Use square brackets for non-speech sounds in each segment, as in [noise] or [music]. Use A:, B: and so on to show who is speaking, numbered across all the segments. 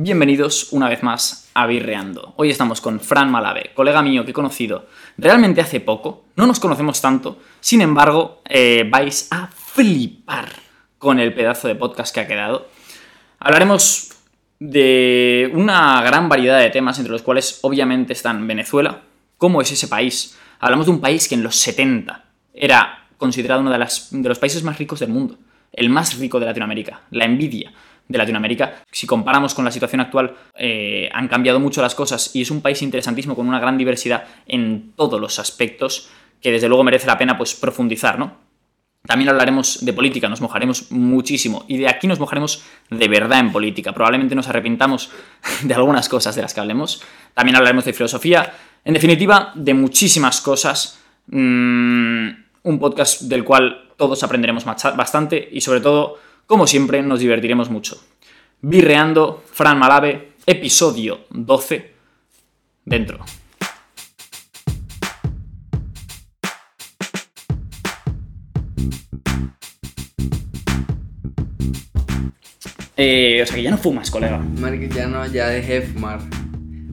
A: Bienvenidos una vez más a Birreando. Hoy estamos con Fran Malave, colega mío que he conocido realmente hace poco. No nos conocemos tanto, sin embargo, eh, vais a flipar con el pedazo de podcast que ha quedado. Hablaremos de una gran variedad de temas, entre los cuales obviamente están Venezuela, cómo es ese país. Hablamos de un país que en los 70 era considerado uno de, los países más ricos del mundo, el más rico de Latinoamérica, la envidia de Latinoamérica. Si comparamos con la situación actual, eh, han cambiado mucho las cosas y es un país interesantísimo con una gran diversidad en todos los aspectos que desde luego merece la pena pues, profundizar, ¿no? También hablaremos de política, nos mojaremos muchísimo y de aquí nos mojaremos de verdad en política. Probablemente nos arrepintamos [laughs] de algunas cosas de las que hablemos. También hablaremos de filosofía. En definitiva, de muchísimas cosas. Mm, un podcast del cual todos aprenderemos bastante y sobre todo, como siempre, nos divertiremos mucho. Birreando, Fran Malave, episodio 12, dentro. Eh, o sea que ya no fumas, colega.
B: Marico, ya no, ya dejé de fumar.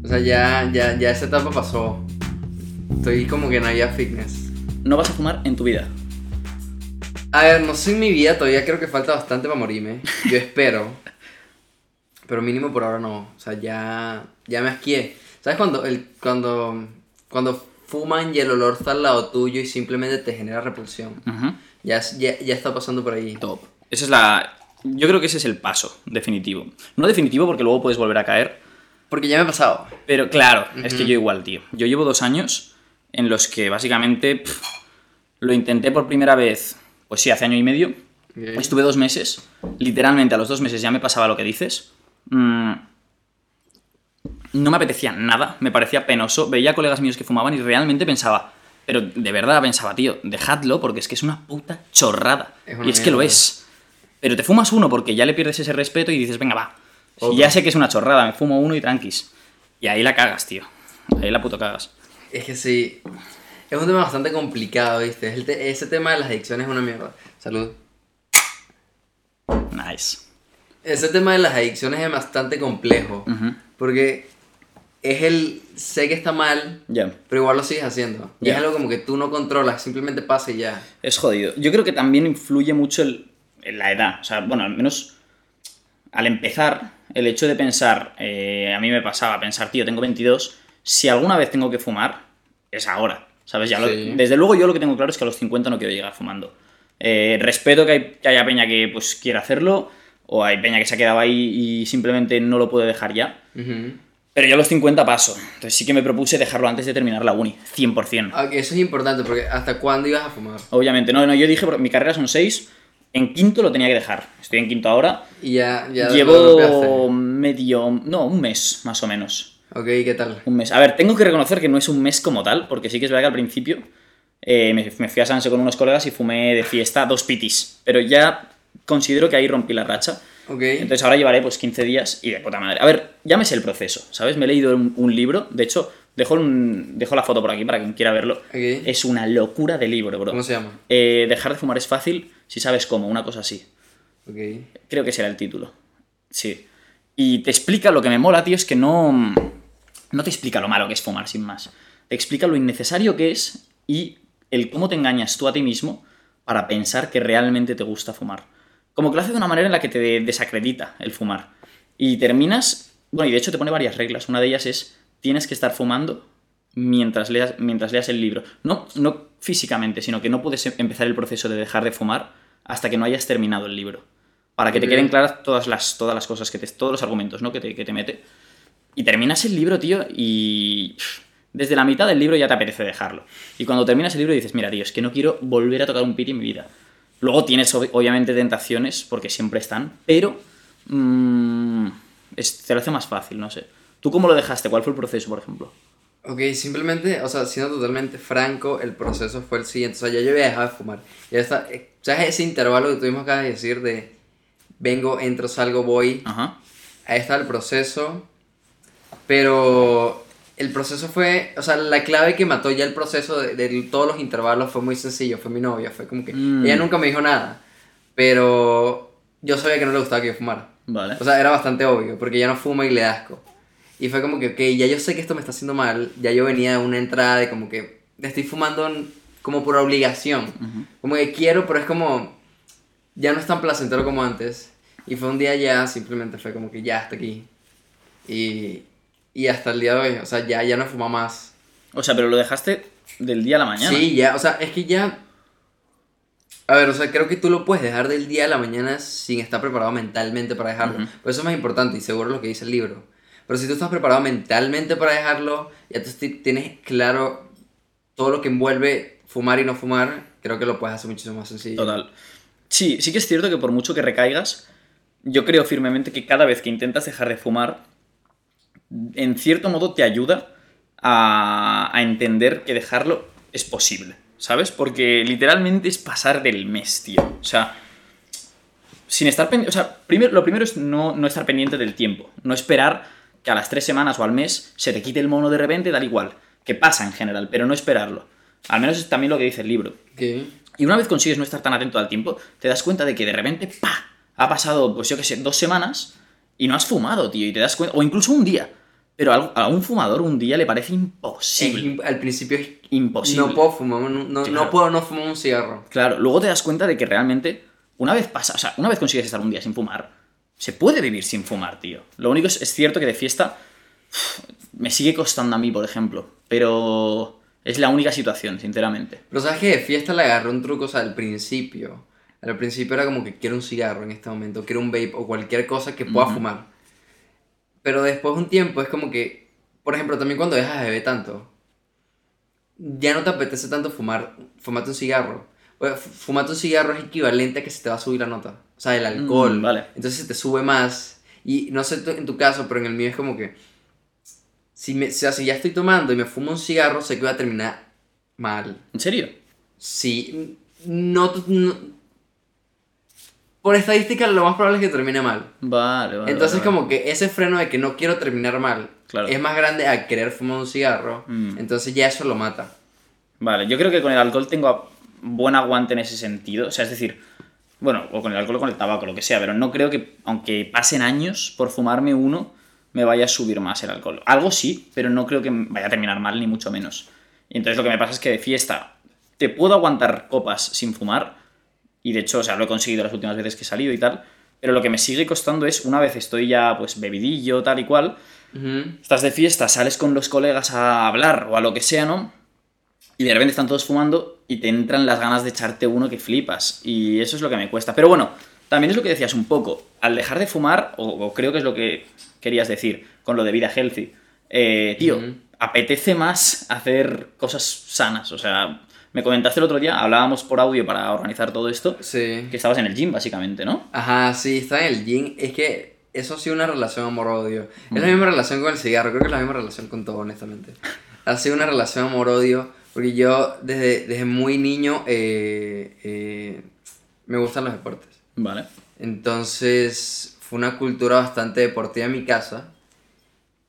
B: O sea, ya, ya, ya esa etapa pasó. Estoy como que no había fitness.
A: No vas a fumar en tu vida.
B: A ver, no sé en mi vida, todavía creo que falta bastante para morirme. Yo espero. Pero mínimo por ahora no. O sea, ya, ya me asqué. ¿Sabes cuando, el, cuando, cuando fuman y el olor está al lado tuyo y simplemente te genera repulsión?
A: Ujú.
B: Ya, ya, ya está pasando por ahí.
A: Top. Esa es la. Yo creo que ese es el paso definitivo. No definitivo porque luego puedes volver a caer.
B: Porque ya me ha pasado.
A: Pero claro, es que yo igual, tío. Yo llevo dos años en los que básicamente pff, lo intenté por primera vez, pues sí, hace año y medio. Estuve dos meses. Literalmente a los dos meses ya me pasaba lo que dices. Mm, no me apetecía nada, me parecía penoso. Veía colegas míos que fumaban y realmente pensaba, pero de verdad pensaba, tío, dejadlo porque es que es una puta chorrada.
B: Es una
A: y es que lo es. Pero te fumas uno porque ya le pierdes ese respeto y dices, venga, va. Si ya sé que es una chorrada, me fumo uno y tranquis. Y ahí la cagas, tío. Ahí la puto cagas.
B: Es que sí. Es un tema bastante complicado, ¿viste? El te- ese tema de las adicciones es una mierda. Salud.
A: Nice.
B: Ese tema de las adicciones es bastante complejo.
A: Ujú.
B: Porque es el. Sé que está mal,
A: Ya.
B: pero igual lo sigues haciendo. Y
A: Ya.
B: es algo como que tú no controlas, simplemente pasa y ya.
A: Es jodido. Yo creo que también influye mucho el, en la edad. O sea, bueno, al menos al empezar, el hecho de pensar, eh, a mí me pasaba pensar, tío, tengo 22, si alguna vez tengo que fumar, es ahora. ¿Sabes? Ya lo- desde luego yo lo que tengo claro es que a los 50 no quiero llegar fumando. Eh, respeto que, hay- que haya peña que pues quiera hacerlo, o hay peña que se ha quedado ahí y simplemente no lo puede dejar ya. Pero yo a los 50 paso. Entonces sí que me propuse dejarlo antes de terminar la uni, 100%.
B: Ah, eso es importante, porque ¿hasta cuándo ibas a fumar?
A: Obviamente, no, no, yo dije, mi carrera son seis, en quinto lo tenía que dejar. Estoy en quinto ahora.
B: Y ya, ya
A: Llevo medio, no, un mes más o menos.
B: Ok, ¿qué tal?
A: Un mes. A ver, tengo que reconocer que no es un mes como tal, porque sí que es verdad que al principio eh, me, me fui a Sanse con unos colegas y fumé de fiesta dos pitis. Pero ya considero que ahí rompí la racha.
B: Ok.
A: Entonces ahora llevaré pues 15 días y de puta madre. A ver, ya me sé el proceso, ¿sabes? Me he leído un, un libro, de hecho, dejo, un- dejo la foto por aquí para quien quiera verlo.
B: Ok.
A: Es una locura de libro, bro.
B: ¿Cómo se llama?
A: Eh, dejar de fumar es fácil si sabes cómo, una cosa así.
B: Ok.
A: Creo que será el título. Sí. Y te explica lo que me mola, tío, es que no. No te explica lo malo que es fumar, sin más. Te explica lo innecesario que es y el cómo te engañas tú a ti mismo para pensar que realmente te gusta fumar. Como que lo hace de una manera en la que te de- desacredita el fumar. Y terminas. Bueno, y de hecho te pone varias reglas. Una de ellas es: tienes que estar fumando mientras leas, mientras leas el libro. No, no físicamente, sino que no puedes em- empezar el proceso de dejar de fumar hasta que no hayas terminado el libro. Para que te queden claras todas las, todas las cosas, que te, todos los argumentos ¿no? que, te, que te mete. Y terminas el libro, tío, y desde la mitad del libro ya te apetece dejarlo. Y cuando terminas el libro dices, mira, tío, es que no quiero volver a tocar un piti en mi vida. Luego tienes ob- obviamente tentaciones, porque siempre están, pero mm, es- te lo hace más fácil, no sé. ¿Tú cómo lo dejaste? ¿Cuál fue el proceso, por ejemplo?
B: Ok, simplemente, o sea, siendo totalmente franco, el proceso fue el siguiente. O sea, ya yo había dejado de fumar. Ya está, eh, ¿sabes ese intervalo que tuvimos acá de decir de vengo, entro, salgo, voy?
A: Ajá.
B: Ahí está el proceso. Pero el proceso fue, o sea, la clave que mató ya el proceso de, de todos los intervalos fue muy sencillo, fue mi novia, fue como que
A: Mm.
B: ella nunca me dijo nada, pero yo sabía que no le gustaba que yo fumara.
A: Vale.
B: O sea, era bastante obvio, porque ya no fuma y le da asco. Y fue como que, ok, ya yo sé que esto me está haciendo mal, ya yo venía de una entrada de como que estoy fumando como por obligación. Como que quiero, pero es como, ya no es tan placentero como antes. Y fue un día ya, simplemente fue como que ya, hasta aquí. Y, y hasta el día de hoy, o sea, ya, ya no fuma más.
A: O sea, pero lo dejaste del día a la mañana.
B: Sí, ya, o sea, es que ya... A ver, o sea, creo que tú lo puedes dejar del día a la mañana sin estar preparado mentalmente para dejarlo.
A: Ujú.
B: Por eso es más importante y seguro lo que dice el libro. Pero si tú estás preparado mentalmente para dejarlo, ya tú tienes claro todo lo que envuelve fumar y no fumar, creo que lo puedes hacer muchísimo más sencillo.
A: Total. Sí, sí que es cierto que por mucho que recaigas, yo creo firmemente que cada vez que intentas dejar de fumar, en cierto modo te ayuda a, a entender que dejarlo es posible, ¿sabes? Porque literalmente es pasar del mes, tío. O sea, sin estar pendiente. O sea, primero, lo primero es no, no estar pendiente del tiempo. No esperar que a las tres semanas o al mes se te quite el mono de repente, tal igual. Que pasa en general, pero no esperarlo. Al menos es también lo que dice el libro.
B: ¿Qué?
A: Y una vez consigues no estar tan atento al tiempo, te das cuenta de que de repente, ¡pa! Ha pasado, pues yo qué sé, dos semanas y no has fumado, tío. Y te das cuenta, o incluso un día. Pero a un fumador un día le parece imposible.
B: im- al principio es...
A: Imposible.
B: No puedo fumar, no, no,
A: Claro.
B: no puedo no fumar un cigarro.
A: Claro, luego te das cuenta de que realmente, una vez pasa, o sea, una vez consigues estar un día sin fumar, se puede vivir sin fumar, tío. Lo único es, es cierto que de fiesta me sigue costando a mí, por ejemplo. Pero es la única situación, sinceramente.
B: Pero sabes que de fiesta le agarré un truco, o sea, al principio. Al principio era como que quiero un cigarro en este momento, quiero un vape o cualquier cosa que pueda fumar. Pero después de un tiempo es como que, por ejemplo, también cuando dejas de beber tanto, ya no te apetece tanto fumar, fumarte un cigarro. O sea, fu- fumarte un cigarro es equivalente a que se te va a subir la nota. O sea, el alcohol.
A: Mm, vale.
B: Entonces se te sube más. Y no sé en tu caso, pero en el mío es como que, si, me, o sea, si ya estoy tomando y me fumo un cigarro, sé que voy a terminar mal.
A: ¿En serio?
B: Sí, no, no- Por estadística, lo más probable es que termine mal.
A: Vale, vale.
B: Entonces,
A: vale, vale.
B: como que ese freno de que no quiero terminar mal
A: Claro.
B: es más grande a querer fumar un cigarro.
A: Mm.
B: Entonces, ya eso lo mata.
A: Vale, yo creo que con el alcohol tengo buen aguante en ese sentido. O sea, es decir, bueno, o con el alcohol o con el tabaco, lo que sea, pero no creo que, aunque pasen años por fumarme uno, me vaya a subir más el alcohol. Algo sí, pero no creo que vaya a terminar mal, ni mucho menos. Y entonces lo que me pasa es que de fiesta te puedo aguantar copas sin fumar, y de hecho, o sea, lo he conseguido las últimas veces que he salido y tal, pero lo que me sigue costando es, una vez estoy ya, pues, bebidillo, tal y cual, estás de fiesta, sales con los colegas a hablar o a lo que sea, ¿no? Y de repente están todos fumando y te entran las ganas de echarte uno que flipas. Y eso es lo que me cuesta. Pero bueno, también es lo que decías un poco. Al dejar de fumar, o, o creo que es lo que querías decir con lo de vida healthy, eh, tío, apetece más hacer cosas sanas. O sea, me comentaste el otro día, hablábamos por audio para organizar todo esto,
B: Sí.
A: que estabas en el gym, básicamente, ¿no?
B: Ajá, sí, está en el gym. Es que eso ha sido una relación amor-odio. Es la misma relación con el cigarro, creo que es la misma relación con todo, honestamente. Ha sido una relación amor-odio, porque yo desde, desde muy niño eh, eh, me gustan los deportes.
A: Vale.
B: Entonces fue una cultura bastante deportiva en mi casa.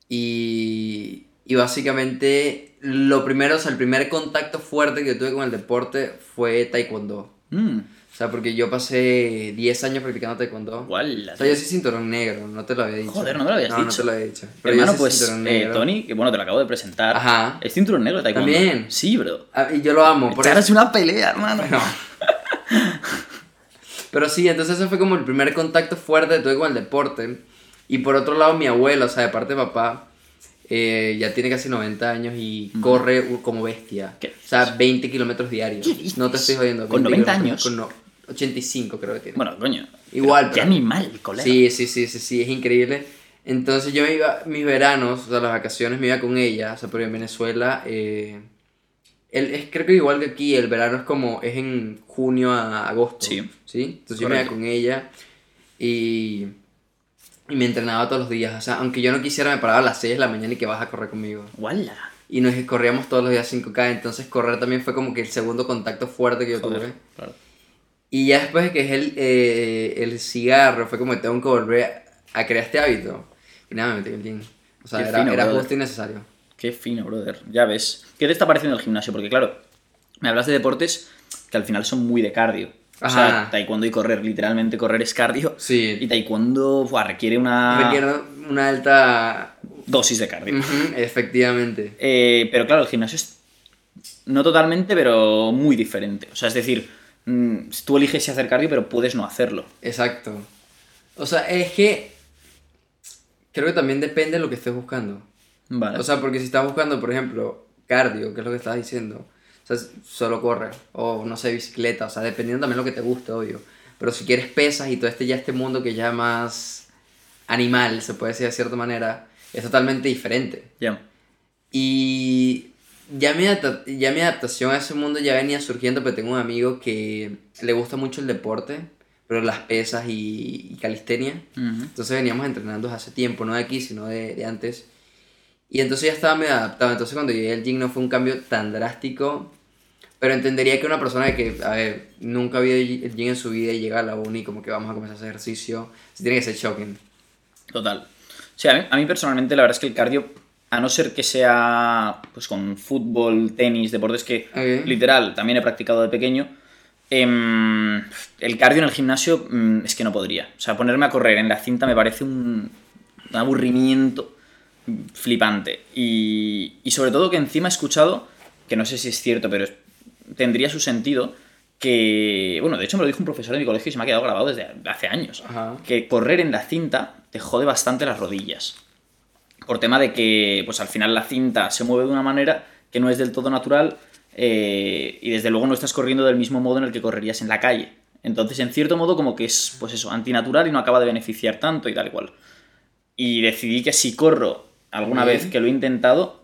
B: Y, y básicamente lo primero, o sea, el primer contacto fuerte que tuve con el deporte fue taekwondo.
A: Mm,
B: O sea, porque yo pasé 10 años practicando taekwondo.
A: guala,
B: O sea, yo soy cinturón negro, no te lo había dicho.
A: Joder, no me lo habías
B: no,
A: dicho.
B: No, te lo había dicho. Pero
A: Hermano,
B: yo soy
A: pues eh. Tony, que bueno, te lo acabo de presentar.
B: Ajá.
A: Es cinturón negro de taekwondo.
B: También.
A: Sí, bro.
B: Ah, y yo lo amo, por eso.
A: una pelea, hermano.
B: No. Pero sí, entonces ese fue como el primer contacto fuerte que tuve con el deporte. Y por otro lado, mi abuelo, o sea, de parte de papá, eh, ya tiene casi 90 años y corre u- como bestia.
A: ¿Qué
B: O sea, 20 kilómetros diarios. No te estoy jodiendo.
A: ¿Con
B: 20
A: 90
B: kilómetros,
A: años?
B: Con no, 85 creo que tiene.
A: Bueno, coño.
B: Igual,
A: Pero Qué animal, colega.
B: Sí, sí, sí, sí, sí, es increíble. Entonces yo me iba, mis veranos, o sea, las vacaciones me iba con ella, o sea, pero en Venezuela, eh, el, es, creo que igual que aquí, el verano es como, es en junio a agosto.
A: Sí.
B: ¿Sí? Entonces yo me iba
A: Correcto.
B: con ella y, y me entrenaba todos los días, o sea, aunque yo no quisiera, me paraba a las 6 de la mañana y que vas a correr conmigo.
A: Guala.
B: Y nos corríamos todos los días 5K, entonces correr también fue como que el segundo contacto fuerte que yo tuve.
A: Joder, claro.
B: Y ya después de que es el, eh, el cigarro, fue como que tengo que volver a crear este hábito. Y nada, me metí en el gym. O sea,
A: Qué
B: era,
A: fino,
B: era justo y necesario.
A: Qué fino, brother. Ya ves. ¿Qué te está pareciendo el gimnasio? Porque claro, me hablas de deportes que al final son muy de cardio. O sea,
B: Ajá.
A: taekwondo y correr, literalmente correr es cardio.
B: Sí.
A: Y taekwondo buah, requiere una
B: Requiere una alta...
A: dosis de cardio.
B: Efectivamente.
A: Eh, pero claro, el gimnasio es no totalmente, pero muy diferente. O sea, es decir, mm, tú eliges si hacer cardio, pero puedes no hacerlo.
B: Exacto. O sea, es que creo que también depende de lo que estés buscando.
A: Vale.
B: O sea, porque si estás buscando, por ejemplo, cardio, que es lo que estás diciendo, sea, solo corre, o no sé, bicicleta, o sea, dependiendo también de lo que te guste, obvio. Pero si quieres pesas y todo este ya este mundo que ya más animal, se puede decir de cierta manera, es totalmente diferente.
A: ya.
B: Y ya mi, ya mi adaptación a ese mundo ya venía surgiendo, pero tengo un amigo que le gusta mucho el deporte, pero las pesas y, y calistenia.
A: Ujú.
B: Entonces veníamos entrenando hace tiempo, no de aquí, sino de, de antes. Y entonces ya estaba medio adaptado. Entonces cuando llegué al gym no fue un cambio tan drástico. Pero entendería que una persona que, a ver, nunca había gym en su vida y llega a la uni como que vamos a comenzar a hacer ejercicio, sí tiene que ser shocking.
A: Total. Sí, a mí, a mí personalmente la verdad es que el cardio, a no ser que sea pues con fútbol, tenis, deportes que
B: Ok.
A: literal también he practicado de pequeño, em, el cardio en el gimnasio mm, es que no podría. O sea, ponerme a correr en la cinta me parece un, un aburrimiento flipante. Y, y sobre todo que encima he escuchado, que no sé si es cierto, pero tendría su sentido, que, bueno, de hecho me lo dijo un profesor de mi colegio y se me ha quedado grabado desde hace años,
B: Ajá.
A: que correr en la cinta te jode bastante las rodillas. Por tema de que, pues al final la cinta se mueve de una manera que no es del todo natural eh, y desde luego no estás corriendo del mismo modo en el que correrías en la calle. Entonces, en cierto modo, como que es, pues eso, antinatural y no acaba de beneficiar tanto y tal y cual. Y decidí que si corro alguna
B: Bien.
A: vez que lo he intentado,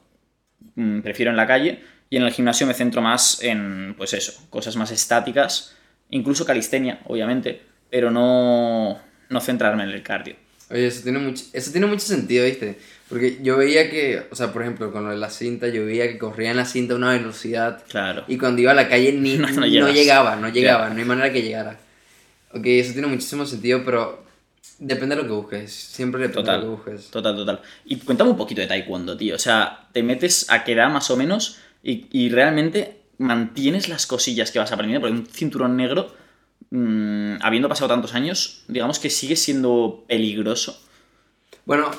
A: mm, prefiero en la calle y en el gimnasio me centro más en, pues eso, cosas más estáticas, incluso calistenia, obviamente, pero no, no centrarme en el cardio.
B: Oye, eso tiene, mucho, eso tiene mucho sentido, ¿viste? Porque yo veía que, o sea, por ejemplo, con lo de la cinta, yo veía que corría en la cinta a una velocidad
A: Claro.
B: y cuando iba a la calle ni, [laughs]
A: No, no
B: llegaba, no llegaba, no hay manera que llegara. Ok, eso tiene muchísimo sentido, pero depende de lo que busques, siempre depende de lo que
A: Total,
B: busques.
A: total, total. Y cuéntame un poquito de taekwondo, tío. O sea, te metes a qué edad más o menos y, y realmente mantienes las cosillas que vas aprendiendo, porque un cinturón negro, mm, habiendo pasado tantos años, digamos que sigue siendo peligroso.
B: Bueno,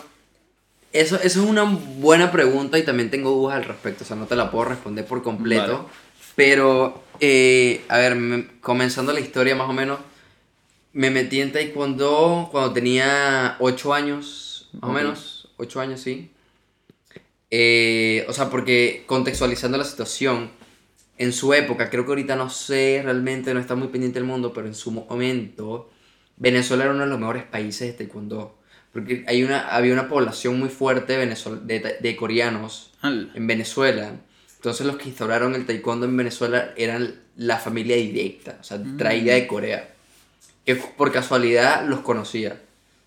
B: eso, eso es una buena pregunta y también tengo dudas al respecto, o sea, no te la puedo responder por completo.
A: Vale.
B: Pero, eh, a ver, me- comenzando la historia más o menos, me metí en Taekwondo cuando tenía 8 años, más o menos, 8 años, sí. Eh, o sea, porque contextualizando la situación, en su época, creo que ahorita no sé realmente, no está muy pendiente del mundo, pero en su momento, Venezuela era uno de los mejores países de Taekwondo. Porque hay una, había una población muy fuerte de, de coreanos
A: Al-
B: en Venezuela. Entonces los que instauraron el taekwondo en Venezuela eran la familia directa, o sea, traída de Corea. Que por casualidad los conocía.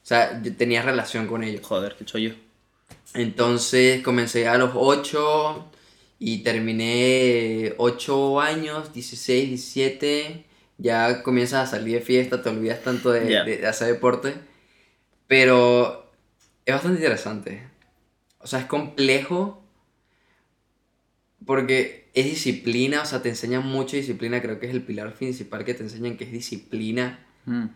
B: O sea, tenía relación con ellos.
A: Joder, qué chollo.
B: Entonces comencé a los 8 y terminé 8 años, 16, 17. Ya comienzas a salir de fiesta, te olvidas tanto de, de- de hacer deporte. Pero es bastante interesante. O sea, es complejo porque es disciplina, o sea, te enseñan mucha disciplina. Creo que es el pilar principal que te enseñan, que es disciplina.
A: Mm,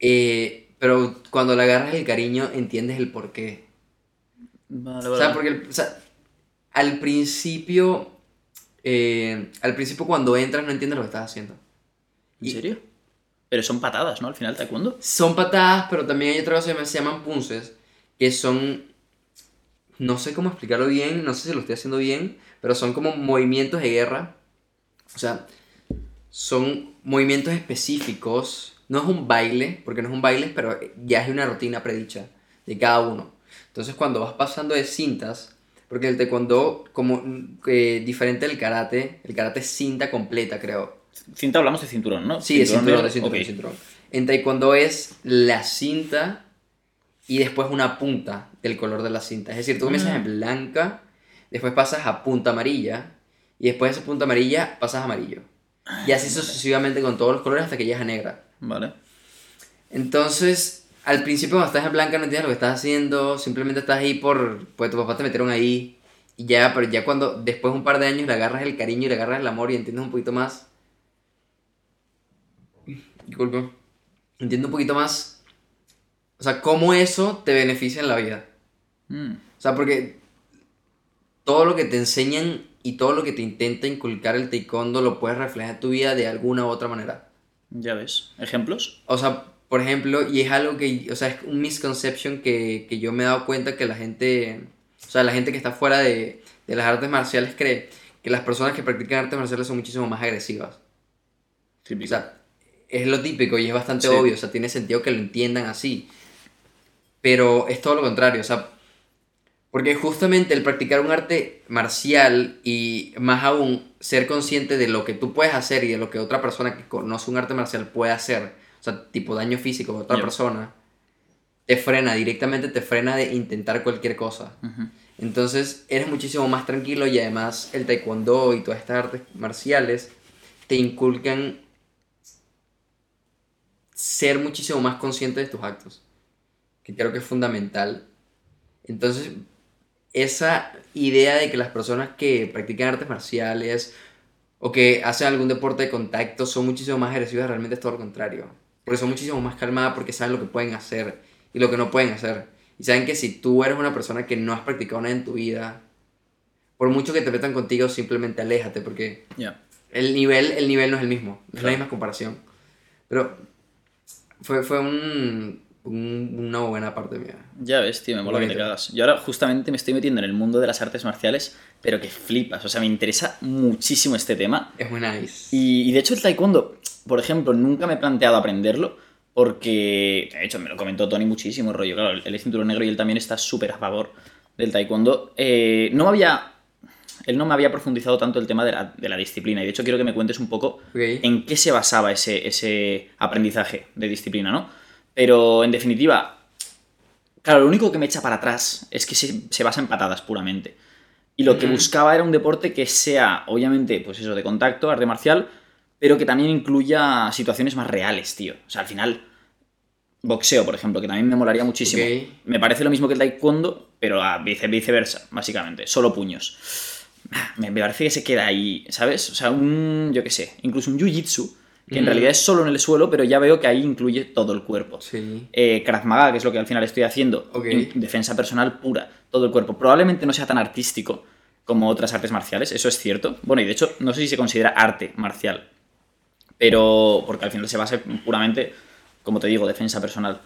B: Eh, pero cuando le agarras el cariño, entiendes el porqué.
A: Vale,
B: O
A: vale.
B: sea, porque o sea, al principio, eh, al principio cuando entras no entiendes lo que estás haciendo.
A: ¿En serio? Pero son patadas, ¿no? Al final, taekwondo.
B: Son patadas, pero también hay otra cosa que se llaman punces, que son, no sé cómo explicarlo bien, no sé si lo estoy haciendo bien, pero son como movimientos de guerra. O sea, son movimientos específicos. No es un baile, porque no es un baile, pero ya es una rutina predicha de cada uno. Entonces cuando vas pasando de cintas, porque el taekwondo, como eh, diferente del karate, el karate es cinta completa, creo.
A: Cinta hablamos de cinturón, ¿no?
B: Sí, de cinturón, de cinturón, de
A: ok.
B: cinturón. En taekwondo es la cinta y después una punta del color de la cinta. Es decir, tú comienzas
A: Mm.
B: en blanca, después pasas a punta amarilla y después de esa punta amarilla pasas a amarillo. Y así sucesivamente con todos los colores hasta que llegas a negra.
A: Vale.
B: Entonces, al principio cuando estás en blanca no entiendes lo que estás haciendo, simplemente estás ahí por, pues tus papás te metieron ahí y ya, pero ya cuando después de un par de años le agarras el cariño y le agarras el amor y entiendes un poquito más, disculpa, entiendo un poquito más, o sea, cómo eso te beneficia en la vida.
A: Mm,
B: O sea, porque todo lo que te enseñan y todo lo que te intenta inculcar el taekwondo lo puedes reflejar en tu vida de alguna u otra manera.
A: ya ves. ¿Ejemplos?
B: O sea, por ejemplo, y es algo que, o sea, es un misconception que, que yo me he dado cuenta que la gente, o sea, la gente que está fuera de, de las artes marciales cree que las personas que practican artes marciales son muchísimo más agresivas. O
A: Típico.
B: sea, es lo típico y es bastante
A: Sí.
B: obvio, o sea, tiene sentido que lo entiendan así. Pero es todo lo contrario, o sea, porque justamente el practicar un arte marcial y más aún ser consciente de lo que tú puedes hacer y de lo que otra persona que conoce un arte marcial puede hacer, o sea, tipo daño físico a otra persona, te frena, directamente te frena de intentar cualquier cosa.
A: Ujú.
B: Entonces eres muchísimo más tranquilo y además el taekwondo y todas estas artes marciales te inculcan ser muchísimo más consciente de tus actos, que creo que es fundamental. Entonces, esa idea de que las personas que practican artes marciales o que hacen algún deporte de contacto son muchísimo más agresivas, realmente es todo lo contrario. Porque son muchísimo más calmadas porque saben lo que pueden hacer y lo que no pueden hacer. Y saben que si tú eres una persona que no has practicado nada en tu vida, por mucho que te metan contigo, simplemente aléjate porque el nivel, el nivel no es el mismo, no es la misma comparación. Pero fue, fue un, un- una buena parte mía.
A: Ya ves, tío, me mola que te cagas. Yo ahora justamente me estoy metiendo en el mundo de las artes marciales, pero que flipas. O sea, me interesa muchísimo este tema.
B: Es muy nice.
A: Y, y de hecho el taekwondo, por ejemplo, nunca me he planteado aprenderlo porque, de hecho, me lo comentó Tony muchísimo, rollo, claro, él es cinturón negro y él también está súper a favor del taekwondo. Eh, no me había, él no me había profundizado tanto el tema de la, de la disciplina y de hecho quiero que me cuentes un poco en qué se basaba ese, ese aprendizaje de disciplina, ¿no? Pero en definitiva, claro, lo único que me echa para atrás es que se, se basa en patadas puramente. Y lo que buscaba era un deporte que sea, obviamente, pues eso, de contacto, arte marcial, pero que también incluya situaciones más reales, tío. O sea, al final, boxeo, por ejemplo, que también me molaría muchísimo. Me parece lo mismo que el taekwondo, pero a vice- viceversa, básicamente. Solo puños. Me, me parece que se queda ahí, ¿sabes? O sea, un, yo qué sé, incluso un jiu-jitsu, que en
B: Mm.
A: realidad es solo en el suelo, pero ya veo que ahí incluye todo el cuerpo.
B: Sí.
A: Eh, Krav Maga, que es lo que al final estoy haciendo,
B: Ok.
A: en defensa personal pura, todo el cuerpo. Probablemente no sea tan artístico como otras artes marciales, eso es cierto. Bueno, y de hecho, no sé si se considera arte marcial, pero porque al final se basa puramente, como te digo, defensa personal.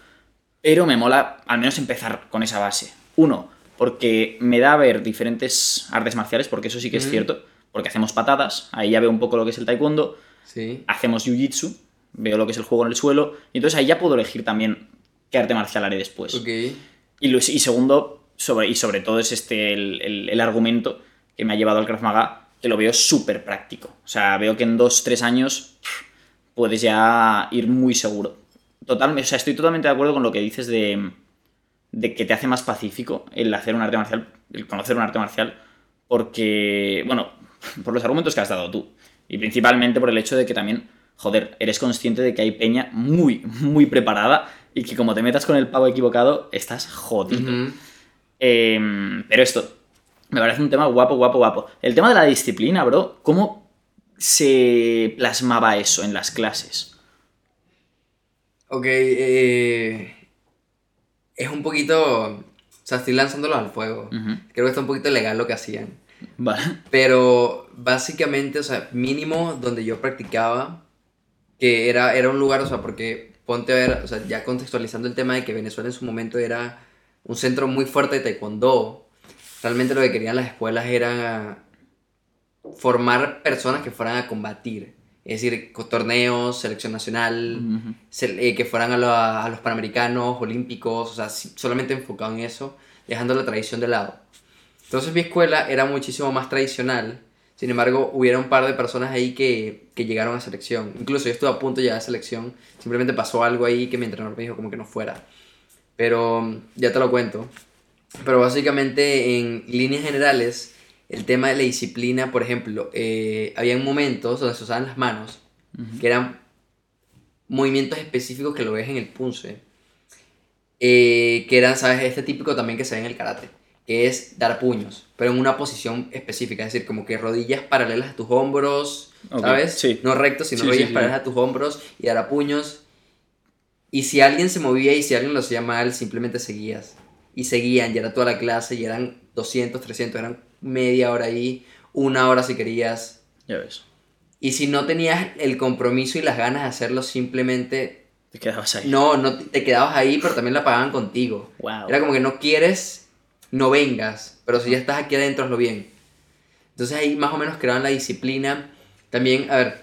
A: Pero me mola al menos empezar con esa base. Uno, porque me da a ver diferentes artes marciales, porque eso sí que es cierto, porque hacemos patadas, ahí ya veo un poco lo que es el taekwondo,
B: Sí.
A: hacemos jiu-jitsu, veo lo que es el juego en el suelo, y entonces ahí ya puedo elegir también qué arte marcial haré después. Y, lo- y segundo, sobre, y sobre todo es este el, el- el argumento que me ha llevado al Krav Maga, que lo veo súper práctico. O sea, veo que en dos, tres años puedes ya ir muy seguro. Total, o sea, estoy totalmente de acuerdo con lo que dices de, de que te hace más pacífico el hacer un arte marcial, el conocer un arte marcial, porque, bueno, [laughs] por los argumentos que has dado tú. Y principalmente por el hecho de que también, joder, eres consciente de que hay peña muy, muy preparada y que como te metas con el pavo equivocado, estás jodido. Eh, pero esto, me parece un tema guapo, guapo, guapo. El tema de la disciplina, bro, ¿cómo se plasmaba eso en las clases?
B: Ok, eh, es un poquito... O sea, estoy lanzándolos al fuego. Creo que está un poquito legal lo que hacían.
A: Vale.
B: Pero básicamente, o sea, mínimo donde yo practicaba, que era, era un lugar, o sea, porque ponte a ver, o sea, ya contextualizando el tema de que Venezuela en su momento era un centro muy fuerte de taekwondo, realmente lo que querían las escuelas era formar personas que fueran a combatir. Es decir, torneos, selección nacional,
A: Ujú.
B: sel- eh, que fueran a, a los panamericanos, olímpicos, o sea, solamente enfocado en eso, dejando la tradición de lado. Entonces mi escuela era muchísimo más tradicional, sin embargo, hubiera un par de personas ahí que, que llegaron a selección. Incluso yo estuve a punto de llegar a selección, simplemente pasó algo ahí que mi entrenador me dijo como que no fuera. Pero mm, ya te lo cuento. Pero básicamente en líneas generales, el tema de la disciplina, por ejemplo, eh, había momentos donde se usaban las manos,
A: Ujú.
B: que eran movimientos específicos que lo ves en el punce, eh, que eran, ¿sabes? Este típico también que se ve en el karate, es dar puños, pero en una posición específica, es decir, como que rodillas paralelas a tus hombros,
A: Ok,
B: ¿sabes?
A: sí.
B: No rectos, sino
A: Sí,
B: rodillas
A: sí.
B: paralelas a tus hombros y dar a puños. Y si alguien se movía y si alguien lo hacía mal, simplemente seguías. Y seguían, y era toda la clase, y eran 200, 300, eran media hora ahí, una hora si querías.
A: Ya ves.
B: Y si no tenías el compromiso y las ganas de hacerlo, simplemente
A: Te quedabas ahí.
B: no, no te quedabas ahí, pero también la pagaban contigo.
A: Wow.
B: Era como que no quieres, no vengas, pero si ya estás aquí adentro, hazlo bien. Entonces ahí más o menos creaban la disciplina. También, a ver,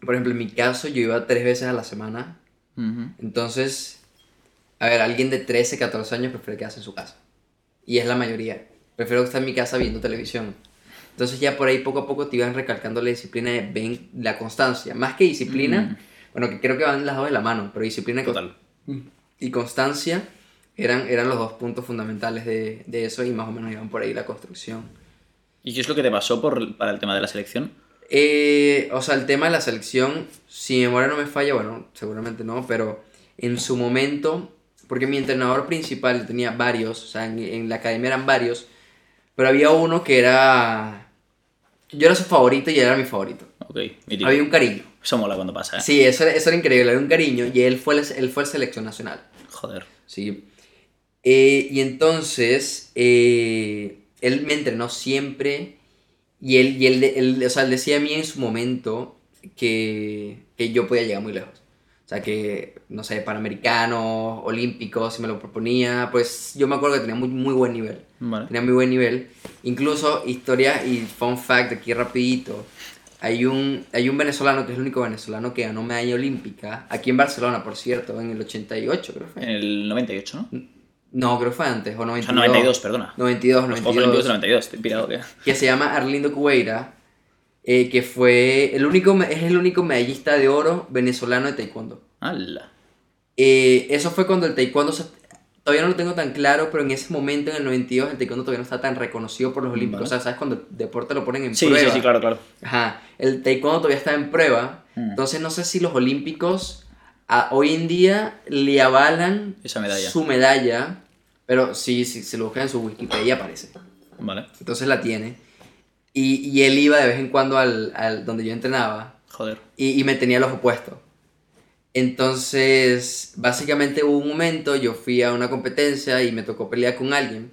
B: por ejemplo, en mi caso yo iba tres veces a la semana. Entonces, a ver, alguien de 13, 14 años prefiere quedarse en su casa. Y es la mayoría. Prefiero estar en mi casa viendo televisión. Entonces ya por ahí poco a poco te iban recalcando la disciplina de ven, la constancia. Más que disciplina, bueno, que creo que van las dos de la mano, pero disciplina con- y constancia eran, eran los dos puntos fundamentales de, de eso y más o menos iban por ahí la construcción.
A: ¿Y qué es lo que te pasó por, para el tema de la selección?
B: Eh, o sea, el tema de la selección, si mi memoria no me falla, bueno, seguramente no, pero en su momento, porque mi entrenador principal tenía varios, o sea, en, en la academia eran varios, pero había uno que era... Yo era su favorito y él era mi favorito.
A: Ok, mítico.
B: Había un cariño.
A: Eso mola cuando pasa, ¿eh?
B: Sí, eso, era- eso era increíble, había un cariño y él fue el, él fue el selección nacional.
A: Joder.
B: Sí. Eh, y entonces, eh, él me entrenó siempre y él, y él, él, o sea, él decía a mí en su momento que, que yo podía llegar muy lejos. O sea, que, no sé, panamericanos, olímpicos, si me lo proponía, pues yo me acuerdo que tenía muy, muy buen nivel.
A: Vale.
B: Tenía muy buen nivel. Incluso, historia y fun fact aquí rapidito. Hay un, hay un venezolano que es el único venezolano que ganó medalla olímpica, aquí en Barcelona, por cierto, en el 88 creo que fue.
A: En el 98, ¿no?
B: No, creo que fue antes, o
A: O
B: 92.
A: sea, 92, perdona.
B: 92,
A: Los Juegos Olímpicos
B: 92.
A: del 92, estoy pirado que...
B: Que se llama Arlindo Cueira, eh, que fue el único, es el único medallista de oro venezolano de taekwondo.
A: ¡Hala!
B: Eh, eso fue cuando el taekwondo, se- todavía no lo tengo tan claro, pero en ese momento, en el 92, el taekwondo todavía no está tan reconocido por los olímpicos.
A: Vale.
B: O sea, ¿sabes? Cuando el deporte lo ponen en
A: Sí,
B: prueba.
A: sí, sí, claro, claro.
B: Ajá, el taekwondo todavía está en prueba.
A: Mm.
B: Entonces no sé si los olímpicos a- hoy en día le avalan
A: Esa medalla.
B: su medalla, pero sí, sí, se lo buscan en su Wikipedia aparece.
A: Vale.
B: Entonces la tiene. Y, y él iba de vez en cuando al, al donde yo entrenaba
A: Joder.
B: y, y me tenía los opuestos. Entonces, básicamente hubo un momento, yo fui a una competencia y me tocó pelear con alguien,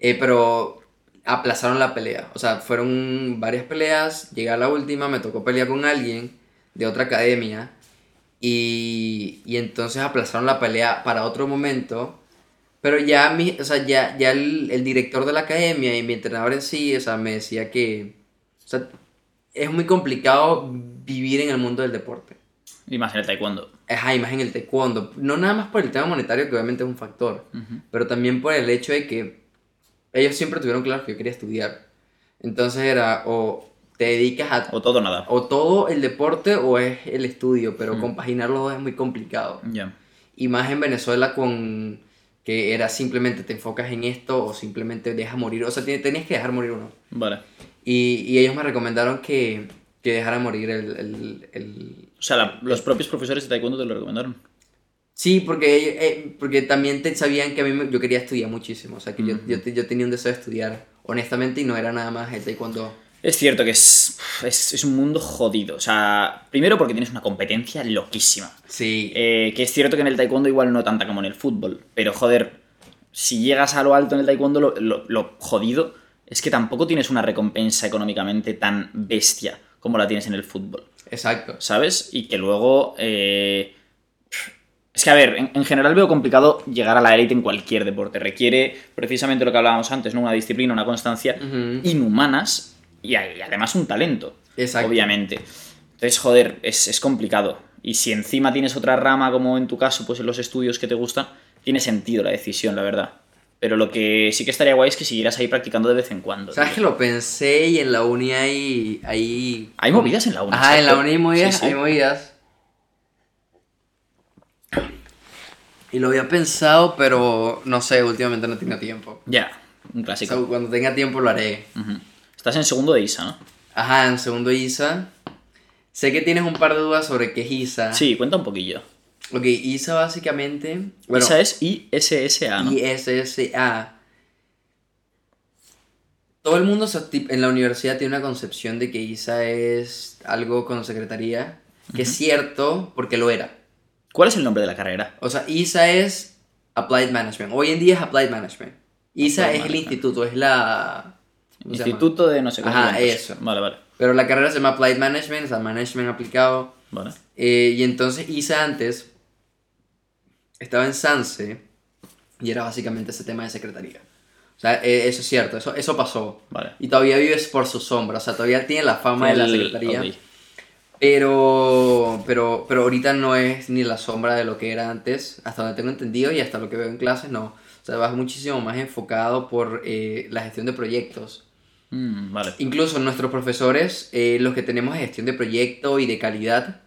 B: eh, pero aplazaron la pelea. O sea, fueron varias peleas, llegué a la última, me tocó pelear con alguien de otra academia y, y entonces aplazaron la pelea para otro momento. Pero ya, mi, o sea, ya, ya el, el director de la academia y mi entrenador en sí, o sea, me decía que o sea, es muy complicado vivir en el mundo del deporte.
A: Y más en el taekwondo.
B: Ajá, y más en el taekwondo. No nada más por el tema monetario, que obviamente es un factor,
A: Ujú.
B: pero también por el hecho de que ellos siempre tuvieron claro que yo quería estudiar. Entonces era o te dedicas a
A: O todo nada.
B: o todo el deporte o es el estudio, pero compaginar los dos es muy complicado.
A: Ya.
B: Y más en Venezuela con que era simplemente te enfocas en esto o simplemente dejas morir. O sea, te- tenías que dejar morir uno.
A: Vale.
B: Y, y ellos me recomendaron que, que dejara morir el... el- el-
A: O sea, la- los propios profesores de taekwondo te lo recomendaron.
B: Sí, porque, eh, porque también te sabían que a mí me- yo quería estudiar muchísimo. O sea, que yo, yo, yo tenía un deseo de estudiar, honestamente, y no era nada más el taekwondo.
A: Es cierto que es, es, es un mundo jodido. O sea, primero porque tienes una competencia loquísima.
B: Sí,
A: Eh, que es cierto que en el taekwondo igual no tanta como en el fútbol. Pero joder, si llegas a lo alto en el taekwondo, lo, lo- lo jodido es que tampoco tienes una recompensa económicamente tan bestia como la tienes en el fútbol.
B: exacto.
A: ¿Sabes? Y que luego... eh, Es que, a ver, en, en general veo complicado llegar a la élite en cualquier deporte. Requiere precisamente lo que hablábamos antes, ¿no? Una disciplina, una constancia inhumanas y, además un talento.
B: Exacto.
A: Obviamente. Entonces, joder, es, es complicado. Y si encima tienes otra rama, como en tu caso, pues en los estudios que te gustan, tiene sentido la decisión, la verdad. Pero lo que sí que estaría guay es que siguieras ahí practicando de vez en cuando.
B: ¿Sabes
A: tío.
B: que lo pensé y en la uni hay... Hay,
A: Hay movidas en la uni.
B: Ajá, en la uni hay movidas,
A: Sí, sí.
B: hay movidas. Y lo había pensado, pero no sé, últimamente no tengo tiempo.
A: Ya, un
B: O
A: clásico.
B: sea, cuando tenga tiempo lo haré.
A: Ujú. Estás en segundo de ISA, ¿no?
B: Ajá, en segundo ISA. Sé que tienes un par de dudas sobre qué es ISA.
A: Sí, cuenta un poquillo.
B: Ok, ISA básicamente. Bueno,
A: ISA es ISSA, ¿no?
B: ISSA. todo el mundo en la universidad tiene una concepción de que ISA es algo con secretaría, que es cierto porque lo era.
A: ¿Cuál es el nombre de la carrera?
B: O sea, ISA es Applied Management. Hoy en día es Applied Management. ISA
A: Applied
B: es el instituto, es la...
A: Instituto de no sé qué.
B: Ajá, eso.
A: Vale, vale.
B: Pero la carrera se llama Applied Management, o sea, Management aplicado.
A: Vale.
B: Eh, y entonces ISA antes estaba en SANSE y era básicamente ese tema de secretaría. O sea, eh, eso es cierto, eso, eso pasó.
A: Vale.
B: Y todavía vives por su sombra, o sea, todavía tiene la fama de la secretaría.
A: ok.
B: Pero, pero, pero ahorita no es ni la sombra de lo que era antes, hasta donde tengo entendido y hasta lo que veo en clases, no. O sea, vas muchísimo más enfocado por eh, la gestión de proyectos.
A: Mm, vale.
B: Incluso nuestros profesores, eh, los que tenemos gestión de proyecto y de calidad,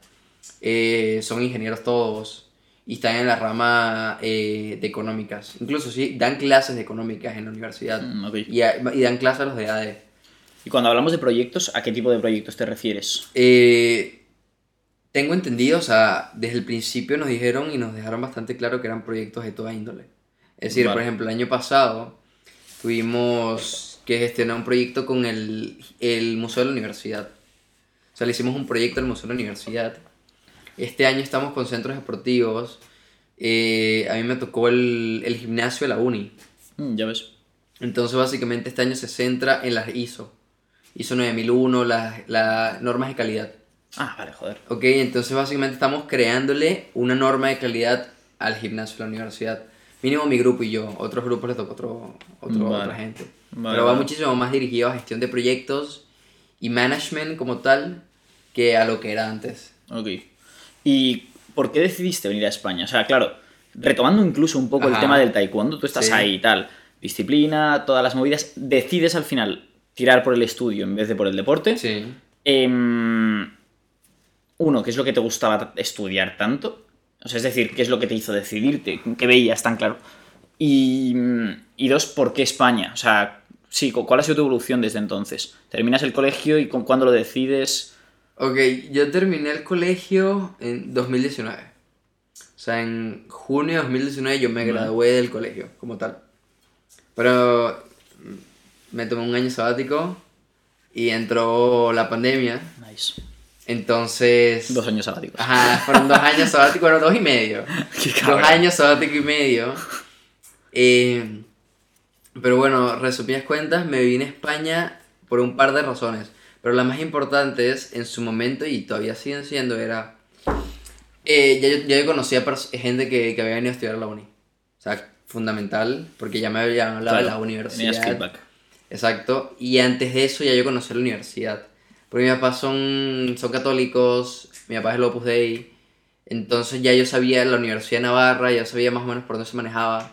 B: eh, son ingenieros todos y están en la rama eh, de económicas. Incluso sí, dan clases de económicas en la universidad
A: Mm, ok.
B: y, a- y dan clases a los de ADE.
A: Y cuando hablamos de proyectos, ¿a qué tipo de proyectos te refieres?
B: Eh, tengo entendido, o sea, desde el principio nos dijeron y nos dejaron bastante claro que eran proyectos de toda índole. Es decir,
A: Vale.
B: por ejemplo, el año pasado tuvimos que gestionar un proyecto con el, el Museo de la Universidad. O sea, le hicimos un proyecto al Museo de la Universidad. Este año estamos con centros deportivos. Eh, a mí me tocó el, el gimnasio de la uni.
A: Mm, ya ves.
B: Entonces, básicamente, este año se centra en las ISO. ISO 9001, las, las normas de calidad.
A: Ah, vale, joder.
B: Ok, entonces básicamente estamos creándole una norma de calidad al gimnasio de la universidad. Mínimo mi grupo y yo. Otros grupos les toca otro, otro,
A: Vale.
B: otra gente.
A: Vale,
B: Pero va muchísimo más dirigido a gestión de proyectos y management como tal que a lo que era antes.
A: Ok. ¿Y por qué decidiste venir a España? O sea, claro, retomando incluso un poco el
B: Ajá.
A: tema del taekwondo, tú estás
B: Sí.
A: ahí y tal, disciplina, todas las movidas, decides al final tirar por el estudio en vez de por el deporte.
B: Sí.
A: Em, uno, ¿qué es lo que te gustaba estudiar tanto? O sea, es decir, ¿qué es lo que te hizo decidirte? ¿Qué veías tan claro? Y, y dos, ¿por qué España? O sea, sí, cu- ¿cuál ha sido tu evolución desde entonces? ¿Terminas el colegio y con cuándo lo decides?
B: Ok, yo terminé el colegio en 2019. O sea, en junio de 2019 yo me gradué del colegio como tal. Pero me tomé un año sabático y entró la pandemia.
A: Nice.
B: Entonces...
A: Dos años sabáticos.
B: Ajá, fueron dos años sabáticos, bueno, dos y medio. [laughs]
A: Qué
B: dos años sabático y medio. Eh, pero bueno, resumidas cuentas, me vine a España por un par de razones. Pero las más importantes en su momento, y todavía siguen siendo, era... eh, ya, yo, ya yo conocía gente que, que había venido a estudiar a la uni. O sea, fundamental, porque ya me habían hablado de la universidad. Exacto. Y antes de eso ya yo conocí la universidad. Porque mis papás son, son católicos, mi papá es el Opus Dei. Entonces ya yo sabía la Universidad de Navarra, ya sabía más o menos por dónde se manejaba.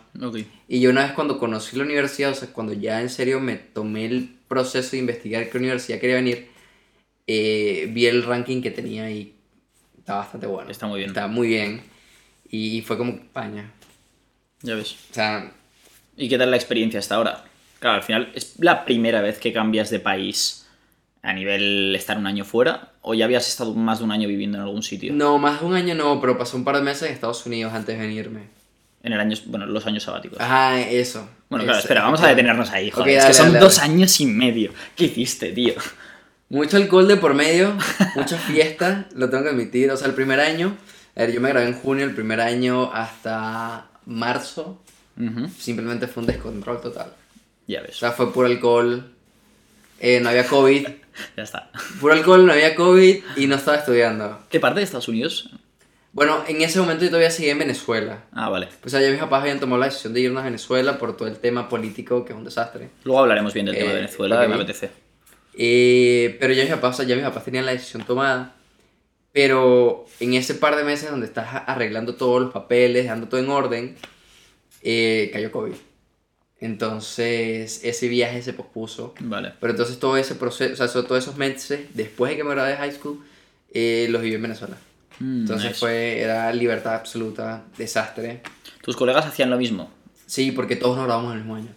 B: Y yo una vez cuando conocí la universidad, o sea, cuando ya en serio me tomé el proceso de investigar qué universidad quería venir, eh, vi el ranking que tenía y estaba bastante bueno.
A: Está muy bien.
B: Estaba muy bien. Y, fue como España.
A: Ya ves.
B: O sea,
A: ¿Y qué tal la experiencia hasta ahora? Claro, al final, ¿es la primera vez que cambias de país a nivel estar un año fuera? ¿O ya habías estado más de un año viviendo en algún sitio?
B: no, más de un año no, pero pasé un par de meses en Estados Unidos antes de venirme.
A: En el año, bueno, los años sabáticos.
B: Ajá, eso.
A: bueno, claro,
B: Eso,
A: espera, vamos a detenernos ahí, joder. es
B: dale,
A: que son
B: dale,
A: dos
B: dale.
A: años y medio. ¿Qué hiciste, tío?
B: Mucho alcohol de por medio, [laughs] mucha fiesta, lo tengo que admitir. O sea, el primer año, a ver, yo me grabé en junio, el primer año hasta marzo,
A: Ujú,
B: simplemente fue un descontrol total.
A: Ya
B: O
A: ves.
B: sea, fue puro alcohol, eh, no había COVID, [laughs]
A: Ya está.
B: puro alcohol, no había COVID y no estaba estudiando.
A: ¿Qué parte de Estados Unidos?
B: Bueno, en ese momento yo todavía seguía en Venezuela.
A: Ah, vale.
B: O sea, ya mis papás habían tomado la decisión de irnos a Venezuela por todo el tema político, que es un desastre.
A: Luego hablaremos bien del tema
B: Eh,
A: de Venezuela,
B: ok.
A: me apetece.
B: Eh, pero ya mis papás, o sea, ya mis papás tenían la decisión tomada. Pero en ese par de meses donde estás arreglando todos los papeles, dejando todo en orden, eh, cayó COVID. Entonces ese viaje se pospuso.
A: Vale.
B: Pero entonces todo ese proceso, o sea, todos esos meses después de que me gradué de high school, eh, los viví en Venezuela.
A: Mm,
B: Entonces
A: nice.
B: fue, era libertad absoluta, desastre.
A: ¿Tus colegas hacían lo mismo?
B: Sí, porque todos nos graduamos en el mismo año.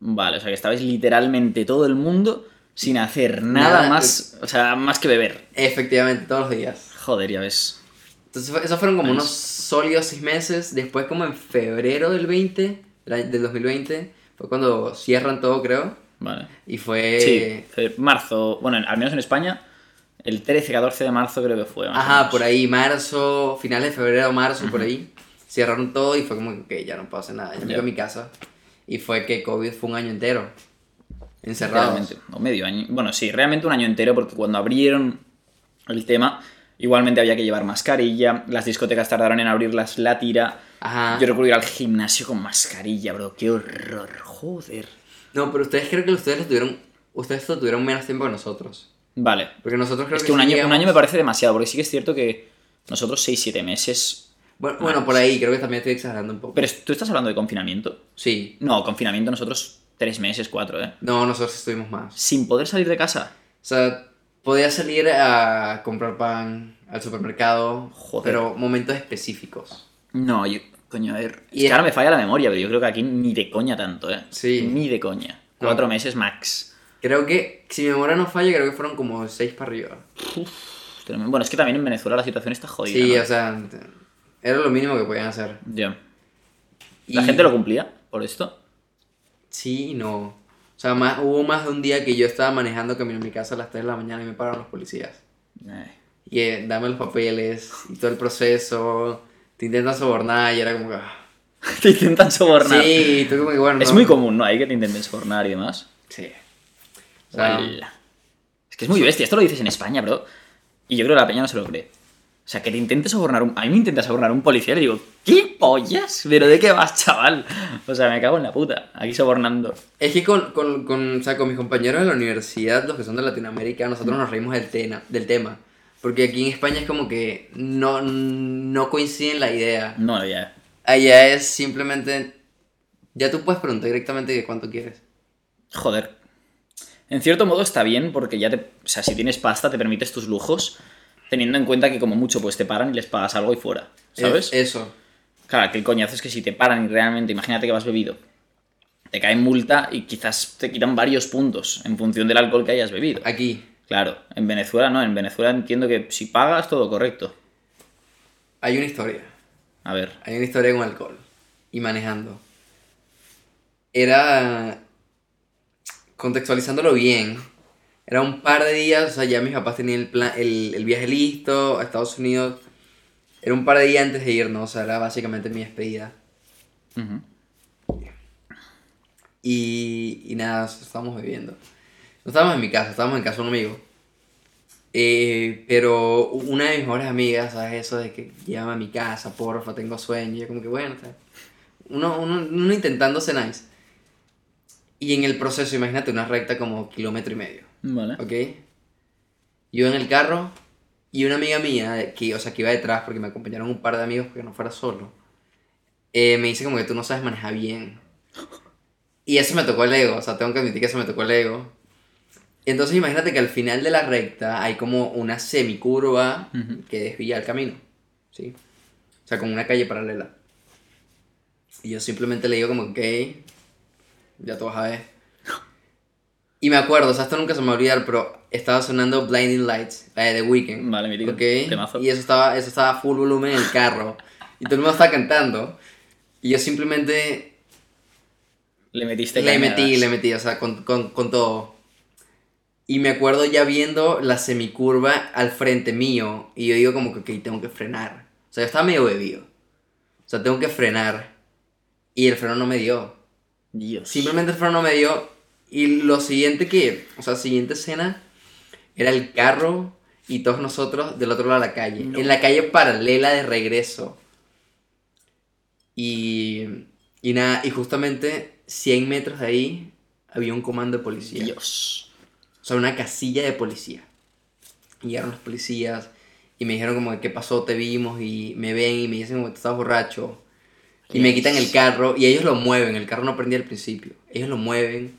A: Vale, o sea que estabais literalmente todo el mundo sin hacer nada,
B: Nada,
A: más, o sea, más que beber.
B: Efectivamente, todos los días.
A: Joder, ya ves.
B: Entonces, esos fueron como
A: Nice.
B: unos sólidos seis meses. Después, como en febrero del 20, del año- del 2020, fue cuando cierran todo, creo.
A: Vale.
B: Y fue...
A: Sí, marzo, bueno, al menos en España, el 13-14 de marzo creo que fue.
B: Ajá, por ahí, marzo, finales de febrero, marzo, por ahí. Cerraron todo y fue como que "Ok, ya no hacer nada. Yo me fui a mi casa. Y fue que COVID fue un año entero.
A: Realmente, o medio año. Bueno, sí, realmente un año entero, porque cuando abrieron el tema, igualmente había que llevar mascarilla, las discotecas tardaron en abrirlas la tira.
B: Ajá.
A: Yo recuerdo ir al gimnasio con mascarilla, bro, qué horror, joder.
B: No, pero ustedes creo que ustedes lo tuvieron... Ustedes lo tuvieron menos tiempo que nosotros.
A: Vale,
B: Porque nosotros creo
A: es
B: que
A: que un año, un año me parece demasiado, porque sí que es cierto que nosotros 6-7 meses...
B: Bueno, bueno, por ahí, creo que también estoy exagerando un poco.
A: Pero tú estás hablando de confinamiento.
B: Sí.
A: No, confinamiento nosotros 3 meses, 4, ¿eh?
B: No, nosotros estuvimos más.
A: Sin poder salir de casa.
B: O sea, podía salir a comprar pan al supermercado,
A: Joder.
B: pero momentos específicos.
A: No, yo, coño, a ver. Es
B: Y
A: que
B: es-
A: ahora me falla la memoria, pero yo creo que aquí ni de coña tanto, ¿eh?
B: Sí.
A: Ni de coña.
B: No.
A: Cuatro meses max.
B: Creo que, si mi memoria no falla, creo que fueron como seis para arriba.
A: Tremendo. Bueno, es que también en Venezuela la situación está jodida.
B: sí,
A: ¿no?
B: o sea, era lo mínimo que podían hacer.
A: Ya. ¿La
B: Y-
A: gente lo cumplía por esto?
B: Sí no. O sea, más, hubo más de un día que yo estaba manejando camino a mi casa a las 3 de la mañana y me pararon los policías.
A: Eh.
B: Y eh, dame los papeles y todo el proceso. Te intentan sobornar y era como que... ah. [laughs]
A: Te intentan sobornar.
B: Sí, tú como que bueno...
A: Es
B: no.
A: muy común, ¿no? Ahí que te intenten sobornar y demás.
B: Sí. O sea.
A: Es que es muy bestia. Esto lo dices en España, bro. Y yo creo que la peña no se lo cree. O sea, que te intente sobornar un... A mí me intenta sobornar un policía y le digo, ¿qué pollas? ¿Pero de qué vas, chaval? O sea, me cago en la puta. Aquí sobornando.
B: Es que con, con, con, o sea, con mis compañeros de la universidad, los que son de Latinoamérica, nosotros nos reímos del, tema del tema. Porque aquí en España es como que no, no coinciden la idea.
A: No, ya.
B: Allá es simplemente... Ya tú puedes preguntar directamente de cuánto quieres.
A: Joder. En cierto modo está bien porque ya te... O sea, si tienes pasta te permites tus lujos teniendo en cuenta que como mucho pues te paran y les pagas algo y fuera. ¿Sabes?
B: Es- eso.
A: Claro, que el coñazo es que si te paran y realmente, imagínate que vas bebido, te cae multa y quizás te quitan varios puntos en función del alcohol que hayas bebido.
B: Aquí.
A: Claro, en Venezuela no, en Venezuela entiendo que si pagas todo correcto.
B: Hay una historia.
A: A ver,
B: Hay una historia con alcohol. Y manejando. Era... Contextualizándolo bien. Era un par de días, o sea, ya mis papás tenían el, plan, el, el viaje listo a Estados Unidos. Era un par de días antes de irnos, o sea, era básicamente mi despedida. Y, y nada, estábamos bebiendo. No estábamos en mi casa, estábamos en casa de un amigo. Eh, pero una de mis mejores amigas, ¿sabes? Eso de que llévame a mi casa, porfa, tengo sueño. Y yo como que, bueno, bien. uno, uno, uno intentando ser nice. Y en el proceso, imagínate una recta como kilómetro y medio,
A: vale.
B: ¿ok? Yo en el carro y una amiga mía, que, o sea, que iba detrás porque me acompañaron un par de amigos porque no fuera solo, eh, me dice como que tú no sabes manejar bien. [laughs] Y eso me tocó el ego, o sea, tengo que admitir que eso me tocó el ego. Y entonces imagínate que al final de la recta hay como una semicurva
A: Ujú.
B: que desvía el camino, ¿sí? O sea, como una calle paralela. Y yo simplemente le digo como, ok, ya tú vas a ver. [laughs] Y me acuerdo, o sea, esto nunca se me va a olvidar, pero estaba sonando Blinding Lights, la de The Weeknd.
A: Vale, mítico.
B: ¿ok?
A: Temazo.
B: Y eso estaba, eso estaba a full volumen en el carro. Y todo el mundo estaba cantando. Y yo simplemente
A: Le metiste
B: le metí, le metí, o sea, con, con, con todo. Y me acuerdo ya viendo la semicurva al frente mío. Y yo digo como que, ok, tengo que frenar. O sea, yo estaba medio bebido. O sea, tengo que frenar. Y el freno no me dio.
A: Dios.
B: Simplemente el freno no me dio. Y lo siguiente que, o sea, siguiente escena era el carro y todos nosotros del otro lado de la calle.
A: No.
B: En la calle paralela de regreso. Y, y nada, y justamente 100 metros de ahí había un comando de policía.
A: Dios.
B: Sea, una casilla de policía. Y llegaron los policías y me dijeron como, ¿qué pasó? Te vimos y me ven y me dicen como, estás borracho. Y me quitan el carro y ellos lo mueven. El carro no prendía al principio. Ellos lo mueven.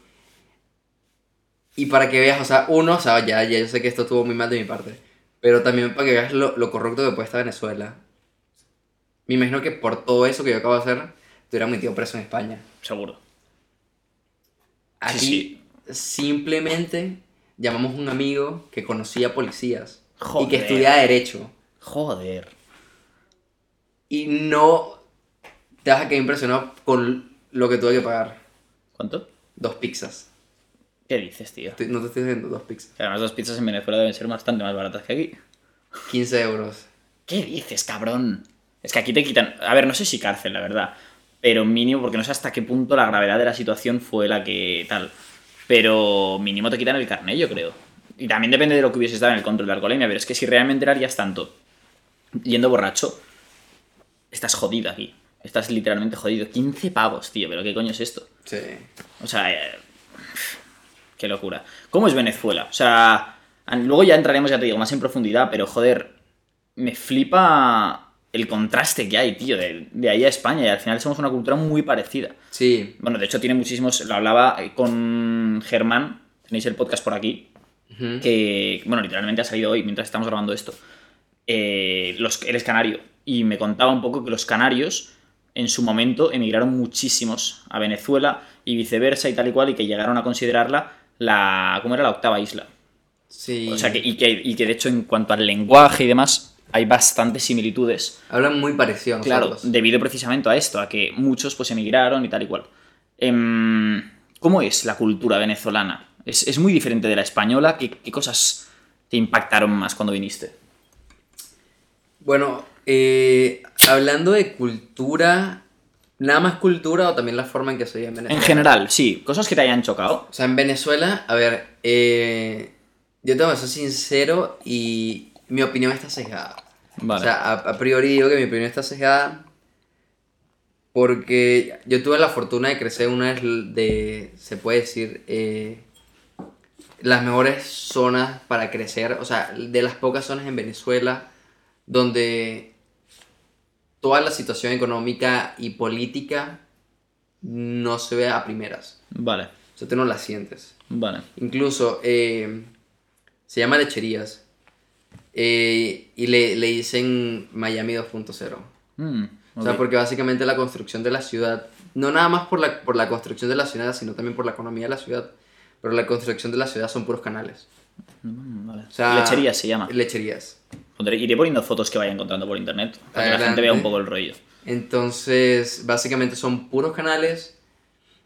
B: Y para que veas, o sea, uno, o sea, ya, ya yo sé que esto estuvo muy mal de mi parte. Pero también para que veas lo, lo corrupto que puede estar Venezuela. Me imagino que por todo eso que yo acabo de hacer, te hubiera metido preso en España.
A: Seguro.
B: Aquí
A: Sí,
B: simplemente llamamos a un amigo que conocía policías y
A: Joder.
B: que estudiaba Derecho.
A: Joder.
B: Y no te vas a quedar impresionado con lo que tuve que pagar.
A: ¿Cuánto?
B: Dos pizzas.
A: ¿Qué dices, tío?
B: Te- No te estoy diciendo dos pizzas.
A: Además, las pizzas en Venezuela deben ser bastante más baratas que aquí.
B: 15 euros.
A: ¿Qué dices, cabrón? Es que aquí te quitan. A ver, no sé si cárcel, la verdad. Pero mínimo, porque no sé hasta qué punto la gravedad de la situación fue la que tal. Pero mínimo te quitan el carnet, yo creo. Y también depende de lo que hubieses dado en el control de alcoholemia. Pero es que si realmente harías tanto yendo borracho, estás jodido aquí. Estás literalmente jodido. 15 pavos, tío. ¿Pero qué coño es esto?
B: Sí.
A: O sea, eh, qué locura. ¿Cómo es Venezuela? O sea, luego ya entraremos, ya te digo, más en profundidad, pero joder, me flipa el contraste que hay, tío, de, de ahí a España y al final somos una cultura muy parecida.
B: Sí.
A: Bueno, de hecho tiene muchísimos, lo hablaba con Germán, tenéis el podcast por aquí, que, bueno, literalmente ha salido hoy mientras estamos grabando esto. Eh, los, él es canario y me contaba un poco que los canarios en su momento emigraron muchísimos a Venezuela y viceversa y tal y cual y que llegaron a considerarla la, ¿cómo era? La octava isla.
B: Sí.
A: O sea, que, y, que, y que de hecho en cuanto al lenguaje y demás hay bastantes similitudes.
B: Hablan muy parecido a
A: Claro, debido precisamente a esto, a que muchos pues emigraron y tal y cual. Em, ¿Cómo es la cultura venezolana? ¿Es, es muy diferente de la española? ¿Qué, qué cosas te impactaron más cuando viniste?
B: Bueno, eh, hablando de cultura, nada más cultura o también la forma en que se vive en Venezuela.
A: En general, sí, cosas que te hayan chocado.
B: O sea, en Venezuela, a ver, eh, yo tengo que ser sincero y mi opinión está sesgada.
A: Vale.
B: O sea, a, a priori digo que mi opinión está sesgada porque yo tuve la fortuna de crecer en una de, se puede decir, eh, las mejores zonas para crecer, o sea, de las pocas zonas en Venezuela donde toda la situación económica y política no se ve a primeras.
A: vale,
B: O sea, tú no la sientes.
A: vale.
B: Incluso eh, se llama lecherías. Eh, y le, le dicen Miami 2.0.
A: Mm,
B: O sea, porque básicamente la construcción de la ciudad, no nada más por la, por la construcción de la ciudad, sino también por la economía de la ciudad. Pero la construcción de la ciudad son puros canales.
A: Mm, vale.
B: O sea,
A: Lechería se llama.
B: Lecherías.
A: Pondré- iré poniendo fotos que vaya encontrando por internet para que la gente
B: Adelante.
A: vea un poco el rollo.
B: Entonces, básicamente son puros canales.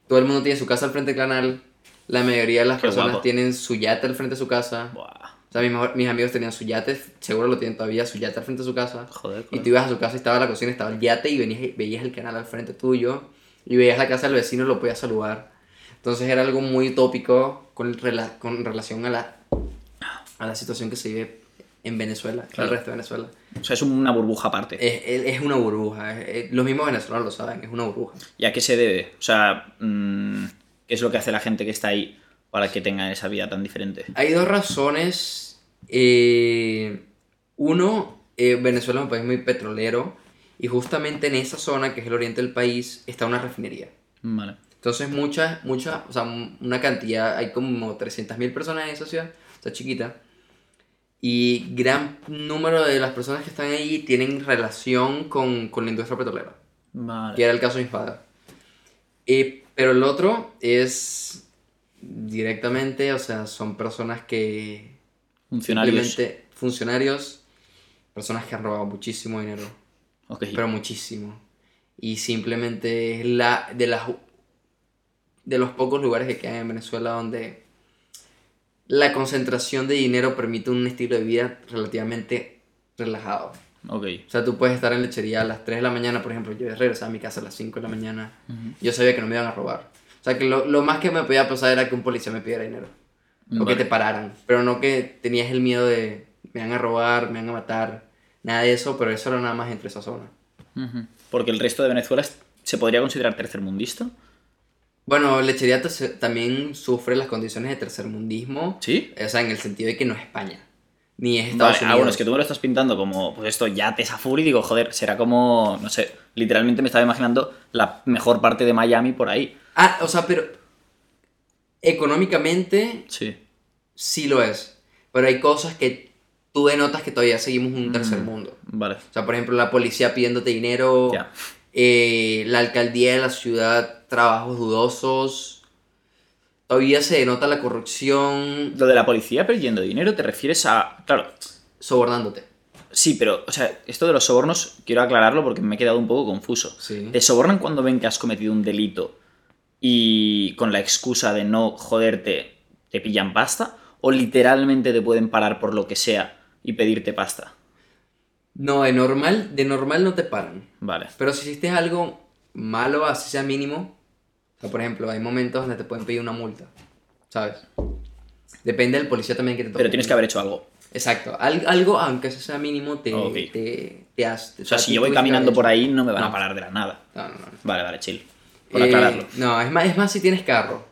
B: Todo el mundo tiene su casa al frente del canal. La mayoría de las
A: Qué
B: personas
A: guapo.
B: tienen su yate al frente de su casa.
A: Buah,
B: O sea, mis, mis amigos tenían su yate, seguro lo tienen todavía, su yate al frente de su casa.
A: joder.
B: Y
A: joder.
B: tú ibas a su casa y estaba la cocina, estaba el yate y venías, y veías el canal al frente tuyo. Y veías la casa del vecino y lo podías saludar. Entonces era algo muy utópico con, rela- con relación a la, a la situación que se vive en Venezuela, en
A: Claro.
B: el resto de Venezuela.
A: O sea, es una burbuja aparte.
B: Es, es- es una burbuja. es- los mismos venezolanos lo saben, es una burbuja.
A: ¿Y a qué se debe? O sea, mm, ¿qué es lo que hace la gente que está ahí para que tenga esa vida tan diferente?
B: Hay dos razones. eh, uno, eh, Venezuela es un país muy petrolero y justamente en esa zona, que es el oriente del país, está una refinería.
A: Vale.
B: Entonces muchas, muchas, o sea, una cantidad, hay como 300.000 personas en esa ciudad, está chiquita. Y gran número de las personas que están ahí tienen relación con, con la industria petrolera, que
A: Vale.
B: era el caso de mis padres. Eh, pero el otro es directamente, o sea, son personas que
A: Funcionarios.
B: simplemente funcionarios, personas que han robado muchísimo dinero,
A: Ok.
B: pero muchísimo. Y simplemente es la de las de los pocos lugares que quedan en Venezuela donde la concentración de dinero permite un estilo de vida relativamente relajado.
A: Ok.
B: O sea, tú puedes estar en lechería a las 3 de la mañana, por ejemplo, yo regresaba a mi casa a las 5 de la mañana. Yo sabía que no me iban a robar. O sea, que lo, lo más que me podía pasar era que un policía me pidiera dinero. O que
A: Vale.
B: te pararan. Pero no que tenías el miedo de me van a robar, me van a matar. Nada de eso, pero eso era nada más entre esa zona.
A: Porque el resto de Venezuela se podría considerar tercermundista.
B: Bueno, Lechería te- también sufre las condiciones de tercermundismo.
A: ¿Sí?
B: O sea, en el sentido de que no es España. Ni es Estados
A: Vale, ah,
B: Unidos.
A: bueno, es que tú me lo estás pintando como, pues esto, yates a full y digo, joder, será como, no sé, literalmente me estaba imaginando la mejor parte de Miami por ahí.
B: Ah, o sea, pero económicamente
A: Sí.
B: sí lo es. Pero hay cosas que tú denotas que todavía seguimos un tercer
A: Mm.
B: mundo.
A: Vale.
B: O sea, por ejemplo, la policía pidiéndote dinero.
A: Ya.
B: eh, la alcaldía de la ciudad, trabajos dudosos. Todavía se denota la corrupción
A: Lo de la policía perdiendo dinero, ¿te refieres a...? Claro,
B: sobornándote.
A: sí, pero, o sea, esto de los sobornos, quiero aclararlo porque me he quedado un poco confuso.
B: Sí.
A: ¿Te sobornan cuando ven que has cometido un delito y con la excusa de no joderte te pillan pasta o literalmente te pueden parar por lo que sea y pedirte pasta.
B: No, de normal, de normal no te paran.
A: Vale.
B: Pero si hiciste algo malo, así sea mínimo, o sea, por ejemplo, hay momentos donde te pueden pedir una multa, ¿sabes? Depende del policía también que te toque.
A: Pero tienes que haber hecho algo.
B: Exacto, Al- algo, aunque eso sea mínimo, te,
A: Ok.
B: te, te hace.
A: O sea, si yo voy caminando por ahí no me van a
B: No.
A: parar de la nada.
B: No, no, no.
A: Vale, vale, chill. Por
B: Eh,
A: aclararlo.
B: no, es más, es más si tienes carro.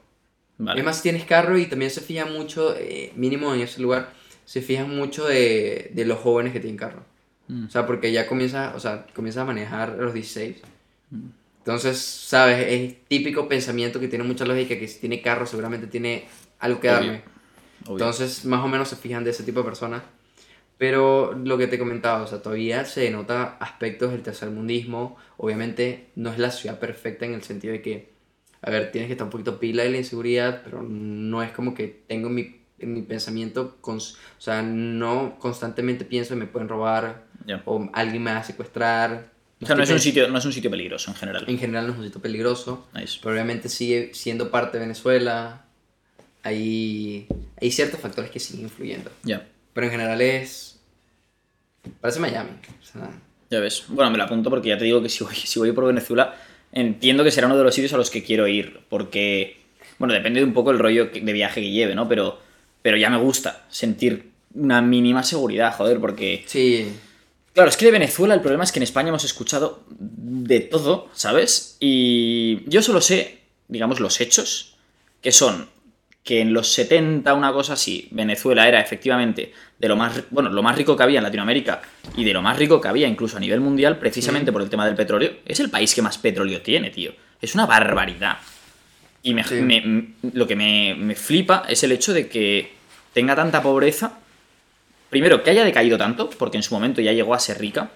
A: Vale.
B: Es más si tienes carro y también se fijan mucho, eh, mínimo en ese lugar, se fijan mucho de, de los jóvenes que tienen carro.
A: Mm.
B: O sea, porque ya comienzas, o sea, comienzas a manejar a los 16.
A: Mm.
B: Entonces, ¿sabes? Es típico pensamiento que tiene mucha lógica que si tiene carro seguramente tiene algo que darme.
A: Obvio.
B: Entonces, más o menos se fijan de ese tipo de personas. Pero lo que te comentaba, o sea, todavía se nota aspectos del tercermundismo. Obviamente no es la ciudad perfecta en el sentido de que, a ver, tienes que estar un poquito pila de la inseguridad, pero no es como que tengo en mi, mi pensamiento, cons- o sea, no constantemente pienso que me pueden robar
A: Ya.
B: o alguien me va a secuestrar.
A: O sea, no es, un sitio, no es un sitio peligroso en general.
B: en general no es un sitio peligroso,
A: Nice.
B: pero obviamente sigue siendo parte de Venezuela. Hay, hay ciertos factores que siguen influyendo.
A: Ya.
B: Pero en general es. Parece Miami. O sea,
A: Ya ves. Bueno, me lo apunto porque ya te digo que si voy, [laughs] si voy por Venezuela, entiendo que será uno de los sitios a los que quiero ir. Porque, bueno, depende de un poco el rollo de viaje que lleve, ¿no? Pero, pero ya me gusta sentir una mínima seguridad, joder, porque...
B: sí.
A: Claro, es que de Venezuela el problema es que en España hemos escuchado de todo, ¿sabes? Y yo solo sé, digamos, los hechos, que son que en los 70, una cosa así, Venezuela era efectivamente de lo más, bueno, lo más rico que había en Latinoamérica y de lo más rico que había incluso a nivel mundial, precisamente por el tema del petróleo. Es el país que más petróleo tiene, tío. Es una barbaridad. Y me-
B: Sí.
A: me- m- lo que me, me flipa es el hecho de que tenga tanta pobreza. Primero, que haya decaído tanto, porque en su momento ya llegó a ser rica.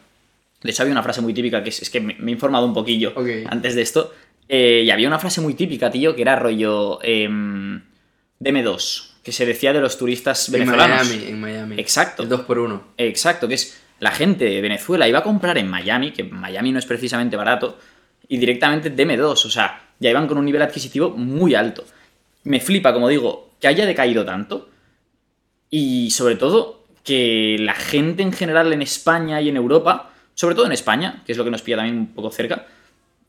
A: De hecho, había una frase muy típica que es, es que me, me he informado un poquillo antes de esto. eh, y había una frase muy típica, tío, que era rollo. em, DM2, que se decía de los turistas
B: En
A: venezolanos.
B: Miami, en Miami.
A: Exacto.
B: El 2 por 1
A: Exacto, que es la gente de Venezuela iba a comprar en Miami, que Miami no es precisamente barato, y directamente DM2, o sea, ya iban con un nivel adquisitivo muy alto. Me flipa, como digo, que haya decaído tanto, y sobre todo que la gente en general en España y en Europa, sobre todo en España, que es lo que nos pilla también un poco cerca,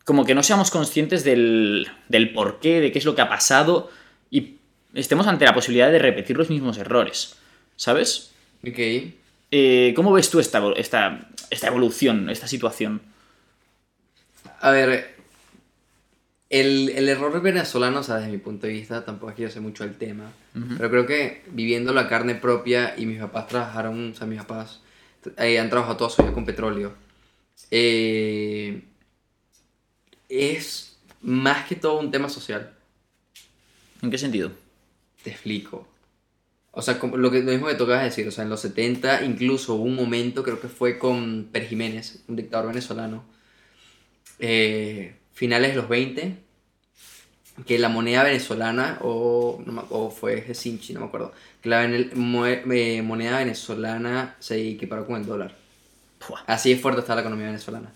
A: como que no seamos conscientes del, del porqué, de qué es lo que ha pasado, y estemos ante la posibilidad de repetir los mismos errores, ¿sabes?
B: Ok.
A: Eh, ¿Cómo ves tú esta, esta, esta evolución, esta situación?
B: A ver. El, el error venezolano, o sea, desde mi punto de vista, tampoco es que yo sé mucho del tema. Pero creo que viviendo la carne propia y mis papás trabajaron, o sea, mis papás eh, han trabajado toda su vida con petróleo. eh, es más que todo un tema social.
A: ¿En qué sentido?
B: Te explico. O sea, como lo, que, lo mismo que tocas decir, o sea, en los 70 incluso hubo un momento, creo que fue con Pérez Jiménez, un dictador venezolano, eh, finales de los 20, que la moneda venezolana, o, o fue Gesinchi, no me acuerdo, que la eh, moneda venezolana se equiparó con el dólar. Así de fuerte está la economía venezolana.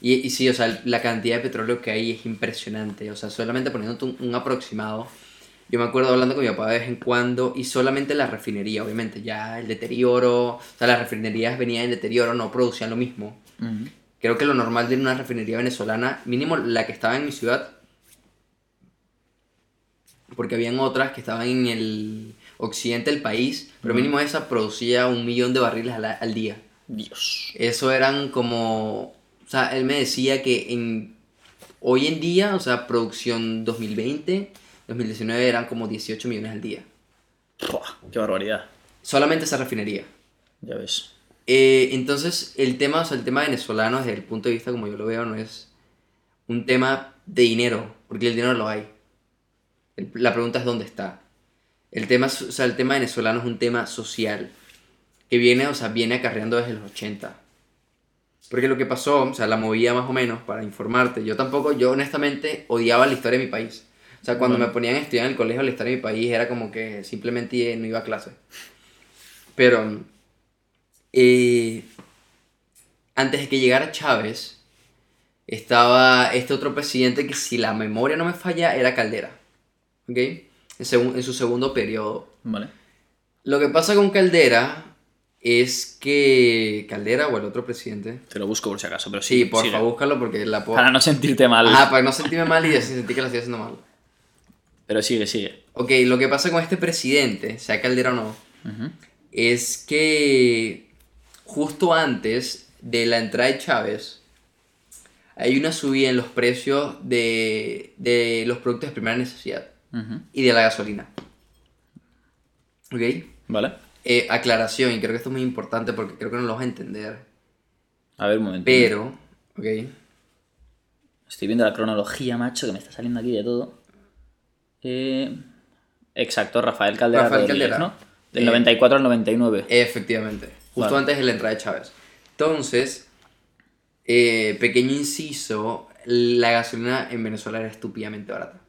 B: Y, y sí, o sea, la cantidad de petróleo que hay es impresionante. O sea, solamente poniéndote un, un aproximado. Yo me acuerdo hablando con mi papá de vez en cuando y solamente la refinería, obviamente, ya el deterioro, o sea, las refinerías venían en deterioro, no producían lo mismo.
A: Ujú.
B: Creo que lo normal de una refinería venezolana, mínimo la que estaba en mi ciudad, porque habían otras que estaban en el occidente del país, pero mínimo esa producía un millón de barriles al, al día.
A: Dios.
B: Eso eran como. O sea, él me decía que en, hoy en día, o sea, producción 2020, 2019 eran como 18 millones al día.
A: Qué barbaridad.
B: Solamente esa refinería.
A: Ya ves.
B: Eh, entonces, el tema, o sea, el tema venezolano, desde el punto de vista como yo lo veo, no es un tema de dinero, porque el dinero lo hay. El- la pregunta es dónde está. El tema, o sea, el tema venezolano es un tema social, que viene, o sea, viene acarreando desde los 80. Porque lo que pasó, o sea, la movía más o menos para informarte. Yo tampoco, yo honestamente odiaba la historia de mi país. O sea, cuando me ponían a estudiar en el colegio la historia de mi país era como que simplemente no iba a clase. Pero eh, antes de que llegara Chávez, estaba este otro presidente que si la memoria no me falla era Caldera. ¿Ok? en, su segundo periodo.
A: Vale.
B: Lo que pasa con Caldera es que... Caldera o el otro presidente.
A: Te lo busco por si acaso, pero
B: Sí,
A: sí.
B: porfa, búscalo porque la po-
A: Para no sentirte mal.
B: Ah, para no sentirme mal y sentir que la estoy haciendo mal.
A: Pero sigue, sigue.
B: Ok, lo que pasa con este presidente, sea Caldera o no, es que justo antes de la entrada de Chávez, hay una subida en los precios de, de los productos de primera necesidad
A: Ujú.
B: y de la gasolina. ¿Ok?
A: Vale.
B: Eh, aclaración, y creo que esto es muy importante porque creo que no lo vas a entender.
A: A ver, un momento.
B: Pero, ¿ok?
A: Estoy viendo la cronología, macho, que me está saliendo aquí de todo. Eh, Exacto, Rafael Caldera
B: Rafael Caldera.
A: ¿no? Del
B: Eh,
A: 94 al 99.
B: Efectivamente, justo
A: Vale.
B: antes de la entrada de Chávez. Entonces, eh, pequeño inciso, la gasolina en Venezuela era estúpidamente barata.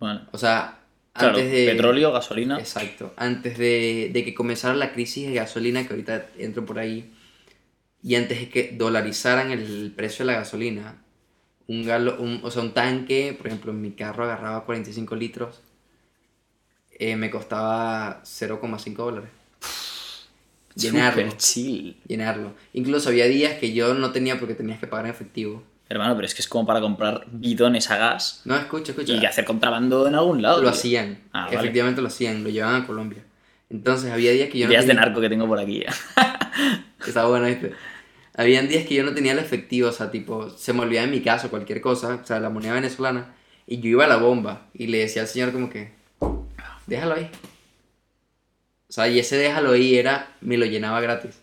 A: Vale.
B: O sea,
A: Claro,
B: antes de...
A: petróleo, gasolina.
B: Exacto. Antes de, de que comenzara la crisis de gasolina, que ahorita entro por ahí, y antes de que dolarizaran el precio de la gasolina, un galo, un- o sea, un tanque, por ejemplo, en mi carro agarraba 45 litros, eh, me costaba 0,5 dólares. Llenarlo.
A: Super chill.
B: Llenarlo. Incluso había días que yo no tenía porque tenías que pagar en efectivo.
A: Hermano, pero es que es como para comprar bidones a gas
B: No, escucha, escucha.
A: y hacer contrabando en algún lado.
B: Lo
A: tío.
B: hacían.
A: Ah, vale.
B: Efectivamente lo hacían. Lo llevaban a Colombia. Entonces había días que yo no
A: de
B: tenía...
A: narco que tengo por aquí. [laughs]
B: Está bueno, ¿viste? Habían días que yo no tenía el efectivo, o sea, tipo, se me olvidaba en mi caso cualquier cosa, o sea, la moneda venezolana, y yo iba a la bomba y le decía al señor como que, déjalo ahí. O sea, y ese déjalo ahí era, me lo llenaba gratis.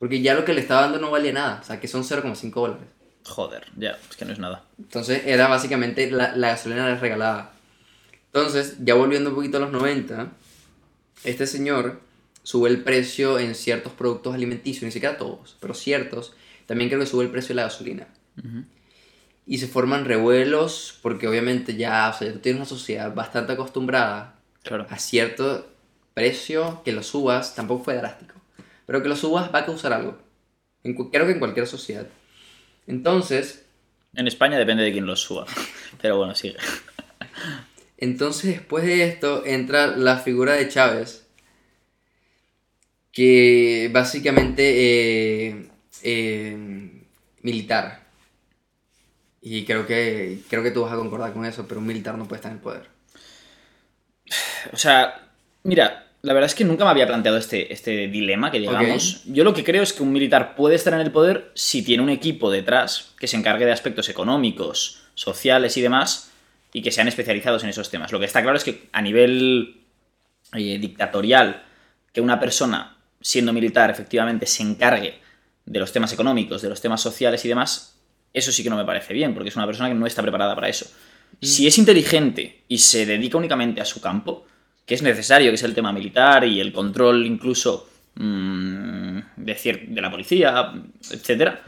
B: Porque ya lo que le estaba dando no valía nada, o sea, que son 0,5 dólares.
A: Joder, ya, es que no es nada.
B: Entonces era básicamente la, la gasolina era regalada. Entonces, ya volviendo un poquito a los 90, este señor sube el precio en ciertos productos alimenticios, ni siquiera todos, pero ciertos. También creo que sube el precio de la gasolina. Y se forman revuelos porque obviamente ya, o sea, ya tú tienes una sociedad bastante acostumbrada
A: Claro.
B: a cierto precio, que lo subas, tampoco fue drástico, pero que lo subas va a causar algo. En creo que en cualquier sociedad. Entonces,
A: En España depende de quién los suba. [laughs] Pero bueno, sigue.
B: Entonces, después de esto, entra la figura de Chávez, que básicamente eh, eh, militar. Y creo que, creo que tú vas a concordar con eso, pero un militar no puede estar en el poder.
A: O sea, mira, la verdad es que nunca me había planteado este, este dilema que digamos. Yo lo que creo es que un militar puede estar en el poder si tiene un equipo detrás que se encargue de aspectos económicos, sociales y demás, y que sean especializados en esos temas. Lo que está claro es que a nivel eh, dictatorial, que una persona, siendo militar, efectivamente se encargue de los temas económicos, de los temas sociales y demás, eso sí que no me parece bien, porque es una persona que no está preparada para eso. Si es inteligente y se dedica únicamente a su campo, que es necesario, que es el tema militar y el control incluso mm, de, de la policía, etcétera,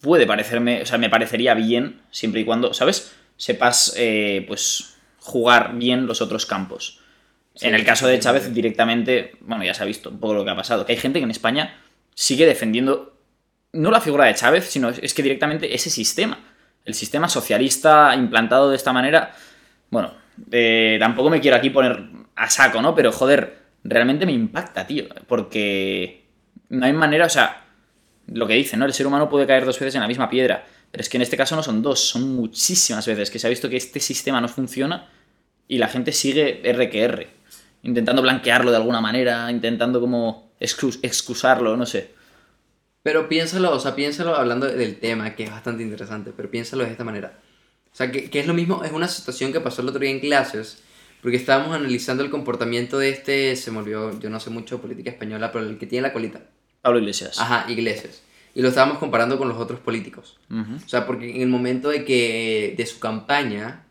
A: puede parecerme, o sea, me parecería bien siempre y cuando, ¿sabes? Sepas, eh, pues, jugar bien los otros campos.
B: Sí,
A: en el caso de. Chávez, directamente, bueno, ya se ha visto un poco lo que ha pasado, que hay gente que en España sigue defendiendo no la figura de Chávez, sino es que directamente ese sistema, el sistema socialista implantado de esta manera, bueno, eh, tampoco me quiero aquí poner a saco, ¿no? Pero joder, realmente me impacta, tío, porque no hay manera, o sea, lo que dicen, ¿no? El ser humano puede caer dos veces en la misma piedra, pero es que en este caso no son dos, son muchísimas veces que se ha visto que este sistema no funciona y la gente sigue R que R, intentando blanquearlo de alguna manera, intentando como excus- excusarlo, no sé.
B: Pero piénsalo, o sea, piénsalo hablando del tema, que es bastante interesante, pero piénsalo de esta manera. O sea, que, que es lo mismo, es una situación que pasó el otro día en clases, porque estábamos analizando el comportamiento de este, se me olvidó, yo no sé mucho de política española, pero el que tiene la colita.
A: Pablo Iglesias.
B: Ajá, Iglesias. Y lo estábamos comparando con los otros políticos.
A: Ujú.
B: O sea, porque en el momento de que de su campaña,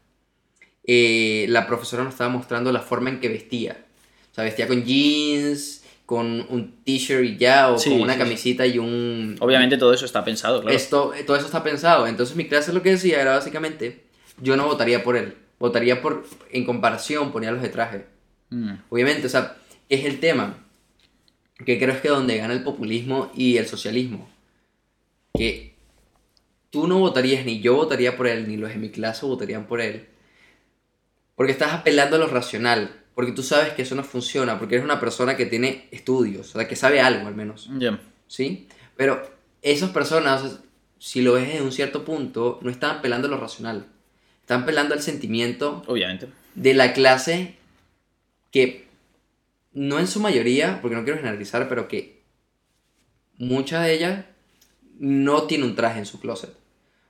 B: eh, la profesora nos estaba mostrando la forma en que vestía. O sea, vestía con jeans, con un t-shirt y ya, o
A: Sí,
B: con una
A: sí, sí.
B: camisita y un...
A: Obviamente todo eso está pensado, claro.
B: Esto, todo eso está pensado. Entonces mi clase lo que decía era básicamente, yo no votaría por él. Votaría por, en comparación, ponía los de traje.
A: Mm.
B: Obviamente, o sea, es el tema que creo es que donde gana el populismo y el socialismo. Que tú no votarías, ni yo votaría por él, ni los de mi clase votarían por él. Porque estás apelando a lo racional. Porque tú sabes que eso no funciona. Porque eres una persona que tiene estudios. O sea, que sabe algo al menos.
A: Ya.
B: ¿Sí? Pero esas personas, si lo ves en un cierto punto, no están apelando a lo racional. Están apelando al sentimiento
A: Obviamente.
B: de la clase que no en su mayoría, porque no quiero generalizar, pero que muchas de ellas no tiene un traje en su closet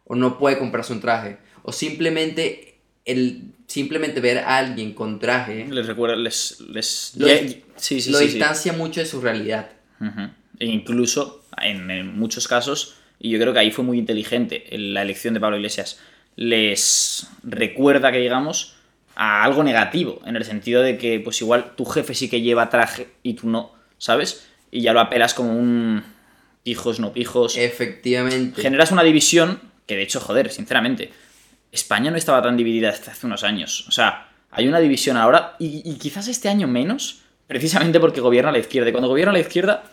B: o no puede comprarse un traje o simplemente el simplemente ver a alguien con traje
A: Les recuerda, les... les...
B: Lo-
A: ya- sí, sí,
B: lo
A: sí,
B: distancia mucho de su realidad.
A: Ujú. E incluso, en, en muchos casos, y yo creo que ahí fue muy inteligente en la elección de Pablo Iglesias, les recuerda que digamos a algo negativo, en el sentido de que pues igual tu jefe sí que lleva traje y tú no, ¿sabes? Y ya lo apelas como un pijos, no pijos.
B: Efectivamente.
A: Generas una división que de hecho, joder, sinceramente, España no estaba tan dividida hasta hace unos años. O sea, hay una división ahora y, y quizás este año menos, precisamente porque gobierna la izquierda. Y cuando gobierna la izquierda,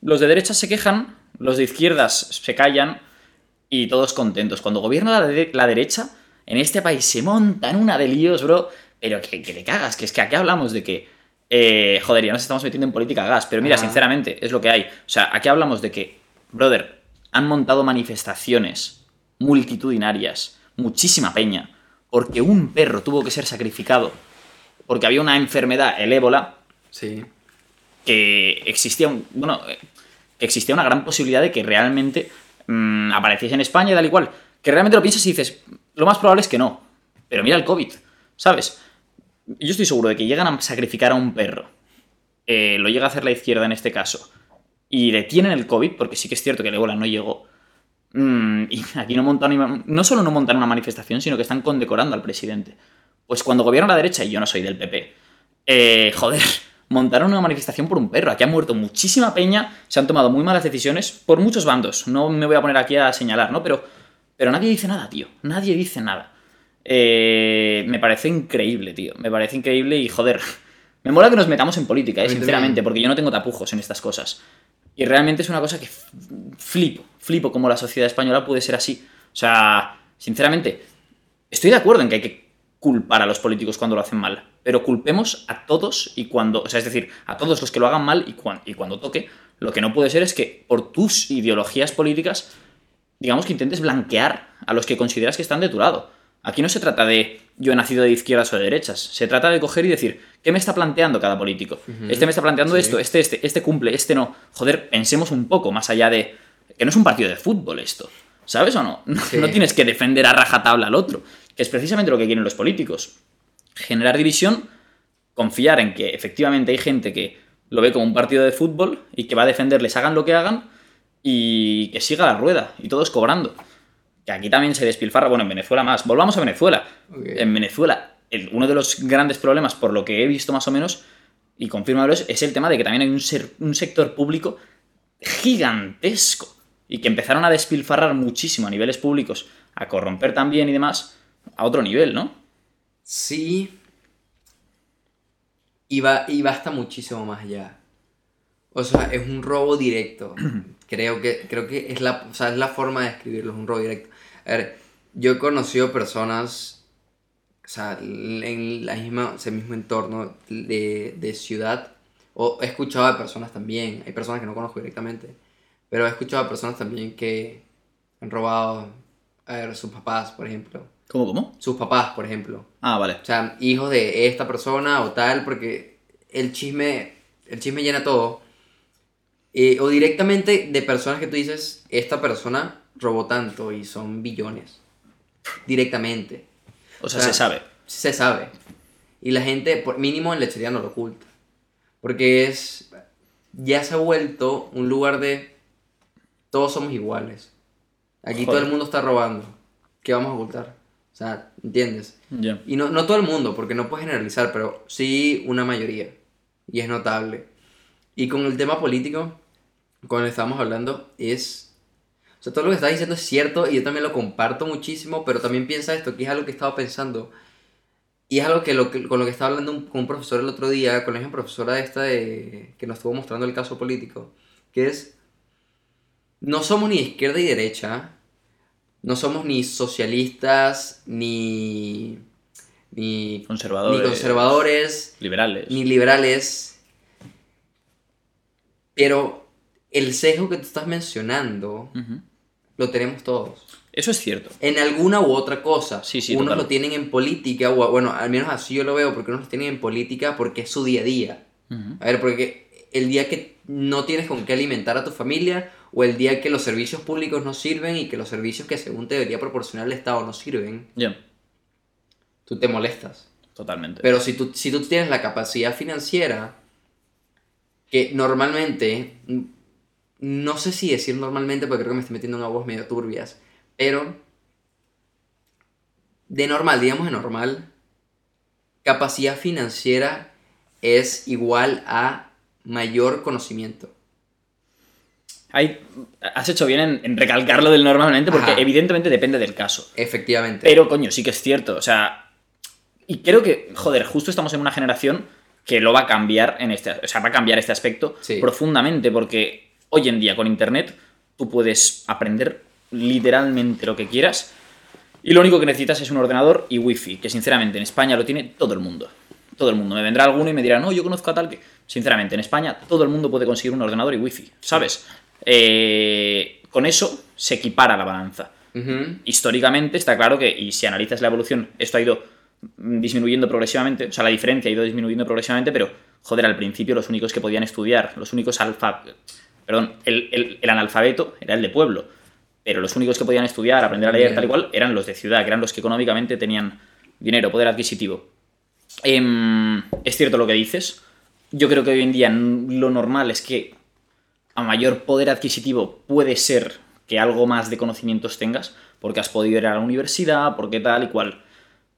A: los de derechas se quejan, los de izquierdas se callan y todos contentos. Cuando gobierna la, de- la derecha, en este país se montan una de líos, bro, pero que, que te cagas, que es que aquí hablamos de que, eh, joder, ya nos estamos metiendo en política gas, pero mira, sinceramente, es lo que hay. O sea, aquí hablamos de que, brother, han montado manifestaciones multitudinarias, muchísima peña, porque un perro tuvo que ser sacrificado, porque había una enfermedad, el ébola,
B: Sí.
A: que existía un, bueno, eh, que existía una gran posibilidad de que realmente mm, apareciese en España y tal igual. Que realmente lo piensas y dices, lo más probable es que no. Pero mira el COVID, ¿sabes? Yo estoy seguro de que llegan a sacrificar a un perro. eh, lo llega a hacer la izquierda en este caso. Y detienen el COVID, porque sí que es cierto que el ébola no llegó. Mm, y aquí no montan no solo no montan una manifestación, sino que están condecorando al presidente. Pues cuando gobierna la derecha, y yo no soy del PP, eh, joder, montaron una manifestación por un perro. Aquí ha muerto muchísima peña, se han tomado muy malas decisiones por muchos bandos. No me voy a poner aquí a señalar, ¿no? Pero, pero nadie dice nada, tío. Nadie dice nada. Eh, me parece increíble, tío. Me parece increíble y, joder, me mola que nos metamos en política, ¿eh? sinceramente, porque yo no tengo tapujos en estas cosas. Y realmente es una cosa que flipo, flipo como la sociedad española puede ser así. O sea, sinceramente, estoy de acuerdo en que hay que culpar a los políticos cuando lo hacen mal, pero culpemos a todos y cuando, o sea, es decir, a todos los que lo hagan mal y, cuan- y cuando toque, lo que no puede ser es que por tus ideologías políticas, digamos que intentes blanquear a los que consideras que están de tu lado. Aquí no se trata de yo he nacido de izquierdas o de derechas, se trata de coger y decir, ¿qué me está planteando cada político? Este me está planteando
B: Sí.
A: esto, este, este, este cumple, este no. Joder, pensemos un poco más allá de que no es un partido de fútbol esto. ¿Sabes o no? [laughs] No,
B: Sí.
A: no tienes que defender a rajatabla al otro, que es precisamente lo que quieren los políticos. Generar división, confiar en que efectivamente hay gente que lo ve como un partido de fútbol y que va a defenderles hagan lo que hagan y que siga la rueda y todos cobrando. Que aquí también se despilfarra, bueno, en Venezuela más. Volvamos a Venezuela. En Venezuela, el- uno de los grandes problemas, por lo que he visto más o menos, y confírmalo, es, es el tema de que también hay un, ser- un sector público gigantesco y que empezaron a despilfarrar muchísimo a niveles públicos, a corromper también y demás, a otro nivel, ¿no?
B: Sí. Y va, y va hasta muchísimo más allá. O sea, es un robo directo. [clears throat] creo que, creo que es la, o sea, es la forma de describirlo, es un robo directo. A ver, yo he conocido personas, o sea, en la misma, ese mismo entorno de, de ciudad, o he escuchado de personas también, hay personas que no conozco directamente, pero he escuchado de personas también que han robado, a ver, sus papás, por ejemplo.
A: ¿Cómo, cómo?
B: Sus papás, por ejemplo.
A: Ah, vale.
B: O sea, hijos de esta persona o tal, porque el chisme, el chisme llena todo. Eh, o directamente de personas que tú dices, esta persona robó tanto y son billones. Directamente.
A: O sea,
B: O sea,
A: se sabe.
B: Se sabe. Y la gente, por mínimo en lechería no lo oculta. Porque es. Ya se ha vuelto un lugar de. Todos somos iguales. Aquí todo el mundo está robando. ¿Qué vamos a ocultar? O sea, ¿entiendes?
A: Ya.
B: Y no, no todo el mundo, porque no puedes generalizar, pero sí una mayoría. Y es notable. Y con el tema político, con el que estábamos hablando, es... O sea, todo lo que estás diciendo es cierto y yo también lo comparto muchísimo, pero también piensa esto, que es algo que estaba pensando. Y es algo que, lo que- con lo que estaba hablando un- con un profesor el otro día, con la misma profesora esta de, que nos estuvo mostrando el caso político, que es... No somos ni izquierda y derecha, no somos ni socialistas, ni, ni
A: Conservadores.
B: ni conservadores,
A: Liberales.
B: ni liberales. Pero el sesgo que tú estás mencionando lo tenemos todos.
A: Eso es cierto.
B: En alguna u otra cosa.
A: Sí, sí,
B: unos
A: total.
B: lo tienen en política, o bueno, al menos así yo lo veo, porque unos lo tienen en política porque es su día a día. A ver, porque el día que no tienes con qué alimentar a tu familia, o el día que los servicios públicos no sirven y que los servicios que según te debería proporcionar el Estado no sirven,
A: Ya,
B: tú te molestas.
A: totalmente.
B: Pero si tú, si tú tienes la capacidad financiera, que normalmente, no sé si decir normalmente, porque creo que me estoy metiendo en aguas medio turbias, pero de normal, digamos de normal, capacidad financiera es igual a mayor conocimiento.
A: Hay- has hecho bien en, en recalcarlo del normalmente porque
B: Ajá.
A: evidentemente depende del caso.
B: Efectivamente.
A: Pero, coño, sí que es cierto. O sea, y creo que, joder, justo estamos en una generación que lo va a cambiar en este, o sea, va a cambiar este aspecto
B: Sí.
A: profundamente porque hoy en día con internet tú puedes aprender literalmente lo que quieras y lo único que necesitas es un ordenador y wifi, que sinceramente en España lo tiene todo el mundo. Todo el mundo. Me vendrá alguno y me dirá, no, yo conozco a tal que... Sinceramente, en España todo el mundo puede conseguir un ordenador y wifi, ¿sabes? Eh, con eso se equipara la balanza históricamente está claro que, y si analizas la evolución, esto ha ido disminuyendo progresivamente, o sea, la diferencia ha ido disminuyendo progresivamente, pero, joder, al principio los únicos que podían estudiar, los únicos alfa... Perdón, el, el- el analfabeto era el de pueblo, pero los únicos que podían estudiar, aprender a leer,
B: Bien.
A: tal y cual, eran los de ciudad, que eran los que económicamente tenían dinero, poder adquisitivo. Em, es cierto lo que dices. Yo creo que hoy en día lo normal es que a mayor poder adquisitivo puede ser que algo más de conocimientos tengas, porque has podido ir a la universidad, porque tal y cual.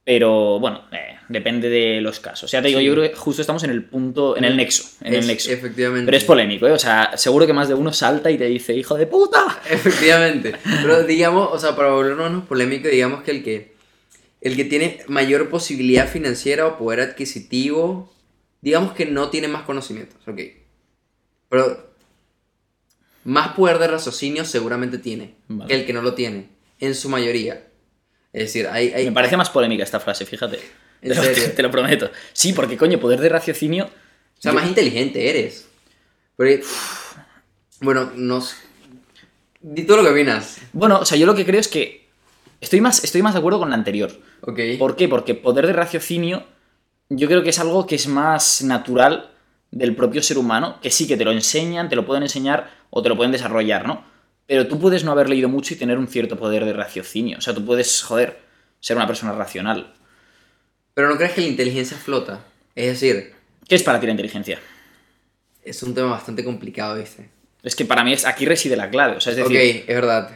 A: Pero bueno, eh, depende de los casos. Ya te digo,
B: Sí.
A: yo creo que justo estamos en el punto, en el nexo, en
B: Es-
A: el nexo.
B: Efectivamente.
A: Pero es polémico, ¿eh? O sea, seguro que más de uno salta y te dice, hijo de puta.
B: Efectivamente. Pero digamos, o sea, para volvernos polémico, digamos que el que el que tiene mayor posibilidad financiera o poder adquisitivo, digamos que no tiene más conocimientos, ok. Pero más poder de raciocinio seguramente tiene
A: Vale.
B: que el que no lo tiene, en su mayoría. Es decir, hay... hay
A: Me parece más polémica esta frase, fíjate.
B: ¿En
A: Te lo-
B: serio? [laughs]
A: Te lo prometo. Sí, porque coño, poder de raciocinio.
B: O sea, más inteligente eres. Pero, uf, bueno, no sé. Di tú lo que opinas.
A: Bueno, o sea, yo lo que creo es que estoy más, estoy más de acuerdo con la anterior.
B: Ok.
A: ¿Por qué? Porque poder de raciocinio yo creo que es algo que es más natural del propio ser humano, que sí que te lo enseñan, te lo pueden enseñar o te lo pueden desarrollar, ¿no? Pero tú puedes no haber leído mucho y tener un cierto poder de raciocinio. O sea, tú puedes, joder, ser una persona racional.
B: Pero no crees que la inteligencia flota. Es decir,
A: ¿Qué es para ti la inteligencia?
B: es un tema bastante complicado, ¿viste?
A: Es que para mí es, aquí reside la clave. O sea, es
B: ok,
A: decir,
B: es verdad.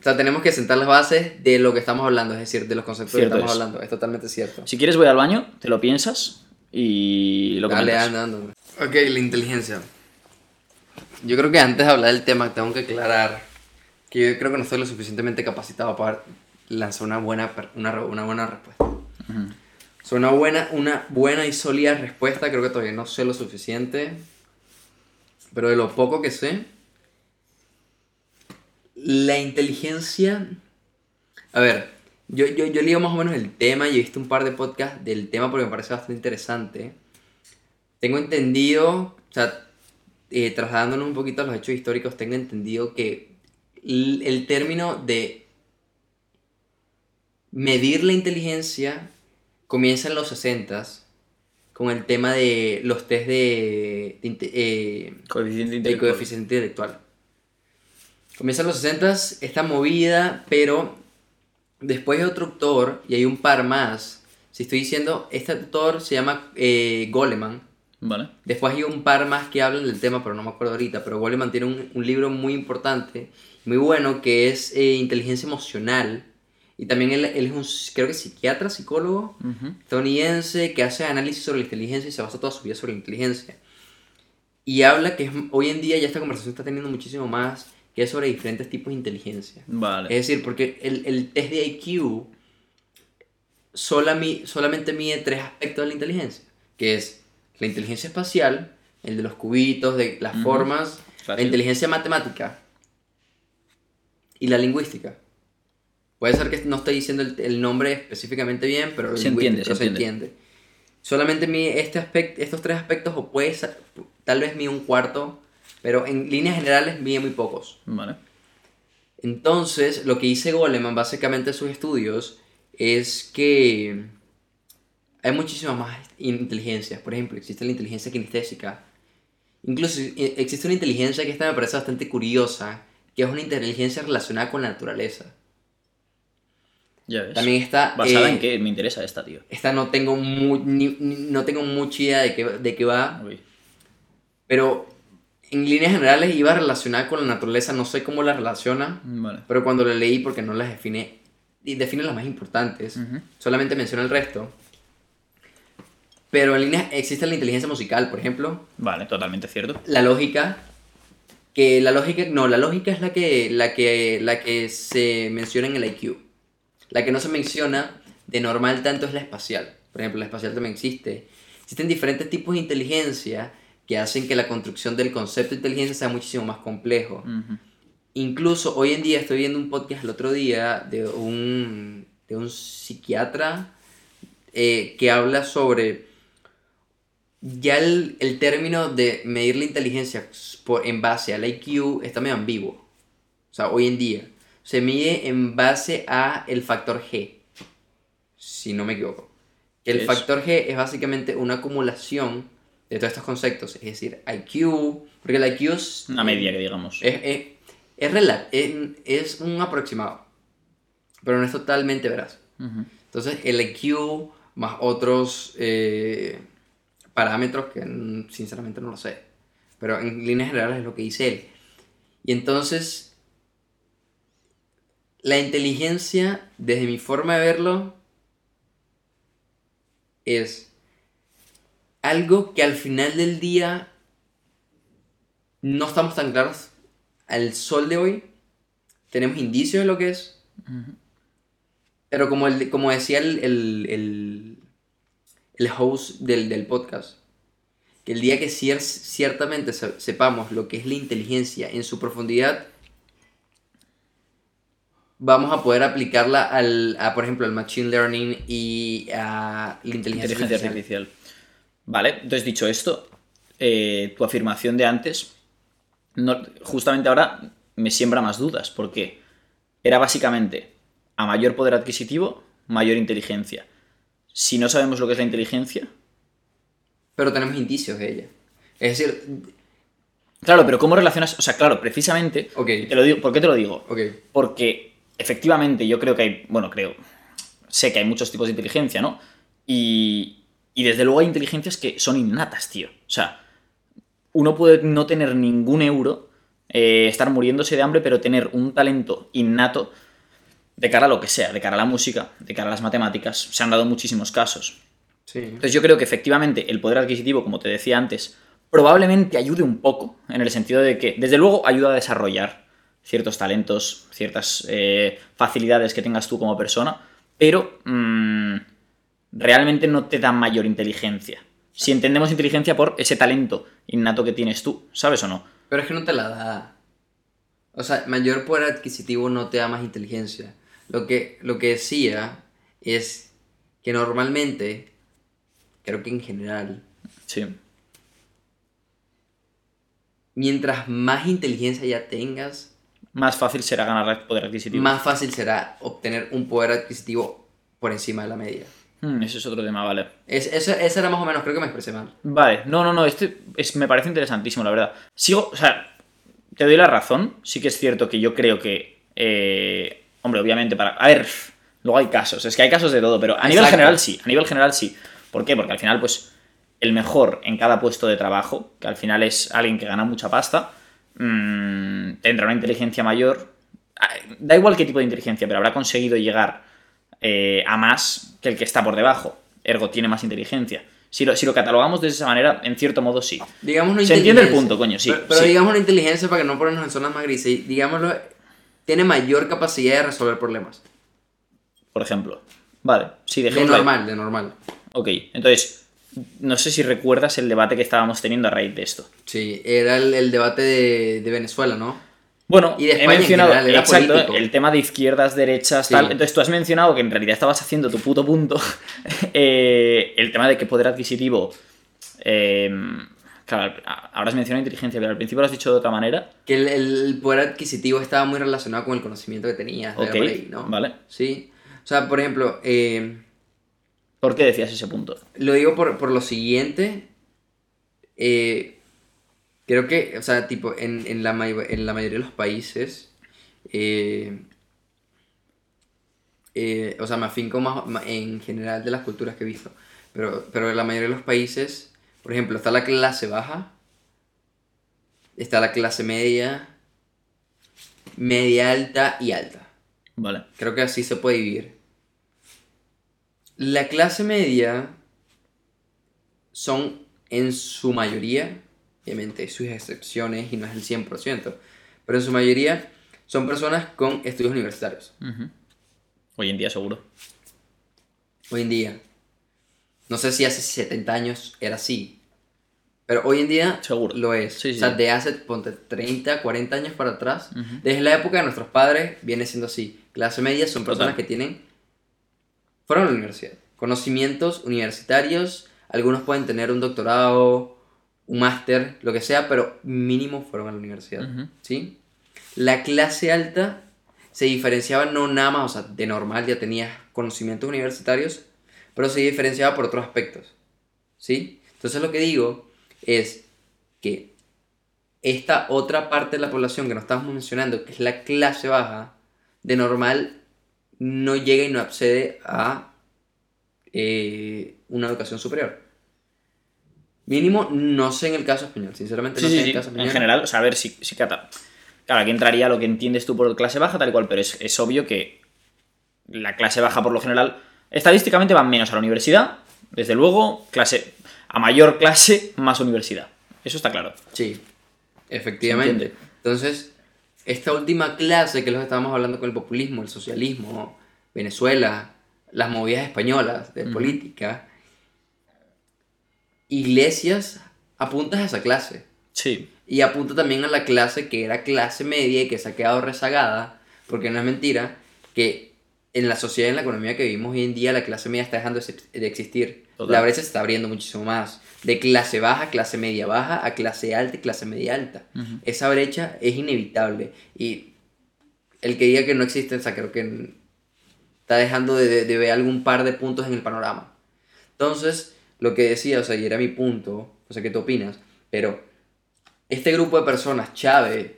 B: O sea, tenemos que sentar las bases de lo que estamos hablando, es decir, de los conceptos
A: Cierto
B: que estamos
A: es.
B: hablando. Es totalmente cierto.
A: si quieres voy al baño, te lo piensas y lo
B: Dale,
A: comentas.
B: anda, anda. Ok, la inteligencia. Yo creo que antes de hablar del tema tengo que aclarar que yo creo que no estoy lo suficientemente capacitado para lanzar una buena, una, una buena respuesta.
A: Ujú.
B: O sea, una buena, una buena y sólida respuesta, creo que todavía no sé lo suficiente. Pero de lo poco que sé, la inteligencia... A ver, yo, yo, yo leo más o menos el tema y he visto un par de podcasts del tema porque me parece bastante interesante. Tengo entendido, o sea, eh, trasladándonos un poquito a los hechos históricos, tengo entendido que el, término de medir la inteligencia comienza en los 60 con el tema de los test de, eh,
A: Coeficiente
B: el
A: intelectual.
B: coeficiente intelectual. Comienza en los 60 esta movida, pero después hay otro autor y hay un par más. Si estoy diciendo, este autor se llama eh, Goleman.
A: Vale.
B: Después hay un par más que hablan del tema, pero no me acuerdo ahorita. Pero Goleman tiene un, un libro muy importante, muy bueno, que es eh, Inteligencia Emocional. Y también él, él es un, creo que psiquiatra, psicólogo
A: Ujú.
B: estadounidense que hace análisis sobre la inteligencia y se basa toda su vida sobre la inteligencia. Y habla que es- hoy en día ya esta conversación está teniendo muchísimo más, que es sobre diferentes tipos de inteligencia.
A: Vale.
B: Es decir, porque el, el test de IQ sola mi- solamente mide tres aspectos de la inteligencia, que es la inteligencia espacial, el de los cubitos, de las formas, la inteligencia matemática y la lingüística. Puede ser que no estoy diciendo el, el nombre específicamente bien, pero,
A: Se entiende, se entiende.
B: Solamente mide este aspecto, estos tres aspectos, o puede ser- tal vez mide un cuarto, pero en líneas generales mide muy pocos.
A: Vale.
B: Entonces, lo que dice Goleman básicamente en sus estudios es que hay muchísimas más inteligencias. Por ejemplo, existe la inteligencia kinestésica. Incluso eh, existe una inteligencia que esta me parece bastante curiosa, que es una inteligencia relacionada con la naturaleza.
A: Ya ves.
B: También está...
A: ¿Basada
B: eh,
A: en qué? Me interesa esta, tío.
B: Esta no tengo, mu- ni- ni- no tengo mucha idea de qué, de qué va,
A: Uy.
B: pero en líneas generales iba relacionada con la naturaleza, no sé cómo la relaciona,
A: Vale.
B: pero cuando lo leí, porque no las define, define las más importantes,
A: Ujú.
B: solamente menciona el resto. Pero en líneas existe la inteligencia musical, por ejemplo,
A: Vale, totalmente cierto.
B: la lógica, que la lógica, no, la lógica es la que, la que, la que se menciona en el IQ. La que no se menciona de normal tanto es la espacial. Por ejemplo, la espacial también existe. Existen diferentes tipos de inteligencia que hacen que la construcción del concepto de inteligencia sea muchísimo más complejo.
A: Ujú.
B: Incluso hoy en día estoy viendo un podcast el otro día de un, de un psiquiatra eh, que habla sobre ya el, el término de medir la inteligencia por, en base al IQ está medio ambiguo. O sea, hoy en día se mide en base a el factor G, si no me equivoco. El factor G es básicamente una acumulación de todos estos conceptos, es decir, IQ, porque el IQ es
A: Una media, que digamos.
B: es, es, es, es, es un aproximado, pero no es totalmente veraz.
A: Ujú.
B: Entonces, el IQ más otros eh, parámetros que mm, sinceramente no lo sé, pero en líneas generales es lo que dice él. Y entonces, la inteligencia, desde mi forma de verlo, es algo que al final del día no estamos tan claros al sol de hoy. Tenemos indicios de lo que es. Pero como, el, como decía el, el, el, el host del, del podcast, que el día que cier- ciertamente se- sepamos lo que es la inteligencia en su profundidad, vamos a poder aplicarla al, a, por ejemplo, al machine learning y a la inteligencia,
A: Inteligencia
B: artificial.
A: artificial. Vale, entonces dicho esto, eh, tu afirmación de antes, no- justamente ahora me siembra más dudas, porque era básicamente a mayor poder adquisitivo, mayor inteligencia. Si no sabemos lo que es la inteligencia,
B: Pero tenemos indicios de ella. Es decir,
A: claro, pero ¿cómo relacionas? O sea, claro, precisamente,
B: Ok.
A: te lo digo, ¿por qué te lo digo? Porque efectivamente yo creo que hay, bueno, creo, sé que hay muchos tipos de inteligencia, ¿no? Y, y desde luego hay inteligencias que son innatas, tío. O sea, uno puede no tener ningún euro, eh, estar muriéndose de hambre, pero tener un talento innato de cara a lo que sea, de cara a la música, de cara a las matemáticas. Se han dado muchísimos casos.
B: sí.
A: Entonces yo creo que efectivamente el poder adquisitivo, como te decía antes, probablemente ayude un poco, en el sentido de que, desde luego, ayuda a desarrollar ciertos talentos, ciertas eh, facilidades que tengas tú como persona, pero mm, realmente no te da mayor inteligencia. Si entendemos inteligencia por ese talento innato que tienes tú, ¿sabes o no?
B: Pero es que no te la da. O sea, mayor poder adquisitivo no te da más inteligencia. Lo que, lo que decía es que normalmente, creo que en general,
A: Sí.
B: mientras más inteligencia ya tengas,
A: Más fácil será ganar poder adquisitivo.
B: más fácil será obtener un poder adquisitivo por encima de la media.
A: Mm, ese es otro tema, vale.
B: Es, eso, ese era más o menos, creo que me expresé mal.
A: Vale, no, no, no, este es, me parece interesantísimo, la verdad. Sigo, o sea, te doy la razón, sí que es cierto que yo creo que, eh, hombre, obviamente para... A ver, luego hay casos, es que hay casos de todo, pero a nivel general sí, a nivel general sí. ¿Por qué? Porque al final, pues, el mejor en cada puesto de trabajo, que al final es alguien que gana mucha pasta, mm, tendrá una inteligencia mayor. Ah, Da igual qué tipo de inteligencia, pero habrá conseguido llegar eh, a más que el que está por debajo. Ergo, tiene más inteligencia. Si lo, si lo catalogamos de esa manera, en cierto modo sí.
B: Digamos
A: Se entiende el punto, coño, sí,
B: Pero, pero
A: sí.
B: digamos una inteligencia para que no ponernos en zonas más grises. Digámoslo, tiene mayor capacidad de resolver problemas.
A: Por ejemplo. Vale, sí,
B: De normal, de normal.
A: Ok, entonces, no sé si recuerdas el debate que estábamos teniendo a raíz de esto.
B: Sí, era el, el debate de, de Venezuela, ¿no?
A: Bueno,
B: Y
A: he mencionado
B: general,
A: exacto, el tema de izquierdas, derechas,
B: Sí.
A: tal. Entonces tú has mencionado que en realidad estabas haciendo tu puto punto. [laughs] eh, el tema de que poder adquisitivo. eh, claro, ahora has mencionado inteligencia, pero al principio lo has dicho de otra manera.
B: Que el, el poder adquisitivo estaba muy relacionado con el conocimiento que tenías.
A: Ok,
B: por ahí, ¿no?
A: vale.
B: Sí. O sea, por ejemplo, eh,
A: ¿Por qué decías ese punto?
B: lo digo por, por lo siguiente. eh, creo que, o sea, tipo, en, en, la, en la mayoría de los países. eh, eh, o sea, me afinco más, en general de las culturas que he visto. Pero, pero en la mayoría de los países, por ejemplo, está la clase baja, está la clase media, media alta y alta.
A: Vale.
B: Creo que así se puede vivir. La clase media son en su mayoría, obviamente sus excepciones y no es el 100%, pero en su mayoría son personas con estudios universitarios.
A: Ujú. Hoy en día seguro.
B: Hoy en día. No sé si hace 70 años era así. Pero hoy en día
A: Seguro.
B: lo es.
A: Sí,
B: o sea,
A: sí.
B: de hace, ponte, 30, 40 años para atrás, desde la época de nuestros padres, viene siendo así. Clase media son personas
A: Total.
B: que tienen, fueron a la universidad, conocimientos universitarios, algunos pueden tener un doctorado, un máster, lo que sea, pero mínimo fueron a la universidad. ¿Sí? La clase alta se diferenciaba no nada más, o sea, de normal ya tenías conocimientos universitarios, pero se diferenciaba por otros aspectos. ¿Sí? Entonces lo que digo es que esta otra parte de la población que no estamos mencionando, que es la clase baja, de normal no llega y no accede a eh, una educación superior. Mínimo, no sé en el caso español, sinceramente no
A: Sí,
B: sé
A: sí,
B: en
A: sí.
B: el caso español.
A: En general, o sea, a ver si, si cata. Claro, aquí entraría lo que entiendes tú por clase baja, tal y cual, pero es, es obvio que la clase baja, por lo general, estadísticamente van menos a la universidad. Desde luego, clase. A mayor clase, más universidad. Eso está claro.
B: Sí, efectivamente. Entonces, esta última clase que los estábamos hablando con el populismo, el socialismo, Venezuela, las movidas españolas de
A: Ujú.
B: política, Iglesias apuntas a esa clase.
A: Sí.
B: Y apunta también a la clase que era clase media y que se ha quedado rezagada, porque no es mentira que en la sociedad y en la economía que vivimos hoy en día la clase media está dejando de existir.
A: Total.
B: La brecha se está abriendo muchísimo más. De clase baja, clase media baja, a clase alta y clase media alta. Esa brecha es inevitable. Y el que diga que no existe, o sea, creo que está dejando de, de- de ver algún par de puntos en el panorama. Entonces, lo que decía, o sea, y era mi punto, no sé qué tú opinas, pero este grupo de personas, Chávez,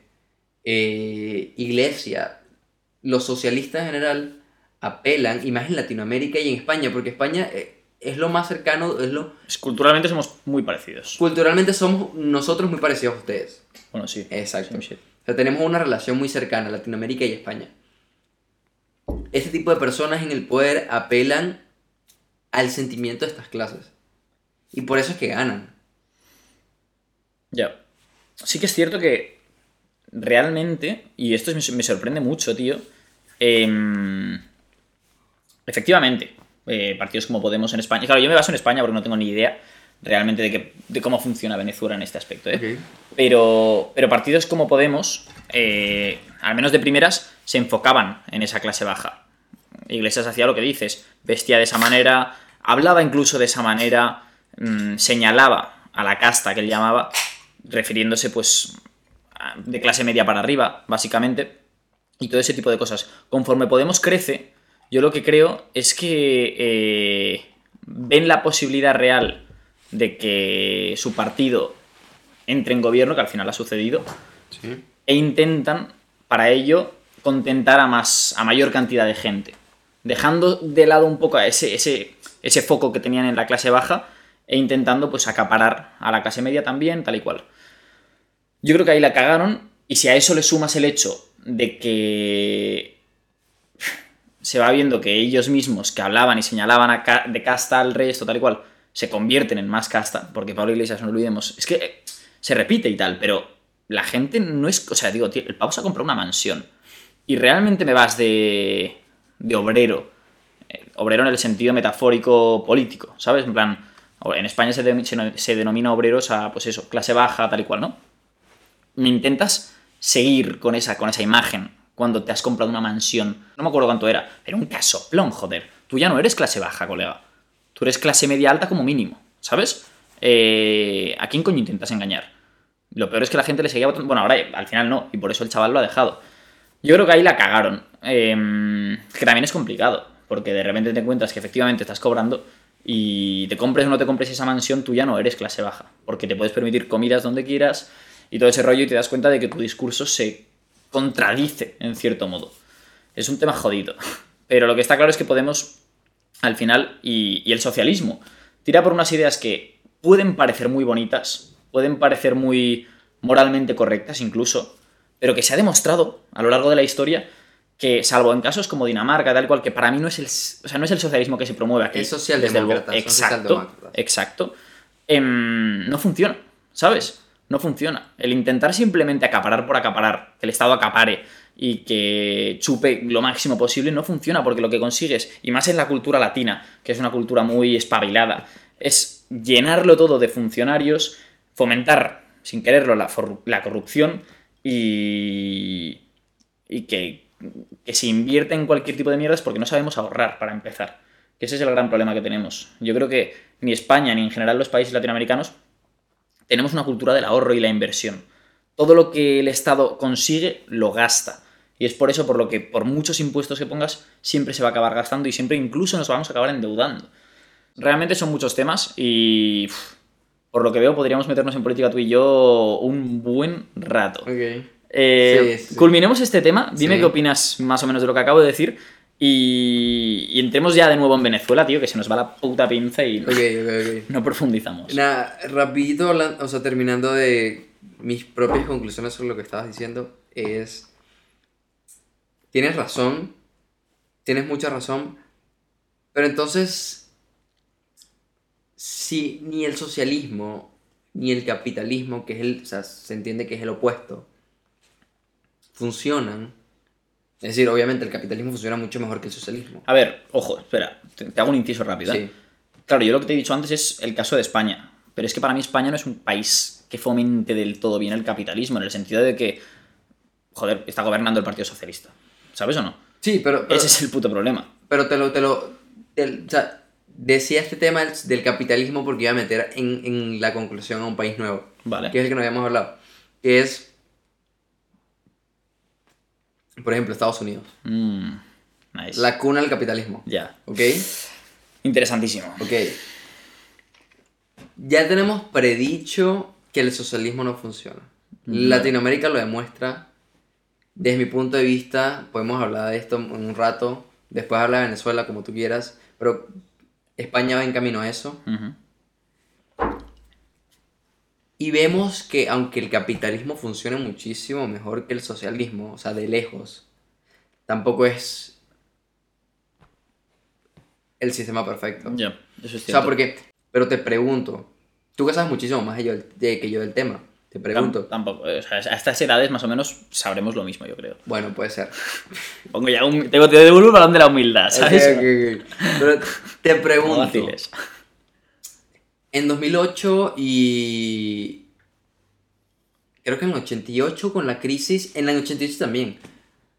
B: eh, Iglesia, los socialistas en general, apelan, y más en Latinoamérica y en España, porque España eh, es lo más cercano, es lo...
A: Culturalmente somos muy parecidos.
B: Culturalmente somos nosotros muy parecidos a ustedes.
A: Bueno, sí.
B: Exacto. O sea, tenemos una relación muy cercana, Latinoamérica y España. Este tipo de personas en el poder apelan al sentimiento de estas clases. Y por eso es que ganan.
A: Ya. Sí que es cierto que realmente, y esto me, sorprende mucho, tío, em, efectivamente, eh, partidos como Podemos en España, claro, yo me baso en España porque no tengo ni idea realmente de, que- de cómo funciona Venezuela en este aspecto, ¿eh? Pero, pero partidos como Podemos, eh, al menos de primeras, se enfocaban en esa clase baja. Iglesias hacía lo que dices, vestía de esa manera, hablaba incluso de esa manera, mm, señalaba a la casta que él llamaba, refiriéndose pues de clase media para arriba, básicamente, y todo ese tipo de cosas. Conforme Podemos crece, yo lo que creo es que eh, ven la posibilidad real de que su partido entre en gobierno, que al final ha sucedido,
B: Sí.
A: e intentan, para ello, contentar a, más, a mayor cantidad de gente. Dejando de lado un poco ese, ese, ese foco que tenían en la clase baja e intentando pues acaparar a la clase media también, tal y cual. Yo creo que ahí la cagaron y si a eso le sumas el hecho de que se va viendo que ellos mismos que hablaban y señalaban a de casta al resto, tal y cual, se convierten en más casta, porque Pablo Iglesias, no olvidemos, es que se repite y tal, pero la gente no es. O sea, digo, tío, el pavo se ha comprado una mansión y realmente me vas de. de obrero. eh, obrero en el sentido metafórico político, ¿sabes? En plan, en España se, se denomina obreros a, pues eso, clase baja, tal y cual, ¿no? Me intentas seguir con esa, con esa imagen cuando te has comprado una mansión. No me acuerdo cuánto era, pero un casoplón, joder. Tú ya no eres clase baja, colega. Tú eres clase media alta como mínimo, ¿sabes? Eh, ¿A quién coño intentas engañar? Lo peor es que la gente le seguía votando. Bueno, ahora al final no, y por eso el chaval lo ha dejado. Yo creo que ahí la cagaron. Em, que también es complicado, porque de repente te encuentras que efectivamente estás cobrando y te compres o no te compres esa mansión, tú ya no eres clase baja, porque te puedes permitir comidas donde quieras y todo ese rollo y te das cuenta de que tu discurso se contradice en cierto modo. Es un tema jodido. Pero lo que está claro es que Podemos, al final, y, y el socialismo, tira por unas ideas que pueden parecer muy bonitas, pueden parecer muy moralmente correctas incluso, pero que se ha demostrado a lo largo de la historia que, salvo en casos como Dinamarca, tal cual, que para mí no es el, o sea, no es el socialismo que se promueve aquí.
B: Es socialdemócrata.
A: Exacto, exacto. Em, no funciona, ¿sabes? No funciona. El intentar simplemente acaparar por acaparar, que el Estado acapare y que chupe lo máximo posible, no funciona porque lo que consigues, y más en la cultura latina, que es una cultura muy espabilada, es llenarlo todo de funcionarios, fomentar, sin quererlo, la, la corrupción y, y que, que se invierte en cualquier tipo de mierdas porque no sabemos ahorrar para empezar. Que ese es el gran problema que tenemos. Yo creo que ni España ni en general los países latinoamericanos tenemos una cultura del ahorro y la inversión. Todo lo que el Estado consigue lo gasta. Y es por eso por lo que por muchos impuestos que pongas siempre se va a acabar gastando y siempre incluso nos vamos a acabar endeudando. Realmente son muchos temas y por lo que veo podríamos meternos en política tú y yo un buen rato.
B: Ok.
A: Eh,
B: Sí, sí.
A: Culminemos este tema. Dime
B: Sí.
A: qué opinas más o menos de lo que acabo de decir. Y, y entremos ya de nuevo en Venezuela, tío, que se nos va la puta pinza y [laughs] no profundizamos.
B: Nada, rapidito, o sea, terminando de mis propias conclusiones sobre lo que estabas diciendo, es... Tienes razón, tienes mucha razón, pero entonces, si ni el socialismo, ni el capitalismo, que es el, o sea, se entiende que es el opuesto, funcionan, es decir, obviamente el capitalismo funciona mucho mejor que el socialismo.
A: A ver, ojo, espera, te, te hago un inciso rápido. ¿eh?
B: Sí.
A: Claro, yo lo que te he dicho antes es el caso de España. Pero es que para mí España no es un país que fomente del todo bien el capitalismo, en el sentido de que, joder, está gobernando el Partido Socialista. ¿Sabes o no?
B: Sí, pero... pero-
A: Ese es el puto problema.
B: Pero te lo, te lo, te- o sea, decía este tema del, del capitalismo porque iba a meter en, en la conclusión a un país nuevo,
A: Vale.
B: que es el que no habíamos hablado, que es, por ejemplo, Estados Unidos,
A: Mm, nice.
B: la cuna del capitalismo,
A: Ya.
B: ¿ok?
A: Interesantísimo.
B: Ok. Ya tenemos predicho que el socialismo no funciona. Latinoamérica lo demuestra. Desde mi punto de vista, podemos hablar de esto en un rato. Después hablar de Venezuela, como tú quieras. Pero España va en camino a eso.
A: Ujú.
B: Y vemos que aunque el capitalismo funcione muchísimo mejor que el socialismo, o sea, de lejos, tampoco es el sistema perfecto.
A: Ya, eso es
B: O
A: cierto.
B: sea, porque, pero te pregunto, tú que sabes muchísimo más de, yo- de que yo del tema, te pregunto,
A: Tam- Tampoco. O sea, a estas edades más o menos sabremos lo mismo, yo creo.
B: bueno, puede ser.
A: Pongo ya un... Te, te devuelvo el balón de la humildad, ¿sabes?
B: Ok, ok, ok. Pero te pregunto. En 2008 y creo que en el 88 con la crisis, en el 88 también,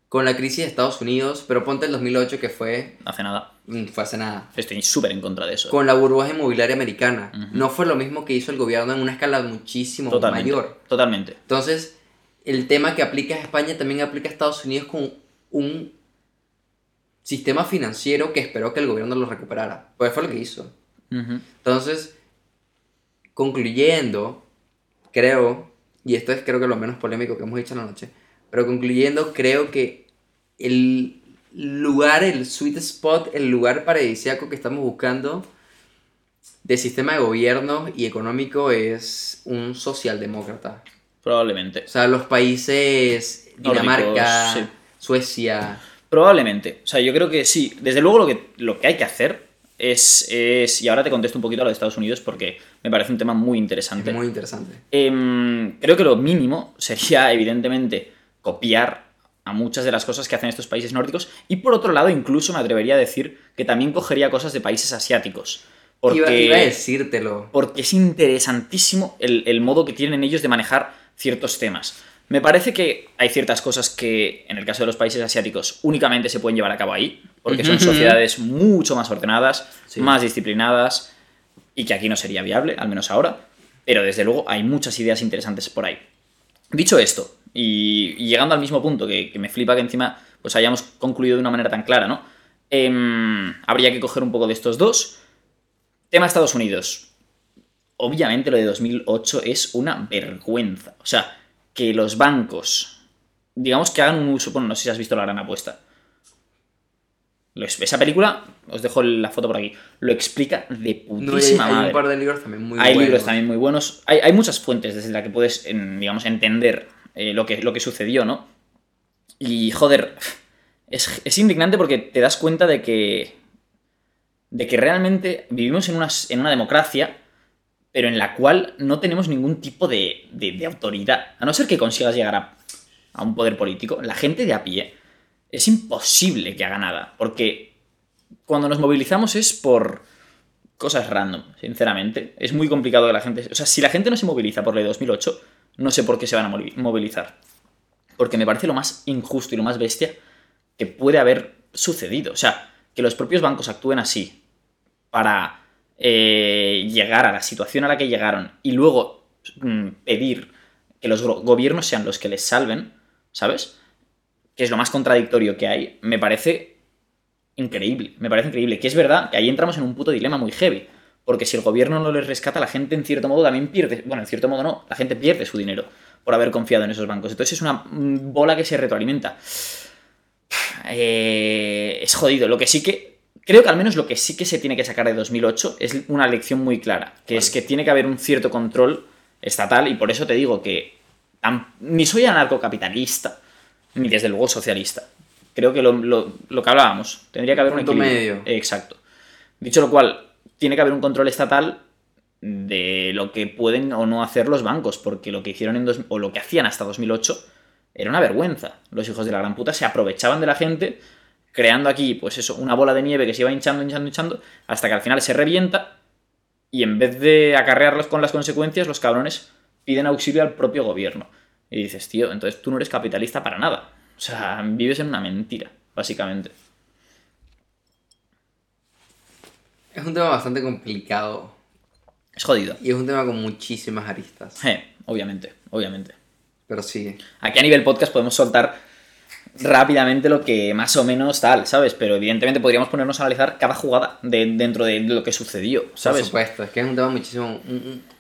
B: con la crisis de Estados Unidos, pero ponte el 2008 que fue,
A: hace nada.
B: mm, fue hace nada.
A: Estoy súper en contra de eso.
B: Con la burbuja inmobiliaria americana. No fue lo mismo que hizo el gobierno en una escala muchísimo
A: Totalmente.
B: mayor.
A: Totalmente.
B: Entonces, el tema que aplica a España también aplica a Estados Unidos con un sistema financiero que esperó que el gobierno lo recuperara. Pues fue lo que hizo. Entonces, concluyendo, creo, y esto es creo que lo menos polémico que hemos dicho en la noche, pero concluyendo, creo que el lugar, el sweet spot, el lugar paradisíaco que estamos buscando de sistema de gobierno y económico es un socialdemócrata.
A: Probablemente.
B: O sea, los países Dinamarca,
A: Nórdicos, sí.
B: Suecia.
A: Probablemente. O sea, yo creo que sí. Desde luego lo que, lo que hay que hacer es, es... Y ahora te contesto un poquito a lo de Estados Unidos porque me parece un tema muy interesante.
B: Es muy interesante.
A: Em, creo que lo mínimo sería, evidentemente, copiar a muchas de las cosas que hacen estos países nórdicos. Y por otro lado, incluso me atrevería a decir que también cogería cosas de países asiáticos. Porque,
B: Iba, iba a decírtelo.
A: porque es interesantísimo el, el modo que tienen ellos de manejar ciertos temas. Me parece que hay ciertas cosas que, en el caso de los países asiáticos, únicamente se pueden llevar a cabo ahí, porque son sociedades mucho más ordenadas,
B: Sí.
A: más disciplinadas, y que aquí no sería viable, al menos ahora. Pero desde luego hay muchas ideas interesantes por ahí. Dicho esto, y, y llegando al mismo punto, que, que me flipa que encima pues hayamos concluido de una manera tan clara, ¿no? Em, habría que coger un poco de estos dos. Tema Estados Unidos. Obviamente lo de 2008 es una vergüenza. O sea, que los bancos, digamos que hagan un uso, bueno, no sé si has visto la gran apuesta. Esa película, os dejo la foto por aquí, lo explica de
B: No, hay,
A: putísima
B: hay
A: madre.
B: un par de libros también muy
A: Hay
B: buenos.
A: libros también muy buenos. Hay, hay muchas fuentes desde las que puedes, en- digamos, entender eh, lo, que, lo que sucedió, ¿no? Y, joder, es, es indignante porque te das cuenta de que. de que realmente vivimos en una, en una democracia, pero en la cual no tenemos ningún tipo de, de- autoridad. A no ser que consigas llegar a, a un poder político, la gente de a pie es imposible que haga nada. Porque cuando nos movilizamos es por cosas random, sinceramente. Es muy complicado que la gente... O sea, si la gente no se moviliza por la de 2008, no sé por qué se van a movi- movilizar. Porque me parece lo más injusto y lo más bestia que puede haber sucedido. O sea, que los propios bancos actúen así para eh, llegar a la situación a la que llegaron y luego mm, pedir que los go- gobiernos sean los que les salven, ¿sabes? Que es lo más contradictorio que hay, me parece increíble. Me parece increíble. Que es verdad que ahí entramos en un puto dilema muy heavy. Porque si el gobierno no les rescata, la gente en cierto modo también pierde. Bueno, en cierto modo no, la gente pierde su dinero por haber confiado en esos bancos. Entonces es una mm, bola que se retroalimenta. [sighs] Eh, es jodido. Lo que sí que. Creo que al menos lo que sí que se tiene que sacar de 2008 es una lección muy clara. Que es que tiene que haber un cierto control estatal. Y por eso te digo que. ni soy anarcocapitalista, ni desde luego socialista. Creo que lo, lo- lo que hablábamos. Tendría que haber un equilibrio.
B: medio.
A: Exacto. Dicho lo cual, tiene que haber un control estatal de lo que pueden o no hacer los bancos, porque lo que hicieron en dos- o lo que hacían hasta 2008 era una vergüenza. Los hijos de la gran puta se aprovechaban de la gente, creando aquí, pues eso, una bola de nieve que se iba hinchando, hinchando, hinchando, hasta que al final se revienta y en vez de acarrearlos con las consecuencias, los cabrones piden auxilio al propio gobierno. Y dices, tío, entonces tú no eres capitalista para nada. O sea, vives en una mentira, básicamente.
B: Es un tema bastante complicado.
A: Es jodido.
B: Y es un tema con muchísimas aristas.
A: Eh, obviamente, obviamente.
B: Pero sí.
A: Aquí a nivel podcast podemos soltar rápidamente lo que más o menos tal, ¿sabes? Pero evidentemente podríamos ponernos a analizar cada jugada de, dentro de lo que sucedió,
B: Por
A: ¿sabes?
B: supuesto. Es que es un tema muchísimo.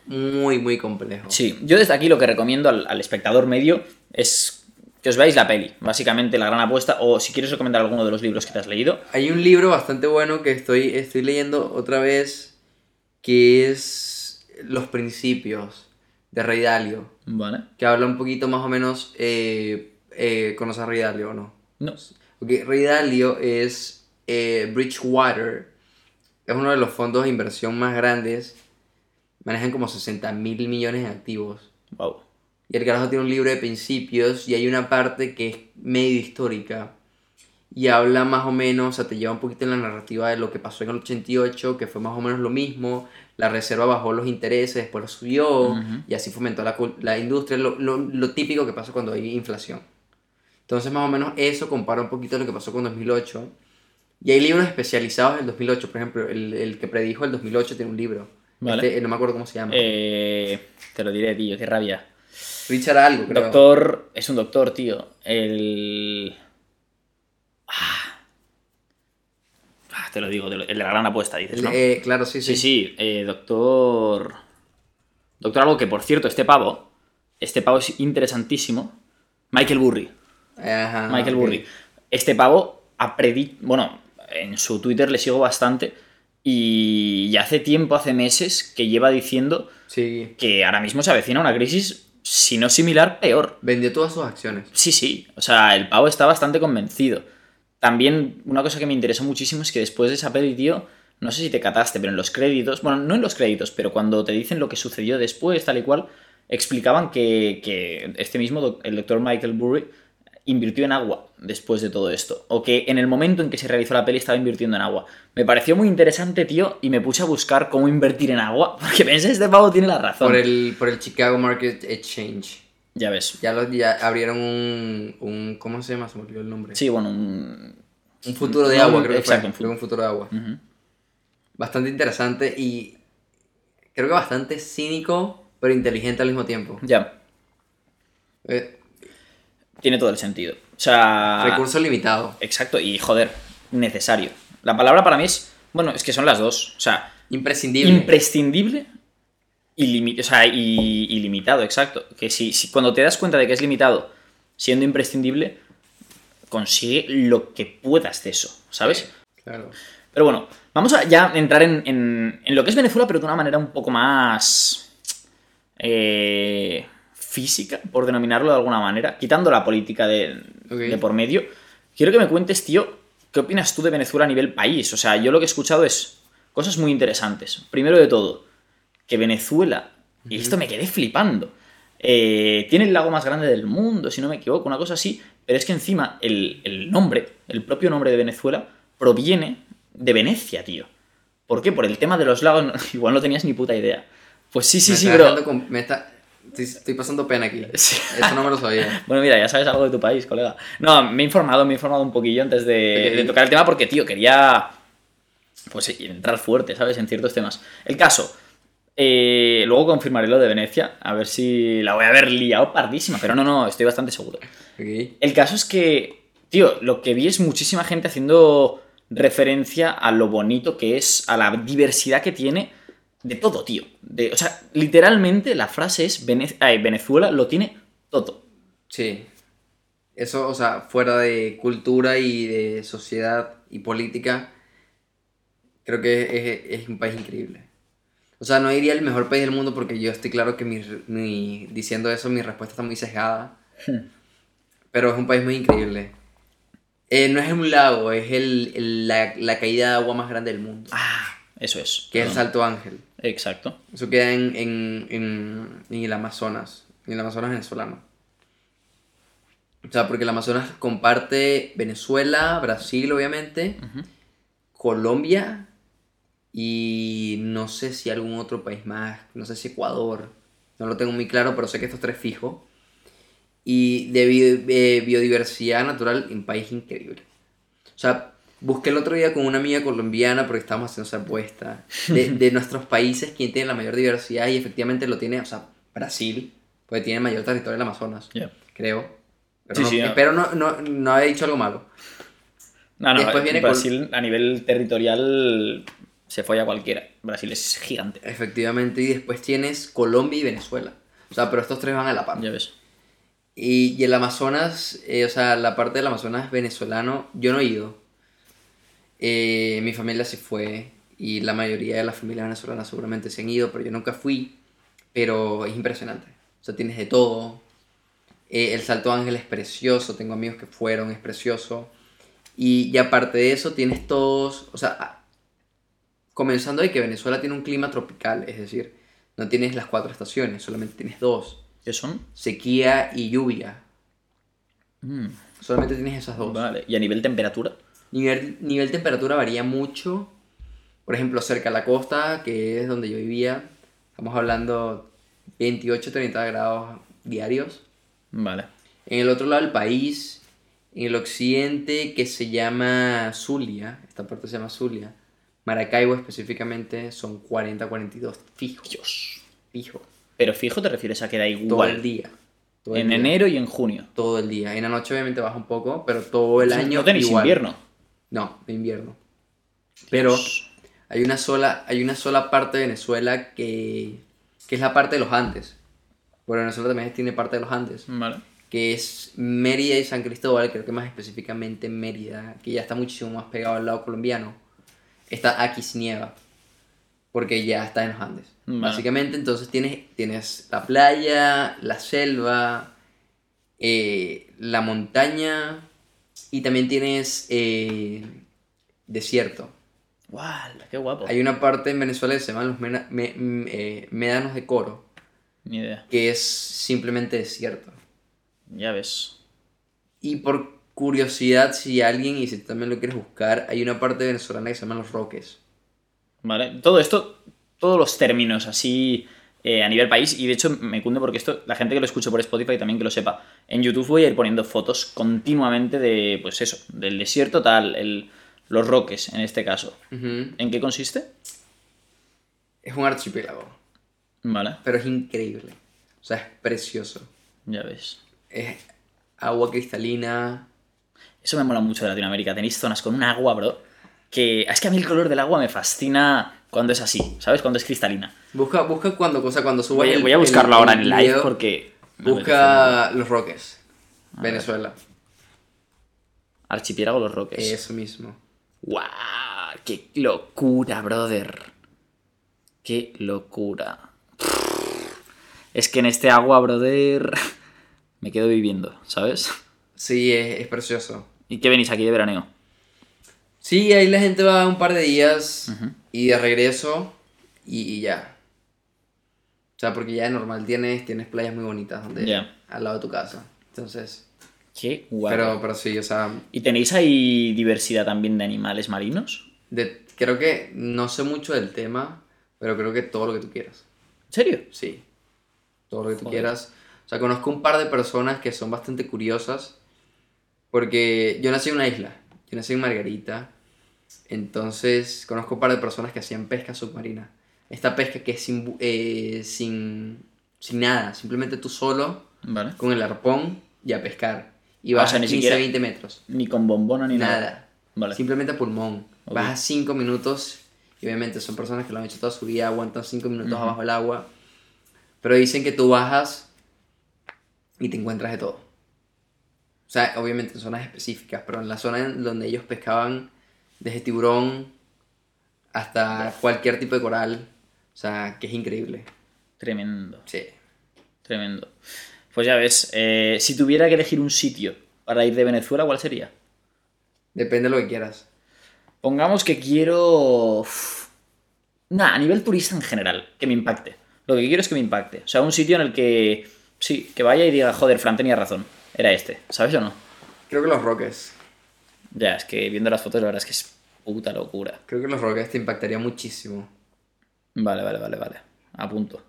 B: Muy, muy complejo.
A: Sí, yo desde aquí lo que recomiendo al, al espectador medio es que os veáis la peli, básicamente la gran apuesta, o si quieres recomendar alguno de los libros que te has leído.
B: Hay un libro bastante bueno que estoy, estoy leyendo otra vez. Que es Los Principios. De Rey Dalio.
A: Vale.
B: Que habla un poquito más o menos. Eh, eh, ¿Conoces a Rey Dalio o no?
A: No.
B: Ok, Rey Dalio es eh, Bridgewater. Es uno de los fondos de inversión más grandes. Manejan como 60 mil millones de activos.
A: Wow.
B: Y el carajo tiene un libro de principios y hay una parte que es medio histórica. Y habla más o menos, o sea, te lleva un poquito en la narrativa de lo que pasó en el 88, que fue más o menos lo mismo. La reserva bajó los intereses, después los subió
A: Ujú.
B: y así fomentó la, la industria, lo, lo- lo típico que pasa cuando hay inflación. Entonces, más o menos eso compara un poquito lo que pasó con 2008. Y hay libros especializados en 2008, por ejemplo, el, el que predijo el 2008 tiene un libro.
A: Vale.
B: Este, no me acuerdo cómo se llama.
A: Eh, te lo diré, tío, qué rabia.
B: Richard algo, creo.
A: Doctor. Es un doctor, tío. El. Ah. Ah, te lo digo, te lo- el de la gran apuesta, dices, ¿no?
B: eh, claro, sí,
A: Sí,
B: sí.
A: sí, eh, doctor. Doctor algo que, por cierto, este pavo. Este pavo es interesantísimo. Michael Burry.
B: Ajá,
A: Michael. Burry. Este pavo ha predicho. Bueno, en su Twitter le sigo bastante. Y ya hace tiempo, hace meses, que lleva diciendo
B: Sí.
A: que ahora mismo se avecina una crisis, si no similar, peor.
B: Vendió todas sus acciones.
A: Sí, sí. O sea, el pavo está bastante convencido. También una cosa que me interesó muchísimo es que después de esa peli, tío, no sé si te cataste, pero en los créditos, bueno, no en los créditos, pero cuando te dicen lo que sucedió después, tal y cual, explicaban que, que este mismo, doc- el doctor Michael Burry, invirtió en agua después de todo esto. O que en el momento en que se realizó la peli estaba invirtiendo en agua. Me pareció muy interesante, tío, y me puse a buscar cómo invertir en agua, [laughs] porque pensé, este pavo tiene la razón.
B: Por el, por el Chicago Market Exchange.
A: Ya ves.
B: Ya, lo, ya abrieron un, un. ¿Cómo se llama? Se me olvidó el nombre.
A: Sí, bueno, un...
B: Un futuro de agua, creo que
A: exacto,
B: fue.
A: un
B: Creo que un futuro de agua. Bastante interesante y creo que bastante cínico, pero inteligente al mismo tiempo.
A: Ya,
B: Eh,
A: tiene todo el sentido. O sea...
B: recurso limitado.
A: Exacto, y joder, necesario. La palabra para mí es... Bueno, es que son las dos. O sea,
B: Imprescindible.
A: imprescindible y, limi- o sea, y- ilimitado, exacto. Que si, si cuando te das cuenta de que es limitado, siendo imprescindible, consigue lo que puedas de eso, ¿sabes?
B: Claro.
A: Pero bueno, vamos a ya entrar en, en- en lo que es Venezuela, pero de una manera un poco más eh, física, por denominarlo de alguna manera, quitando la política de, por medio. Quiero que me cuentes, tío, ¿qué opinas tú de Venezuela a nivel país? O sea, yo lo que he escuchado es cosas muy interesantes. Primero de todo, que Venezuela, y esto me quedé flipando, eh, tiene el lago más grande del mundo, si no me equivoco, una cosa así, pero es que encima el, el nombre, el propio nombre de Venezuela, proviene de Venecia, tío. ¿Por qué? Por el tema de los lagos, [laughs] igual no tenías ni puta idea. Pues sí, sí,
B: Me
A: sí, bro.
B: con- me está... estoy, estoy pasando pena aquí.
A: Sí. [laughs]
B: Eso no me lo sabía.
A: Bueno, mira, ya sabes algo de tu país, colega. No, me he informado, me he informado un poquillo antes de, tocar el tema porque, tío, quería pues entrar fuerte, ¿sabes? En ciertos temas. El caso, eh, luego confirmaré lo de Venecia, a ver si la voy a haber liado pardísima, pero no, no, estoy bastante seguro. El caso es que, tío, lo que vi es muchísima gente haciendo referencia a lo bonito que es, a la diversidad que tiene de todo, tío. De, o sea, literalmente la frase es ay, Venezuela lo tiene todo.
B: Sí. Eso, o sea, fuera de cultura y de sociedad y política, creo que es, es un país increíble. O sea, no diría el mejor país del mundo porque yo estoy claro que mi, mi- diciendo eso mi respuesta está muy sesgada. Pero es un país muy increíble. Eh, no es un lago, es el, el- la, la caída de agua más grande del mundo.
A: Ah, eso es.
B: Que es el. Salto Ángel.
A: Exacto.
B: Eso queda en, en, en, en el Amazonas, en el Amazonas venezolano. O sea, porque el Amazonas comparte Venezuela, Brasil, obviamente. Colombia y no sé si algún otro país más, no sé si Ecuador, no lo tengo muy claro, pero sé que estos tres fijo. Y de eh, biodiversidad natural, un país increíble. O sea, busqué el otro día con una amiga colombiana porque estábamos haciendo esa apuesta de, [laughs] de nuestros países, quién tiene la mayor diversidad y efectivamente lo tiene, o sea, Brasil, porque tiene el mayor territorio del Amazonas,
A: Ya.
B: creo. Pero,
A: Sí,
B: no,
A: sí, no.
B: espero no, no, no haber dicho algo malo.
A: No, no,
B: Después viene Col-
A: Brasil a nivel territorial se folla cualquiera. Brasil es gigante.
B: Efectivamente, y después tienes Colombia y Venezuela. O sea, pero estos tres van a la par.
A: Ya ves.
B: Y, y el Amazonas, eh, o sea, la parte del Amazonas venezolano, yo no he ido. Eh, mi familia se fue y la mayoría de las familias venezolanas seguramente se han ido, pero yo nunca fui. Pero es impresionante. O sea, tienes de todo. Eh, el Salto Ángel es precioso, tengo amigos que fueron, es precioso. Y, y aparte de eso, tienes todos, o sea, comenzando de que Venezuela tiene un clima tropical, es decir, no tienes las cuatro estaciones, solamente tienes dos
A: ¿Qué son?
B: sequía y lluvia.
A: Mm,
B: Solamente tienes esas dos.
A: vale. ¿Y a nivel temperatura?
B: Nivel, nivel temperatura varía mucho. Por ejemplo, cerca de la costa, que es donde yo vivía, estamos hablando 28-30 grados diarios.
A: Vale.
B: En el otro lado del país, en el occidente, que se llama Zulia, esta parte se llama Zulia, Maracaibo específicamente, son 40-42 fijo,
A: Dios.
B: fijo,
A: Pero fijo te refieres a que da
B: todo
A: igual.
B: el día. todo el
A: en
B: día.
A: enero y en junio.
B: todo el día. En la noche obviamente baja un poco, pero todo el año
A: no tenéis
B: igual.
A: invierno.
B: No, de invierno. Pero hay una sola, hay una sola parte de Venezuela que, que es la parte de los Andes. Bueno, Venezuela también tiene parte de los Andes,
A: Vale.
B: que es Mérida y San Cristóbal, creo que más específicamente Mérida, que ya está muchísimo más pegado al lado colombiano. Está Aquisnieva, porque ya está en los Andes.
A: Vale.
B: Básicamente, entonces tienes, tienes la playa, la selva, eh, la montaña y también tienes eh, desierto.
A: Guau, qué guapo.
B: Hay una parte en Venezuela que se llama los mena- me- m- eh, médanos de Coro,
A: Ni idea.
B: que es simplemente desierto.
A: Ya ves.
B: Y por curiosidad, si alguien, y si también lo quieres buscar, hay una parte venezolana que se llama Los Roques.
A: Vale. Todo esto, todos los términos así eh, a nivel país. Y de hecho me cunde porque esto, la gente que lo escuche por Spotify también que lo sepa. En YouTube voy a ir poniendo fotos continuamente de, pues eso, del desierto tal, el, los roques en este caso. ¿En qué consiste?
B: Es un archipiélago,
A: Vale,
B: pero es increíble. O sea, es precioso.
A: ya ves.
B: Es agua cristalina.
A: Eso me mola mucho de Latinoamérica. Tenéis zonas con un agua, bro. Que es que a mí el color del agua me fascina cuando es así, ¿sabes? Cuando es cristalina.
B: Busca, busca cuando, cosa, cuando subas
A: Voy, a-
B: el-
A: voy a buscarlo ahora en el live porque.
B: Busca Los Roques, Venezuela.
A: Archipiélago Los Roques.
B: Eso mismo.
A: ¡Guau! ¡Qué locura, brother! ¡Qué locura! Es que en este agua, brother, [laughs] me quedo viviendo, ¿sabes?
B: Sí, es, es precioso.
A: ¿Y qué venís aquí de veraneo?
B: Sí, ahí la gente va un par de días y de regreso y, y ya. O sea, porque ya de normal tienes, tienes playas muy bonitas donde,
A: Ya.
B: al lado de tu casa. Entonces,
A: ¡Qué guapo!
B: pero, pero sí, o sea,
A: ¿Y tenéis ahí diversidad también de animales marinos?
B: de- creo que no sé mucho del tema, pero creo que todo lo que tú quieras.
A: ¿En serio?
B: Sí, todo lo que tú
A: Joder.
B: quieras. O sea, conozco un par de personas que son bastante curiosas porque yo nací en una isla, yo nací en Margarita, entonces conozco un par de personas que hacían pesca submarina. Esta pesca que es sin, eh, sin, sin nada, simplemente tú solo
A: Vale.
B: con el arpón y a pescar. Y
A: Ah,
B: vas
A: o sea,
B: a
A: ni
B: 15,
A: siquiera-
B: 20 metros.
A: Ni con bombona ni nada.
B: Nada.
A: Vale.
B: Simplemente a pulmón.
A: Ok.
B: Vas a 5 minutos y obviamente son personas que lo han hecho toda su vida, aguantan 5 minutos
A: Ujú.
B: abajo del agua. Pero dicen que tú bajas y te encuentras de todo. O sea, obviamente en zonas específicas, pero en la zona en donde ellos pescaban desde tiburón hasta cualquier tipo de coral. O sea, que es increíble.
A: Tremendo,
B: Sí.
A: tremendo. Pues ya ves, eh, si tuviera que elegir un sitio para ir de Venezuela, ¿cuál sería?
B: Depende de lo que quieras.
A: Pongamos que quiero... Nah, a nivel turista en general, que me impacte. Lo que quiero es que me impacte. O sea, un sitio en el que... Sí, que vaya y diga, joder, Fran tenía razón. Era este, ¿sabes o no?
B: Creo que los Roques.
A: Ya, es que viendo las fotos la verdad es que es puta locura.
B: Creo que los Roques te impactaría muchísimo.
A: Vale, vale, vale, vale. A punto.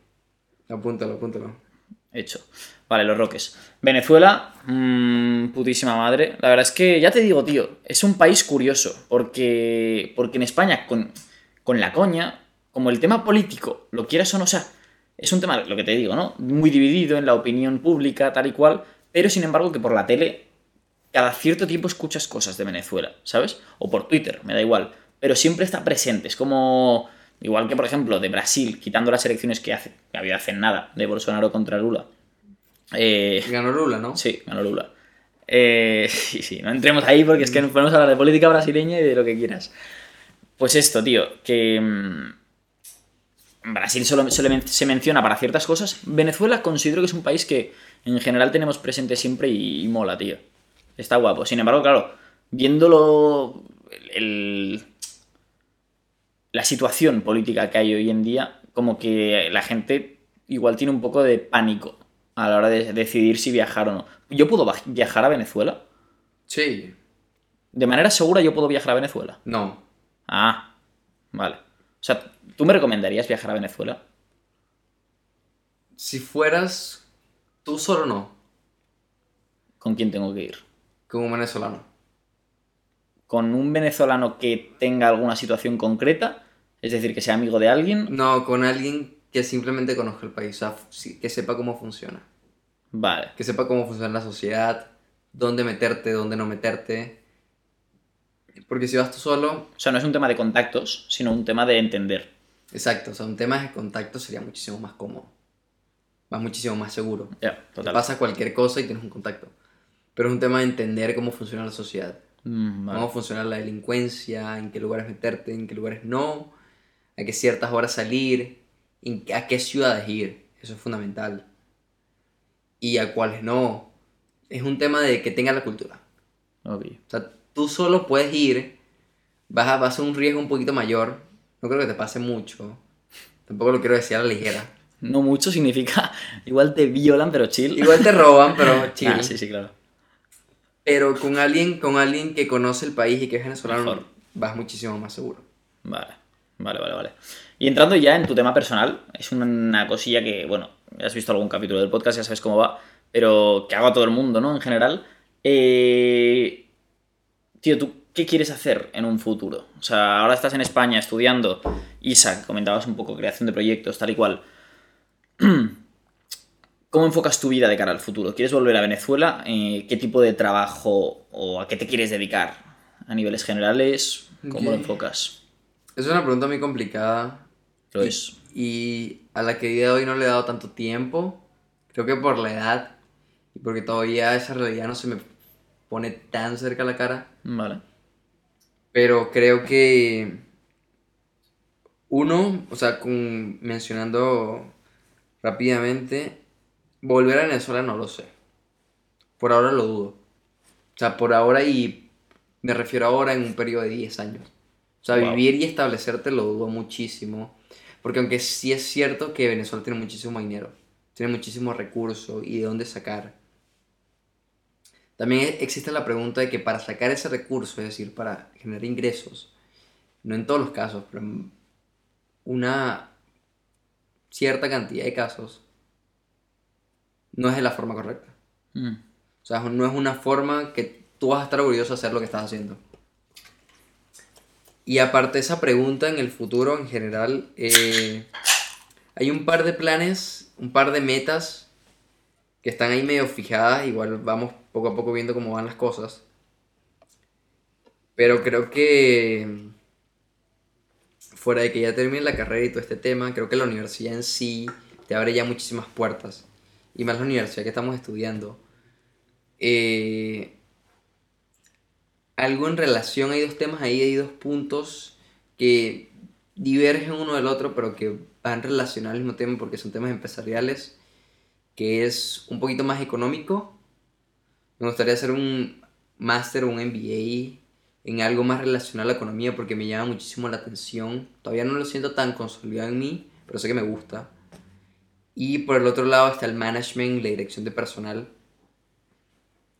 B: Apúntalo, apúntalo.
A: Hecho. Vale, los Roques. Venezuela, mm, putísima madre. La verdad es que, ya te digo, tío, es un país curioso. Porque, porque en España, con, con la coña, como el tema político, lo quieras o no, o sea, es un tema, lo que te digo, ¿no? Muy dividido en la opinión pública, tal y cual. Pero sin embargo, que por la tele, cada cierto tiempo escuchas cosas de Venezuela, ¿sabes? O por Twitter, me da igual. Pero siempre está presente. Es como. Igual que, por ejemplo, de Brasil, quitando las elecciones que hace, que había hacen nada, de Bolsonaro contra Lula. Eh,
B: Ganó Lula, ¿no?
A: sí, ganó Lula. Eh, [laughs] sí, sí, no entremos ahí porque es que nos podemos hablar de política brasileña y de lo que quieras. Pues esto, tío, que. mm, Brasil solo, se menciona para ciertas cosas. Venezuela considero que es un país que en general tenemos presente siempre y, y mola, tío. Está guapo. Sin embargo, claro, viéndolo. el- la situación política que hay hoy en día, como que la gente igual tiene un poco de pánico a la hora de decidir si viajar o no. ¿Yo puedo viajar a Venezuela?
B: Sí.
A: De manera segura yo puedo viajar a Venezuela.
B: No.
A: Ah, vale. O sea, ¿tú me recomendarías viajar a Venezuela?
B: Si fueras tú solo no,
A: ¿Con quién tengo que ir?
B: Como venezolano.
A: ¿Con un venezolano que tenga alguna situación concreta? Es decir, que sea amigo de alguien.
B: No, con alguien que simplemente conozca el país, o sea, que sepa cómo funciona.
A: Vale.
B: Que sepa cómo funciona la sociedad, dónde meterte, dónde no meterte. Porque si vas tú solo,
A: O sea, no es un tema de contactos, sino un tema de entender.
B: exacto, o sea, un tema de contacto sería muchísimo más cómodo. Vas muchísimo más seguro.
A: Ya, total.
B: pasa cualquier cosa y tienes un contacto. Pero es un tema de entender cómo funciona la sociedad.
A: Mm, vale.
B: cómo funciona la delincuencia, en qué lugares meterte, en qué lugares no, a qué ciertas horas salir, en- a qué ciudades ir. Eso es fundamental. Y a cuáles no. Es un tema de que tenga la cultura.
A: Ok.
B: O sea, tú solo puedes ir, vas a, vas a un riesgo un poquito mayor. No creo que te pase mucho. Tampoco lo quiero decir a la ligera.
A: No mucho significa. [laughs] Igual te violan, pero chill.
B: Igual te roban, pero [laughs] chill.
A: Ah, sí, sí, claro.
B: Pero con alguien, con alguien que conoce el país y que es venezolano,
A: Mejor.
B: vas muchísimo más seguro.
A: Vale. Vale, vale, vale. Y entrando ya en tu tema personal, es una cosilla que, bueno, has visto algún capítulo del podcast, ya sabes cómo va, pero que hago a todo el mundo, ¿no? En general. Eh... Tío, ¿tú qué quieres hacer en un futuro? O sea, ahora estás en España estudiando ISA, comentabas un poco creación de proyectos, tal y cual. [clears throat] ¿Cómo enfocas tu vida de cara al futuro? ¿Quieres volver a Venezuela? Eh, ¿Qué tipo de trabajo o a qué te quieres dedicar? ¿A niveles generales? ¿Cómo lo
B: Ok.
A: enfocas?
B: Es una pregunta muy complicada.
A: Lo
B: y,
A: es.
B: y a la que día de hoy no le he dado tanto tiempo. Creo que por la edad y porque todavía esa realidad no se me pone tan cerca a la cara.
A: Vale.
B: Pero creo que uno, o sea, con- mencionando rápidamente, volver a Venezuela no lo sé. Por ahora lo dudo. O sea, por ahora y me refiero ahora en un periodo de 10 años. O sea,
A: Wow.
B: vivir y establecerte lo dudo muchísimo. Porque aunque sí es cierto que Venezuela tiene muchísimo dinero, tiene muchísimos recursos y de dónde sacar. También existe la pregunta de que para sacar ese recurso, es decir, para generar ingresos, no en todos los casos, pero en una cierta cantidad de casos, no es de la forma correcta.
A: Mm.
B: O sea, no es una forma que tú vas a estar orgulloso de hacer lo que estás haciendo. Y aparte esa pregunta, en el futuro en general, eh, hay un par de planes, un par de metas que están ahí medio fijadas. Igual vamos poco a poco viendo cómo van las cosas. Pero creo que fuera de que ya termine la carrera y todo este tema, creo que la universidad en sí te abre ya muchísimas puertas. Y más la universidad que estamos estudiando. Eh, algo en relación, hay dos temas ahí, hay dos puntos que divergen uno del otro, pero que van relacionados al mismo tema porque son temas empresariales, que es un poquito más económico. Me gustaría hacer un máster o un MBA en algo más relacionado a la economía porque me llama muchísimo la atención. Todavía no lo siento tan consolidado en mí, pero sé que me gusta. Y por el otro lado está el management, la dirección de personal,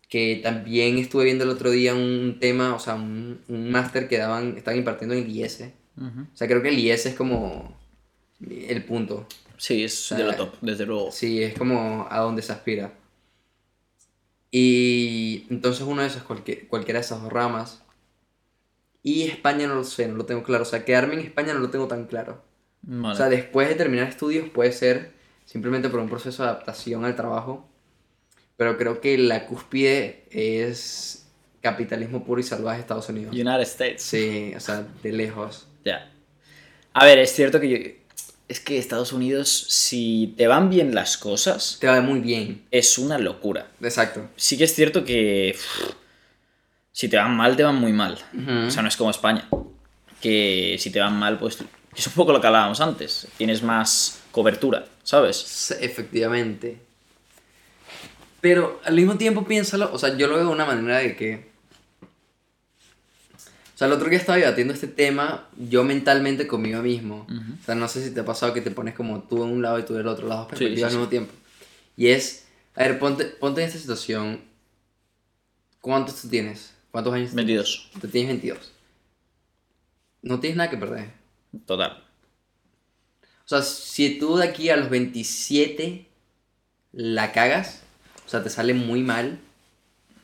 B: que también estuve viendo el otro día un tema, o sea, un, un máster que daban, estaban impartiendo en el IES.
A: Ujú.
B: O sea, creo que el IES es como el punto.
A: Sí, es
B: sea,
A: de lo top, desde luego.
B: Sí, es como a donde se aspira. Y entonces uno de esos, cualquier- cualquiera de esas dos ramas. Y España no lo sé, no lo tengo claro. O sea, quedarme en España no lo tengo tan claro.
A: Vale.
B: O sea, después de terminar estudios puede ser simplemente por un proceso de adaptación al trabajo. Pero creo que la cúspide es capitalismo puro y salvaje de Estados Unidos.
A: United States.
B: Sí, o sea, de lejos.
A: Ya. A ver, es cierto que yo... Es que Estados Unidos, si te van bien las cosas,
B: Te va muy bien.
A: es una locura.
B: Exacto.
A: Sí que es cierto que... si te van mal, te van muy mal.
B: Ujú.
A: O sea, no es como España. Que si te van mal, pues... Es un poco lo que hablábamos antes. Tienes más cobertura, ¿sabes?
B: Sí, Efectivamente. Pero al mismo tiempo piénsalo, o sea, yo lo veo de una manera de que... O sea, el otro día estaba debatiendo este tema yo mentalmente conmigo mismo. O sea, no sé si te ha pasado que te pones como tú en un lado y tú del otro, las dos
A: Sí,
B: perspectivas
A: sí,
B: al mismo tiempo. Y es, a ver, ponte, ponte en esta situación. ¿Cuántos tú tienes? ¿Cuántos años?
A: 22.
B: Tú tienes 22. No tienes nada que perder.
A: Total.
B: O sea, si tú de aquí a los 27 la cagas, o sea, te sale muy mal,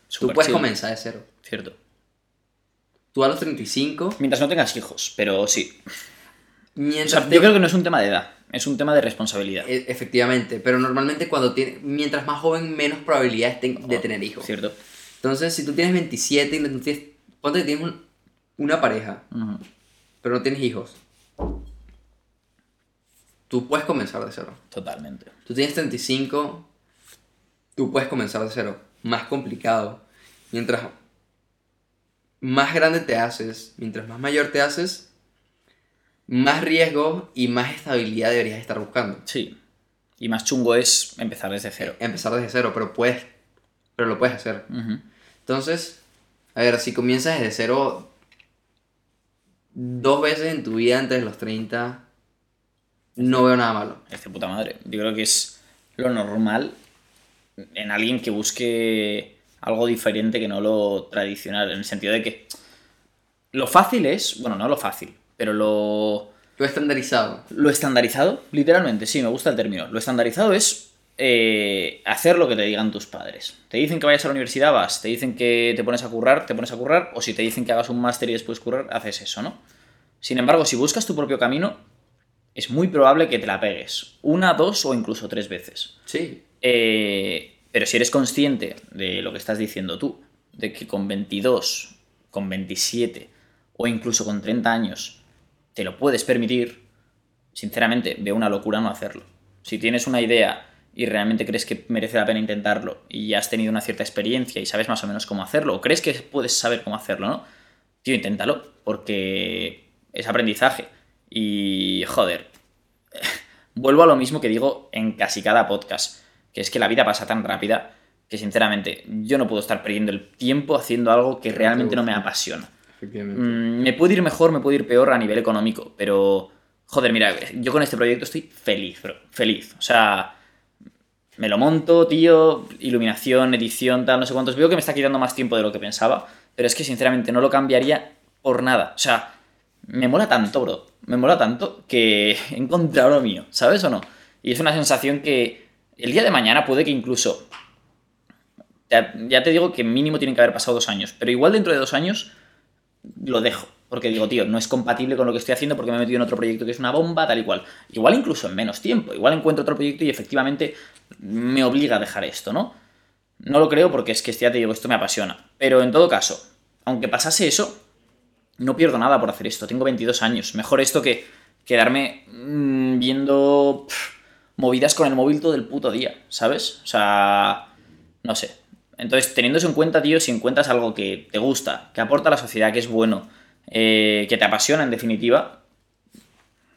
B: tú
A: Súper
B: puedes
A: chill.
B: comenzar de cero.
A: Cierto.
B: Tú a los 35,
A: Mientras no tengas hijos, pero sí. O
B: mientras...
A: sea, yo creo que no es un tema de edad, es un tema de responsabilidad.
B: E- Efectivamente, pero normalmente cuando tienes, mientras más joven, menos probabilidades ten- de tener hijos.
A: Cierto.
B: Entonces, si tú tienes 27 y no tienes, ponte que tienes un- una pareja,
A: Ujú.
B: pero no tienes hijos, tú puedes comenzar de cero.
A: Totalmente.
B: Tú tienes 35, tú puedes comenzar de cero. Más complicado. Mientras más grande te haces, mientras más mayor te haces, más riesgo y más estabilidad deberías estar buscando.
A: Sí. Y más chungo es empezar desde cero.
B: Empezar desde cero, pero puedes, pero lo puedes hacer. Entonces, a ver, si comienzas desde cero dos veces en tu vida antes de los 30, no veo nada malo.
A: Es de puta madre. Yo creo que es lo normal en alguien que busque algo diferente que no lo tradicional. En el sentido de que lo fácil es, bueno, no lo fácil, pero lo
B: Lo estandarizado.
A: Lo estandarizado, literalmente, sí, me gusta el término. Lo estandarizado es eh, hacer lo que te digan tus padres. Te dicen que vayas a la universidad, vas. Te dicen que te pones a currar, te pones a currar. O si te dicen que hagas un máster y después currar, haces eso, ¿no? Sin embargo, si buscas tu propio camino, es muy probable que te la pegues. Una, dos o incluso tres veces.
B: Sí.
A: Eh, pero si eres consciente de lo que estás diciendo tú, de que con 22, con 27 o incluso con 30 años te lo puedes permitir, sinceramente veo una locura no hacerlo. Si tienes una idea y realmente crees que merece la pena intentarlo y ya has tenido una cierta experiencia y sabes más o menos cómo hacerlo, o crees que puedes saber cómo hacerlo, ¿no? Tío, inténtalo, porque es aprendizaje. Y joder, [laughs] vuelvo a lo mismo que digo en casi cada podcast, que es que la vida pasa tan rápida que sinceramente yo no puedo estar perdiendo el tiempo haciendo algo que realmente no me apasiona.
B: Efectivamente.
A: Mm, me puede ir mejor, me puede ir peor a nivel económico, pero joder, mira, yo con este proyecto estoy feliz, bro, feliz. O sea, me lo monto, tío, iluminación, edición, tal, no sé cuántos. Veo que me está quitando más tiempo de lo que pensaba, pero es que sinceramente no lo cambiaría por nada. O sea, me mola tanto, bro. Me mola tanto que [laughs] he encontrado lo mío, ¿sabes o no? Y es una sensación que el día de mañana puede que incluso. Ya, te digo que mínimo tienen que haber pasado dos años, pero igual dentro de dos años lo dejo. Porque digo, tío, no es compatible con lo que estoy haciendo porque me he metido en otro proyecto que es una bomba, tal y cual. Igual incluso en menos tiempo. Igual encuentro otro proyecto y efectivamente me obliga a dejar esto, ¿no? No lo creo porque es que ya te digo, esto me apasiona. Pero en todo caso, aunque pasase eso, no pierdo nada por hacer esto. Tengo 22 años. Mejor esto que quedarme mmm, viendo movidas con el móvil todo el puto día, ¿sabes? O sea, no sé. Entonces, teniendo eso en cuenta, tío, si encuentras algo que te gusta, que aporta a la sociedad, que es bueno, eh, que te apasiona en definitiva,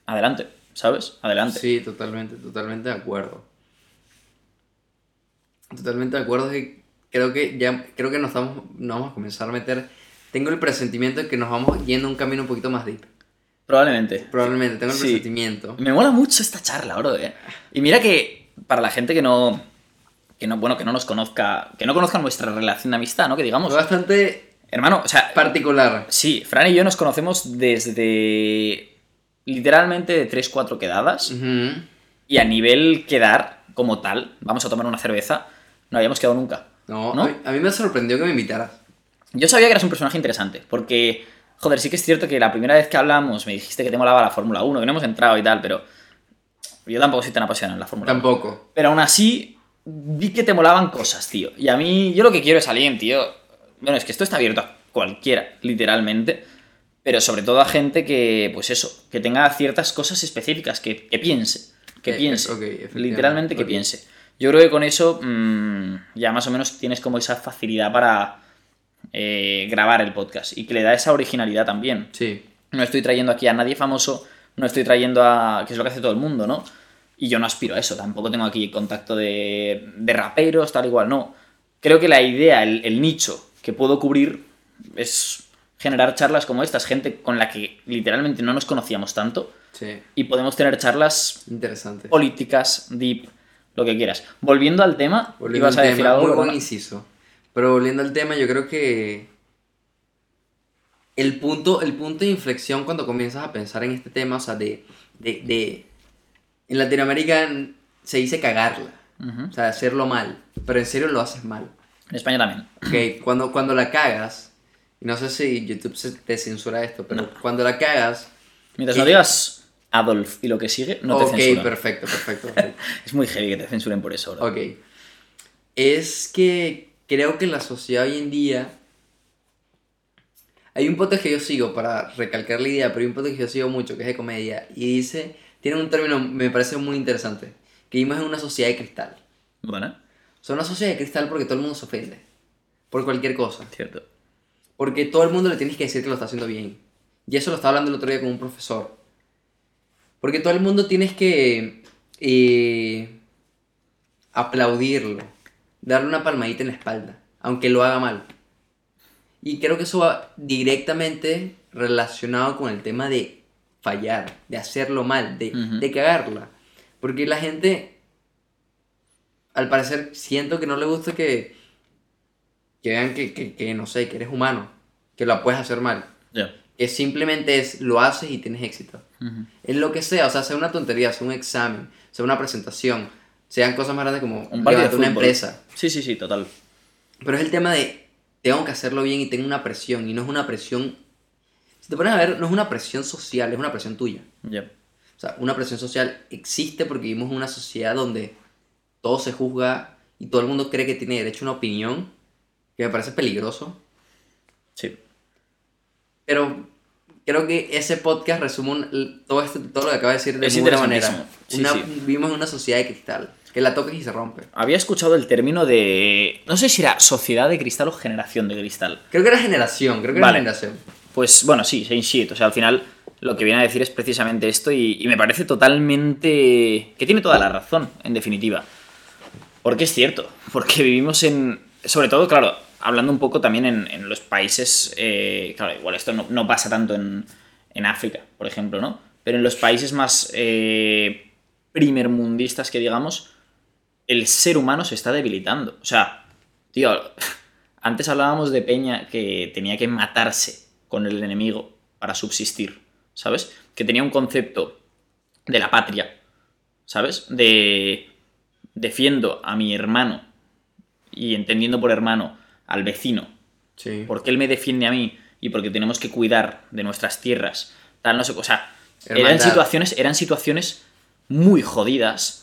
A: adelante, ¿sabes? Adelante.
B: Sí, totalmente, totalmente de acuerdo. Totalmente de acuerdo. que creo que ya, creo que nos nos vamos a comenzar a meter. Tengo el presentimiento de que nos vamos yendo un camino un poquito más deep.
A: Probablemente.
B: Probablemente, tengo el
A: Sí.
B: presentimiento.
A: Me mola mucho esta charla, bro, eh. Y mira que para la gente que no. Que no, bueno, que no nos conozca. Que no conozca nuestra relación de amistad, ¿no? Que digamos.
B: Bastante
A: Hermano, o sea.
B: particular.
A: Sí, Fran y yo nos conocemos desde. Literalmente de 3-4 quedadas.
B: Ujú.
A: Y a nivel quedar, como tal, vamos a tomar una cerveza, no habíamos quedado nunca.
B: No,
A: ¿No?
B: A, mí, a mí me sorprendió que me invitaras.
A: Yo sabía que eras un personaje interesante, porque, joder, sí que es cierto que la primera vez que hablamos me dijiste que te molaba la Fórmula 1, que no hemos entrado y tal, pero yo tampoco soy tan apasionado en la Fórmula 1.
B: Tampoco.
A: Pero aún así, vi que te molaban cosas, tío. Y a mí, yo lo que quiero es alguien, tío. Bueno, es que esto está abierto a cualquiera, literalmente. Pero sobre todo a gente que, pues eso, que tenga ciertas cosas específicas, que, que piense. Que
B: Eh,
A: piense.
B: ok, efectivamente,
A: literalmente que piense. Yo creo que con eso mm, ya más o menos tienes como esa facilidad para eh, grabar el podcast. Y que le da esa originalidad también.
B: Sí.
A: No estoy trayendo aquí a nadie famoso, no estoy trayendo a. que es lo que hace todo el mundo, ¿no? Y yo no aspiro a eso, tampoco tengo aquí contacto de, de raperos, tal igual, no. Creo que la idea, el, el nicho que puedo cubrir es generar charlas como estas, gente con la que literalmente no nos conocíamos tanto
B: Sí.
A: y podemos tener charlas
B: Interesante.
A: políticas, deep, lo que quieras. Volviendo al tema,
B: Volviendo
A: ibas a decir
B: tema,
A: algo.
B: muy
A: Borja?
B: buen inciso. Pero volviendo al tema, yo creo que el punto, el punto de inflexión cuando comienzas a pensar en este tema, o sea, de, de, de- en Latinoamérica se dice cagarla,
A: Ujú.
B: o sea, hacerlo mal, pero en serio lo haces mal.
A: En España también.
B: Ok, cuando, cuando la cagas, no sé si YouTube se te censura esto, pero cuando la cagas,
A: Mientras no digas Adolf y lo que sigue, no te
B: ok,
A: censuran.
B: perfecto, perfecto. [laughs] perfecto.
A: Es muy heavy que te censuren por eso, bro.
B: Ok. Es que creo que la sociedad hoy en día. Hay un podcast que yo sigo para recalcar la idea, pero hay un podcast que yo sigo mucho que es de comedia y dice. Tiene un término, me parece muy interesante. Que vivimos en una sociedad de cristal.
A: Bueno,
B: sea, una sociedad de cristal porque todo el mundo se ofende. Por cualquier cosa.
A: cierto.
B: Porque todo el mundo le tienes que decir que lo está haciendo bien. Y eso lo estaba hablando el otro día con un profesor. Porque todo el mundo tienes que eh, aplaudirlo, darle una palmadita en la espalda, aunque lo haga mal. Y creo que eso va directamente relacionado con el tema de fallar, de hacerlo mal, de,
A: Ujú.
B: de cagarla. Porque la gente, al parecer, siento que no le gusta que, que vean que, que, que, no sé, que eres humano, que la puedes hacer mal. Que simplemente es lo haces y tienes éxito.
A: Ujú.
B: En lo que sea, o sea, sea una tontería, sea un examen, sea una presentación, sean cosas más grandes como
A: Un
B: levantar una empresa.
A: Sí, sí, sí, total.
B: Pero es el tema de tengo que hacerlo bien y tengo una presión. Y no es una presión. Si te pones a ver, no es una presión social, es una presión tuya.
A: Ya.
B: O sea, una presión social existe porque vivimos en una sociedad donde todo se juzga y todo el mundo cree que tiene derecho a una opinión, que me parece peligroso.
A: Sí.
B: Pero creo que ese podcast resume un- todo, esto, todo lo que acaba de decir de
A: Es
B: buena manera.
A: Sí,
B: Una-
A: sí.
B: Vivimos en una sociedad de cristal, que la toques y se rompe.
A: Había escuchado el término de. No sé si era sociedad de cristal o generación de cristal.
B: Creo que era generación, creo que
A: Vale.
B: era generación.
A: Pues bueno, sí, same shit. O sea, al final lo que viene a decir es precisamente esto y, y me parece totalmente. que tiene toda la razón, en definitiva. Porque es cierto, porque vivimos en. Sobre todo, claro, hablando un poco también en, en los países. eh, claro, igual esto no, no pasa tanto en, en África, por ejemplo, ¿no? Pero en los países más eh, primermundistas que digamos, el ser humano se está debilitando. O sea, tío, [laughs] antes hablábamos de Peña que tenía que matarse con el enemigo para subsistir, ¿sabes? Que tenía un concepto de la patria, ¿sabes? De defiendo a mi hermano y entendiendo por hermano al vecino,
B: Sí.
A: porque él me defiende a mí y porque tenemos que cuidar de nuestras tierras, tal, no sé, o sea, eran situaciones, eran situaciones muy jodidas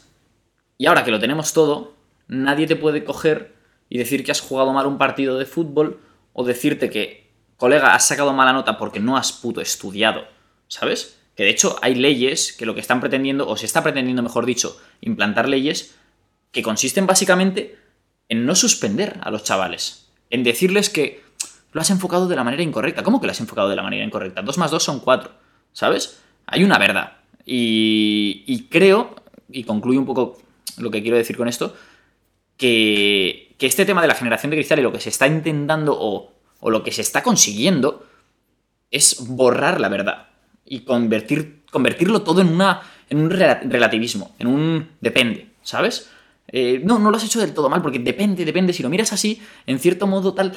A: y ahora que lo tenemos todo, nadie te puede coger y decir que has jugado mal un partido de fútbol o decirte que, colega, has sacado mala nota porque no has puto estudiado, ¿sabes? Que de hecho hay leyes que lo que están pretendiendo, o se está pretendiendo, mejor dicho, implantar leyes que consisten básicamente en no suspender a los chavales, en decirles que lo has enfocado de la manera incorrecta. ¿Cómo que lo has enfocado de la manera incorrecta? Dos más dos son cuatro, ¿sabes? Hay una verdad. Y, y creo, y concluyo un poco lo que quiero decir con esto, que, que este tema de la generación de cristal y lo que se está intentando o, lo que se está consiguiendo es borrar la verdad y convertir, convertirlo todo en, una, en un rela- relativismo, en un depende, ¿sabes? Eh, no, no lo has hecho del todo mal, porque depende, depende. Si lo miras así, en cierto modo tal...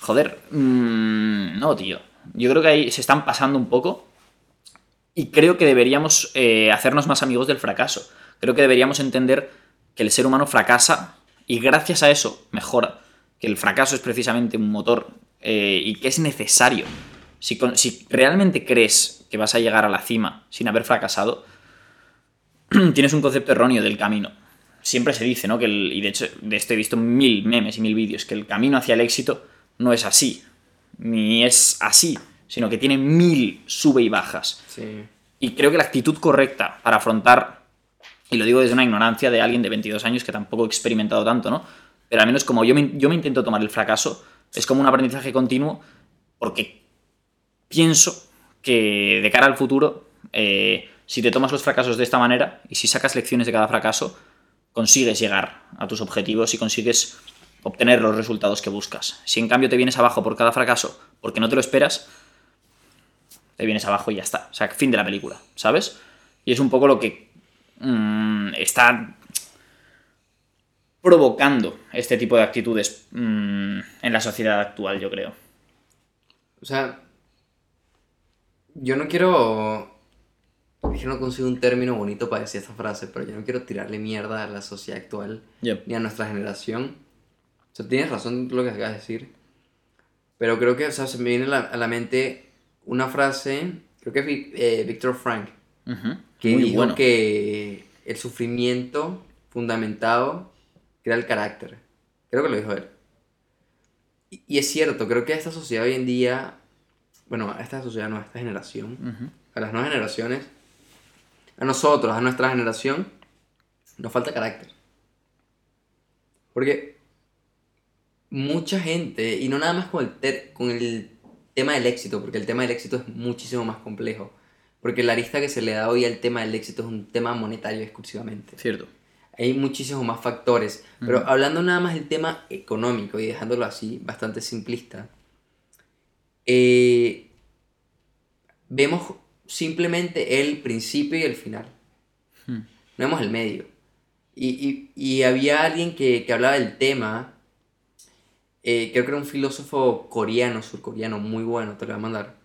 A: Joder, mm, no, tío. Yo creo que ahí se están pasando un poco y creo que deberíamos eh, hacernos más amigos del fracaso. Creo que deberíamos entender que el ser humano fracasa y gracias a eso mejora. Que el fracaso es precisamente un motor eh, y que es necesario. Si, con- si realmente crees que vas a llegar a la cima sin haber fracasado, [clears throat] tienes un concepto erróneo del camino. Siempre se dice, ¿no? Que el- y de hecho, de esto he visto mil memes y mil vídeos, que el camino hacia el éxito no es así. Ni es así, sino que tiene mil sube y bajas.
B: Sí.
A: Y creo que la actitud correcta para afrontar, y lo digo desde una ignorancia de alguien de 22 años que tampoco he experimentado tanto, ¿no? Pero al menos como yo me, yo me intento tomar el fracaso, es como un aprendizaje continuo, porque pienso que de cara al futuro, eh, si te tomas los fracasos de esta manera y si sacas lecciones de cada fracaso, consigues llegar a tus objetivos y consigues obtener los resultados que buscas. Si en cambio te vienes abajo por cada fracaso porque no te lo esperas, te vienes abajo y ya está. O sea, fin de la película, ¿sabes? Y es un poco lo que mm, está provocando este tipo de actitudes mm, en la sociedad actual, yo creo.
B: O sea, yo no quiero. Es que no consigo un término bonito para decir esta frase, pero yo no quiero tirarle mierda a la sociedad actual
A: Yep.
B: ni a nuestra generación. O sea, tienes razón en lo que acabas de decir. Pero creo que, o sea, se me viene a la, a la mente una frase, creo que es eh, Víctor Frank,
A: Ujú.
B: Que
A: Muy
B: dijo
A: bueno.
B: que el sufrimiento fundamentado crea el carácter. Creo que lo dijo él. Y, y es cierto, creo que esta sociedad hoy en día, bueno, a esta sociedad no, a esta generación,
A: Ujú.
B: a las nuevas generaciones, a nosotros, a nuestra generación, nos falta carácter. Porque mucha gente, y no nada más con el, con el tema del éxito, porque el tema del éxito es muchísimo más complejo. Porque la arista que se le da hoy al tema del éxito es un tema monetario exclusivamente.
A: Cierto.
B: Hay muchísimos más factores. Pero hablando nada más del tema económico y dejándolo así, bastante simplista, eh, vemos simplemente el principio y el final.
A: Hmm.
B: No vemos el medio. Y, y- y había alguien que, que hablaba del tema, eh, creo que era un filósofo coreano, surcoreano, muy bueno, te lo voy a mandar.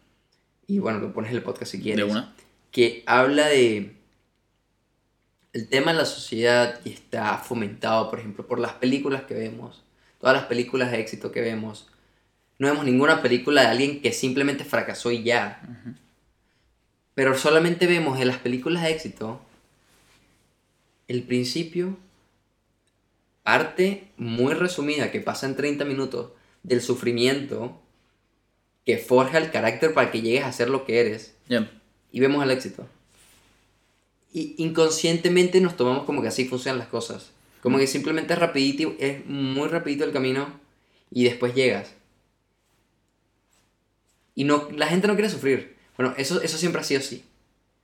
B: Y bueno, lo pones en el podcast si quieres.
A: De una.
B: Que habla de el tema en la sociedad y está fomentado, por ejemplo, por las películas que vemos, todas las películas de éxito que vemos. No vemos ninguna película de alguien que simplemente fracasó y ya. Pero solamente vemos en las películas de éxito el principio, parte muy resumida que pasa en 30 minutos del sufrimiento que forja el carácter para que llegues a ser lo que eres.
A: Ya.
B: Y vemos el éxito. Y inconscientemente nos tomamos como que así funcionan las cosas. Como que simplemente es rapidito, es muy rapidito el camino y después llegas. Y no, la gente no quiere sufrir. Bueno, eso, eso siempre ha sido así.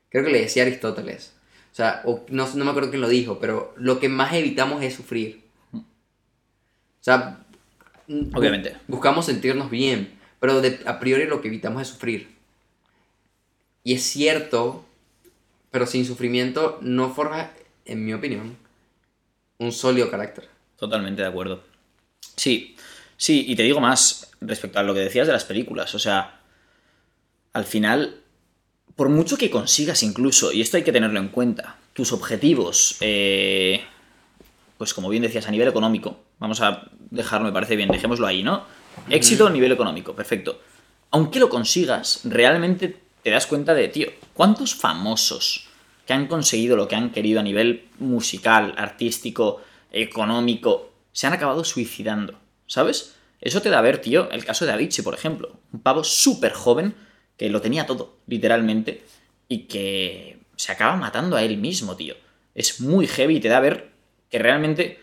B: Creo que le decía Aristóteles. O sea, o no, no me acuerdo quién lo dijo, pero lo que más evitamos es sufrir. O sea, bu-
A: Obviamente.
B: buscamos sentirnos bien, pero de, a priori lo que evitamos es sufrir. Y es cierto, pero sin sufrimiento no forja, en mi opinión, un sólido carácter.
A: Totalmente de acuerdo. Sí, sí, y te digo más respecto a lo que decías de las películas. O sea, al final, por mucho que consigas incluso, y esto hay que tenerlo en cuenta, tus objetivos, eh, pues como bien decías, a nivel económico, vamos a dejarlo, me parece bien, dejémoslo ahí, ¿no? Éxito a nivel económico, perfecto. Aunque lo consigas, realmente te das cuenta de, tío, ¿cuántos famosos que han conseguido lo que han querido a nivel musical, artístico, económico, se han acabado suicidando? ¿Sabes? Eso te da a ver, tío, el caso de Avicii, por ejemplo. Un pavo súper joven que lo tenía todo, literalmente, y que se acaba matando a él mismo, tío. Es muy heavy y te da a ver que realmente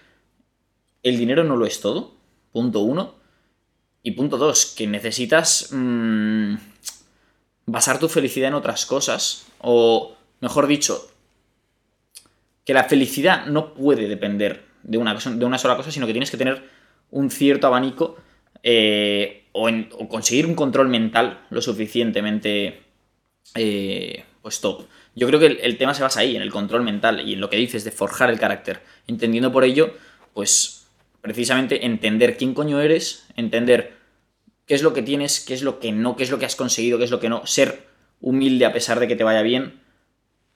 A: el dinero no lo es todo, punto uno. Y punto dos, que necesitas mm, basar tu felicidad en otras cosas. O, mejor dicho, que la felicidad no puede depender de una, de una sola cosa, sino que tienes que tener un cierto abanico eh, o, conseguir un control mental lo suficientemente eh, pues top. Yo creo que el tema se basa ahí, en el control mental y en lo que dices de forjar el carácter. Entendiendo por ello, pues precisamente entender quién coño eres, entender qué es lo que tienes, qué es lo que no, qué es lo que has conseguido, qué es lo que no, ser humilde a pesar de que te vaya bien,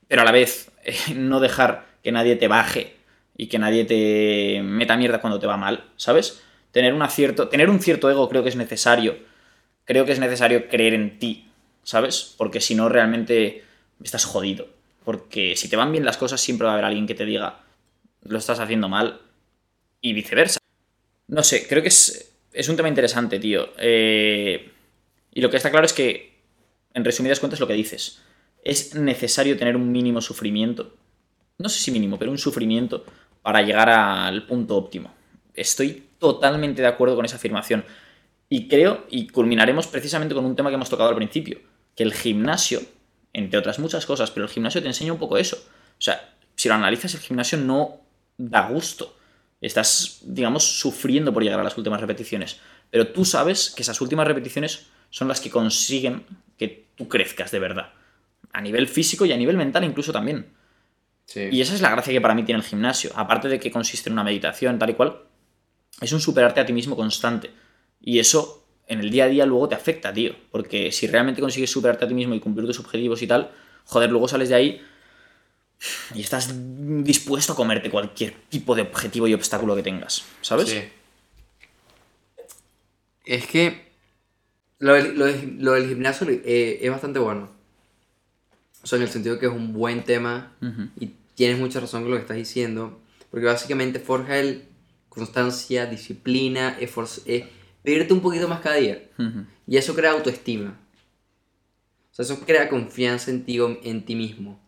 A: pero a la vez eh, [laughs] no dejar que nadie te baje y que nadie te meta mierda cuando te va mal, ¿sabes? Tener, un cierto, tener un cierto ego creo que es necesario. Creo que es necesario creer en ti, ¿sabes? Porque si no, realmente estás jodido. Porque si te van bien las cosas, siempre va a haber alguien que te diga, lo estás haciendo mal, y viceversa. No sé, creo que es, es un tema interesante, tío. Eh, y lo que está claro es que, en resumidas cuentas, lo que dices, es necesario tener un mínimo sufrimiento. No sé si mínimo, pero un sufrimiento para llegar al punto óptimo. Estoy totalmente de acuerdo con esa afirmación. Y creo, y culminaremos precisamente con un tema que hemos tocado al principio, que el gimnasio, entre otras muchas cosas, pero el gimnasio te enseña un poco eso. O sea, si lo analizas, el gimnasio no da gusto. Estás, digamos, sufriendo por llegar a las últimas repeticiones. Pero tú sabes que esas últimas repeticiones son las que consiguen que tú crezcas de verdad. A nivel físico y a nivel mental incluso también.
B: Sí.
A: Y esa es la gracia que para mí tiene el gimnasio. Aparte de que consiste en una meditación, tal y cual, es un superarte a ti mismo constante. Y eso en el día a día luego te afecta, tío. Porque si realmente consigues superarte a ti mismo y cumplir tus objetivos y tal, joder, luego sales de ahí y estás dispuesto a comerte cualquier tipo de objetivo y obstáculo que tengas, ¿sabes?
B: Sí. Es que lo del, lo del- lo del gimnasio eh, es bastante bueno. O sea, en el sentido que es un buen tema
A: Ujú.
B: y tienes mucha razón con lo que estás diciendo. Porque básicamente forja el constancia, disciplina, esfuerzo, eh, pedirte un poquito más cada día.
A: Ujú.
B: Y eso crea autoestima. O sea, eso crea confianza en ti, en ti mismo.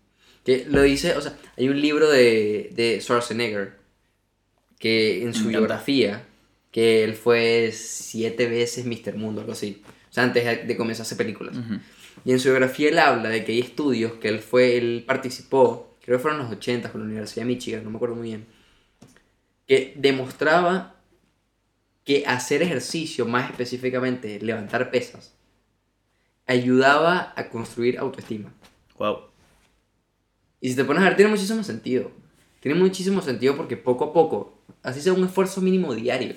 B: Que lo dice, o sea, hay un libro de, de Schwarzenegger que en su biografía, que él fue siete veces Mr. Mundo, algo así. O sea, antes de- comenzar a hacer películas. Y en su biografía él habla de que hay estudios que él fue, él participó, creo que fueron los 80 con la Universidad de Michigan, no me acuerdo muy bien, que demostraba que hacer ejercicio, más específicamente levantar pesas, ayudaba a construir autoestima.
A: Guau.
B: Y si te pones a ver, tiene muchísimo sentido. Tiene muchísimo sentido porque poco a poco, así sea un esfuerzo mínimo diario,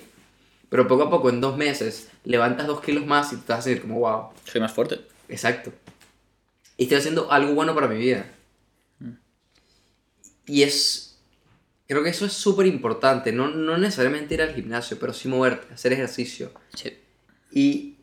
B: pero poco a poco, en dos meses, levantas dos kilos más y te vas a sentir como, wow,
A: Soy más fuerte.
B: exacto. y estoy haciendo algo bueno para mi vida. Y es, creo que eso es súper importante, no, no necesariamente ir al gimnasio, pero sí moverte, hacer ejercicio.
A: Sí.
B: Y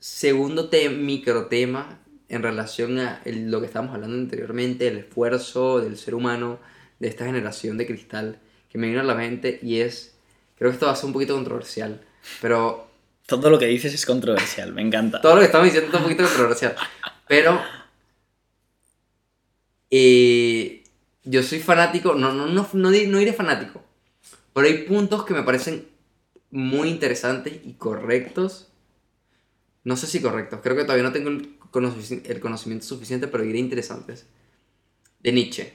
B: segundo te micro tema en relación a el- lo que estábamos hablando anteriormente, el esfuerzo del ser humano, de esta generación de cristal, que me vino a la mente y es, creo que esto va a ser un poquito controversial, pero
A: Todo lo que dices es controversial, me encanta.
B: todo lo que estamos diciendo es un poquito controversial, pero eh, yo soy fanático, no, no, no, no, no diré fanático, pero hay puntos que me parecen muy interesantes y correctos. No sé si correctos, creo que todavía no tengo el, conoci- el conocimiento suficiente, pero diré interesantes. De Nietzsche,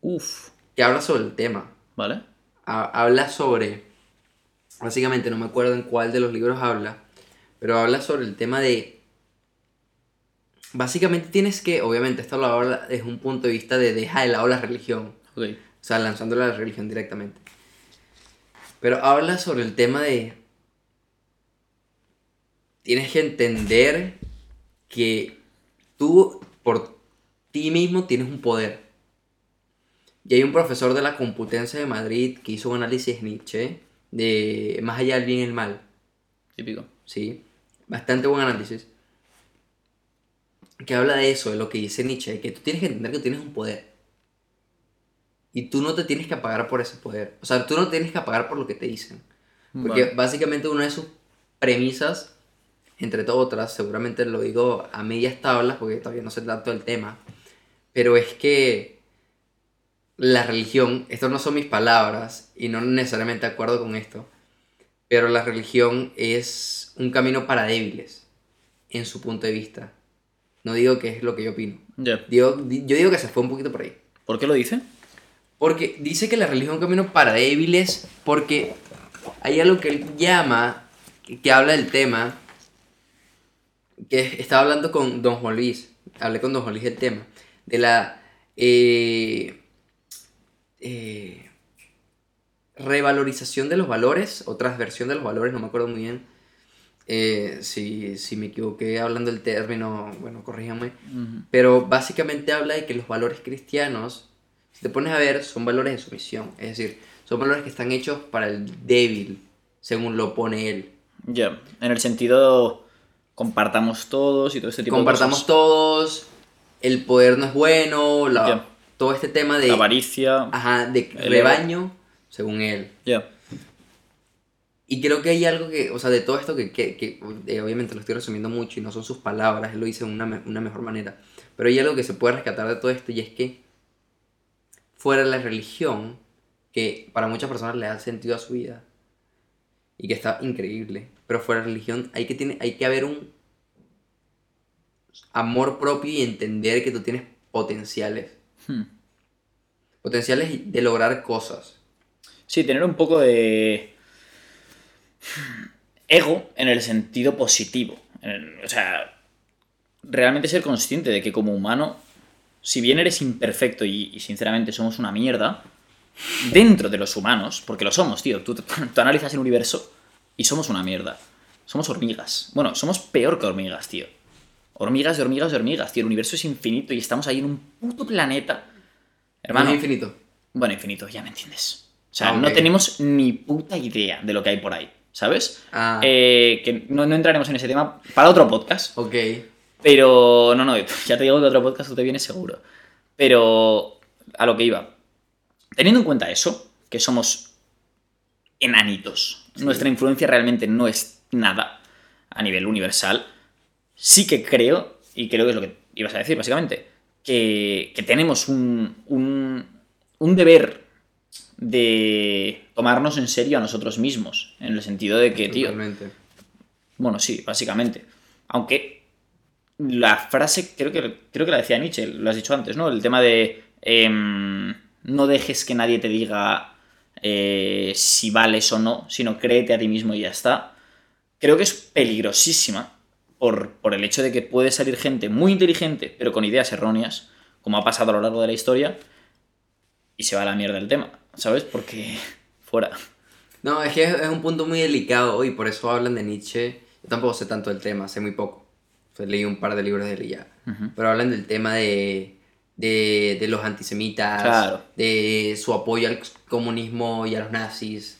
A: Uf,
B: que habla sobre el tema.
A: ¿vale?
B: Ha- habla sobre, básicamente no me acuerdo en cuál de los libros habla, pero habla sobre el tema de, básicamente tienes que, obviamente esto lo habla desde un punto de vista de deja de lado la religión,
A: Ok.
B: o sea, lanzándole a la religión directamente. Pero habla sobre el tema de, tienes que entender que tú por ti mismo tienes un poder. Y hay un profesor de la Complutense de Madrid que hizo un análisis Nietzsche de más allá del bien y el mal.
A: Típico.
B: ¿sí? Bastante buen análisis. Que habla de eso, de lo que dice Nietzsche, que tú tienes que entender que tienes un poder. Y tú no te tienes que apagar por ese poder. O sea, tú no tienes que apagar por lo que te dicen. Porque
A: Vale.
B: básicamente una de sus premisas, entre todas otras, seguramente lo digo a medias tablas porque todavía no sé tanto del tema, pero es que la religión, esto no son mis palabras y no necesariamente de acuerdo con esto, pero la religión es un camino para débiles, en su punto de vista. No digo que es lo que yo opino. Digo, di- yo digo que se fue un poquito por ahí.
A: ¿Por qué lo dice?
B: Porque dice que la religión es un camino para débiles porque hay algo que él llama, que habla del tema, que es- estaba hablando con Don Juan Luis, hablé con Don Juan Luis del tema, de la eh, eh, revalorización de los valores o transversión de los valores, no me acuerdo muy bien. Eh, si, si me equivoqué hablando del término, bueno, corríjame.
A: Ujú.
B: Pero básicamente habla de que los valores cristianos, si te pones a ver, son valores de sumisión. Es decir, son valores que están hechos para el débil, según lo pone él.
A: Ya. En el sentido, compartamos todos y todo este tipo
B: Compartamos
A: de cosas.
B: todos, el poder no es bueno, la-
A: Ya.
B: todo este tema de,
A: La avaricia.
B: ajá, de rebaño, según él.
A: Ya.
B: Y creo que hay algo que, o sea, de todo esto que, que- que, eh, obviamente lo estoy resumiendo mucho y no son sus palabras, él lo dice de una, una mejor manera. Pero hay algo que se puede rescatar de todo esto y es que fuera de la religión, que para muchas personas le da sentido a su vida y que está increíble, pero fuera religión hay que, tiene, hay que haber un amor propio y entender que tú tienes potenciales.
A: Hmm.
B: Potenciales de lograr cosas.
A: Sí, tener un poco de ego en el sentido positivo. O sea, realmente ser consciente de que como humano, si bien eres imperfecto y, y sinceramente somos una mierda, dentro de los humanos, porque lo somos, tío, tú, [laughs] tú analizas el universo y somos una mierda. Somos hormigas. Bueno, somos peor que hormigas, tío. Hormigas de hormigas de hormigas, tío. El universo es infinito y estamos ahí en un puto planeta. Hermano,
B: No infinito.
A: bueno, infinito, ya me entiendes. O sea,
B: Ah,
A: no tenemos ni puta idea de lo que hay por ahí, ¿sabes?
B: Ah.
A: Eh, que no, no entraremos en ese tema para otro podcast.
B: Ok.
A: Pero no, no, [laughs] ya te digo que otro podcast tú te vienes seguro. Pero a lo que iba. Teniendo en cuenta eso, que somos enanitos, nuestra influencia realmente no es nada a nivel universal, sí que creo, y creo que es lo que ibas a decir básicamente, que, que tenemos un, un, un deber de tomarnos en serio a nosotros mismos, en el sentido de que, tío,
B: Totalmente.
A: bueno, sí, básicamente. Aunque la frase, creo que, creo que la decía Nietzsche, lo has dicho antes, ¿no? El tema de em, no dejes que nadie te diga eh, si vales o no, sino créete a ti mismo y ya está. Creo que es peligrosísima por, por el hecho de que puede salir gente muy inteligente, pero con ideas erróneas, como ha pasado a lo largo de la historia, y se va a la mierda el tema, ¿sabes? Porque [laughs] fuera.
B: No, es que es, un punto muy delicado y por eso hablan de Nietzsche. Yo tampoco sé tanto del tema, sé muy poco. Sea, leí un par de libros de él y ya. Pero hablan del tema de, de, de los antisemitas,
A: Claro.
B: de su apoyo al comunismo y a los nazis.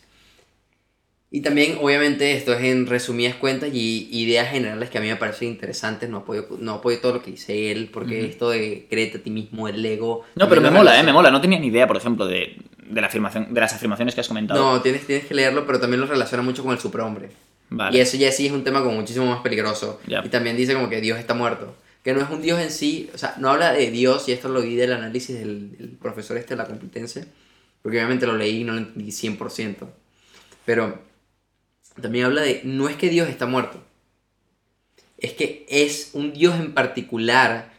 B: Y también, obviamente, esto es en resumidas cuentas y ideas generales que a mí me parecen interesantes. No apoyo, no apoyo todo lo que dice él, porque esto de créete a ti mismo, el ego.
A: No, pero me mola, ¿eh? Me mola. No tenía ni idea, por ejemplo, de, de la afirmación, de las afirmaciones que has comentado.
B: No, tienes, tienes que leerlo, pero también lo relaciona mucho con el superhombre.
A: Vale.
B: Y eso ya sí es un tema como muchísimo más peligroso.
A: Ya.
B: Y también dice como que Dios está muerto. Que no es un Dios en sí, o sea, no habla de Dios, y esto lo vi del análisis del, del profesor este de la Complutense, porque obviamente lo leí y no lo entendí 100%. Pero también habla de, no es que Dios está muerto, es que es un Dios en particular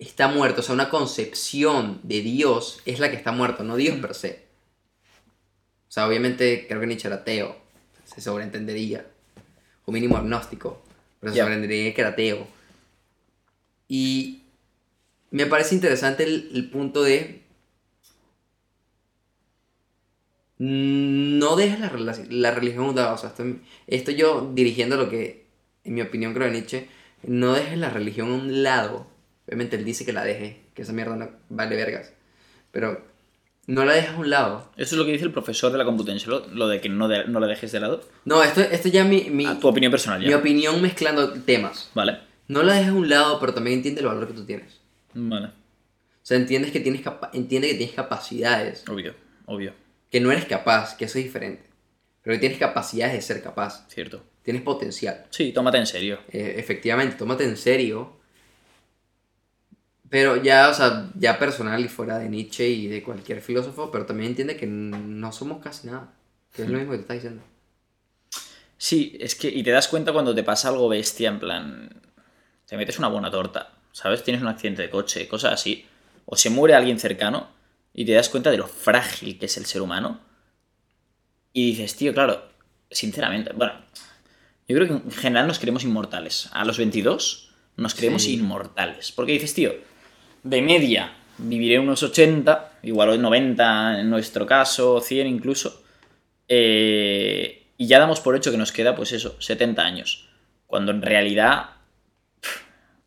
B: está muerto, o sea, una concepción de Dios es la que está muerto, no Dios per se. O sea, obviamente creo que Nietzsche era ateo, se sobreentendería, o mínimo agnóstico, pero se
A: Ya.
B: sobreentendería que era ateo. Y me parece interesante el, el punto de no dejes la, la religión a un lado. O sea, esto, esto yo dirigiendo lo que, en mi opinión, creo de Nietzsche, no dejes la religión a un lado. Obviamente él dice que la deje, que esa mierda no vale vergas. Pero no la dejes a un lado.
A: Eso es lo que dice el profesor de la Complutense, lo, lo de que no, de- no la dejes de lado.
B: No, esto, esto ya mi, mi,
A: A tu opinión personal,
B: mi
A: ya.
B: opinión mezclando temas.
A: Vale.
B: No la dejes a un lado, pero también entiende el valor que tú tienes.
A: Vale.
B: O sea, entiendes que tienes capa- entiende que tienes capacidades,
A: Obvio, obvio.
B: que no eres capaz, que eso es diferente. Pero que tienes capacidades de ser capaz.
A: Cierto.
B: Tienes potencial.
A: Sí, tómate en serio.
B: Eh, efectivamente, tómate en serio. Pero ya, o sea, ya personal y fuera de Nietzsche y de cualquier filósofo, pero también entiende que no somos casi nada. Que es lo mismo que te está diciendo.
A: Sí, es que, y te das cuenta cuando te pasa algo bestia, en plan, te metes una buena torta, ¿sabes? Tienes un accidente de coche, cosas así, o se muere alguien cercano y te das cuenta de lo frágil que es el ser humano. Y dices, tío, claro, sinceramente, bueno, yo creo que en general nos creemos inmortales. A los 22 nos creemos
B: Sí.
A: inmortales. Porque dices, tío, de media viviré unos 80, igual 90 en nuestro caso, 100 incluso. eh, y ya damos por hecho que nos queda, pues eso, 70 años. Cuando en realidad,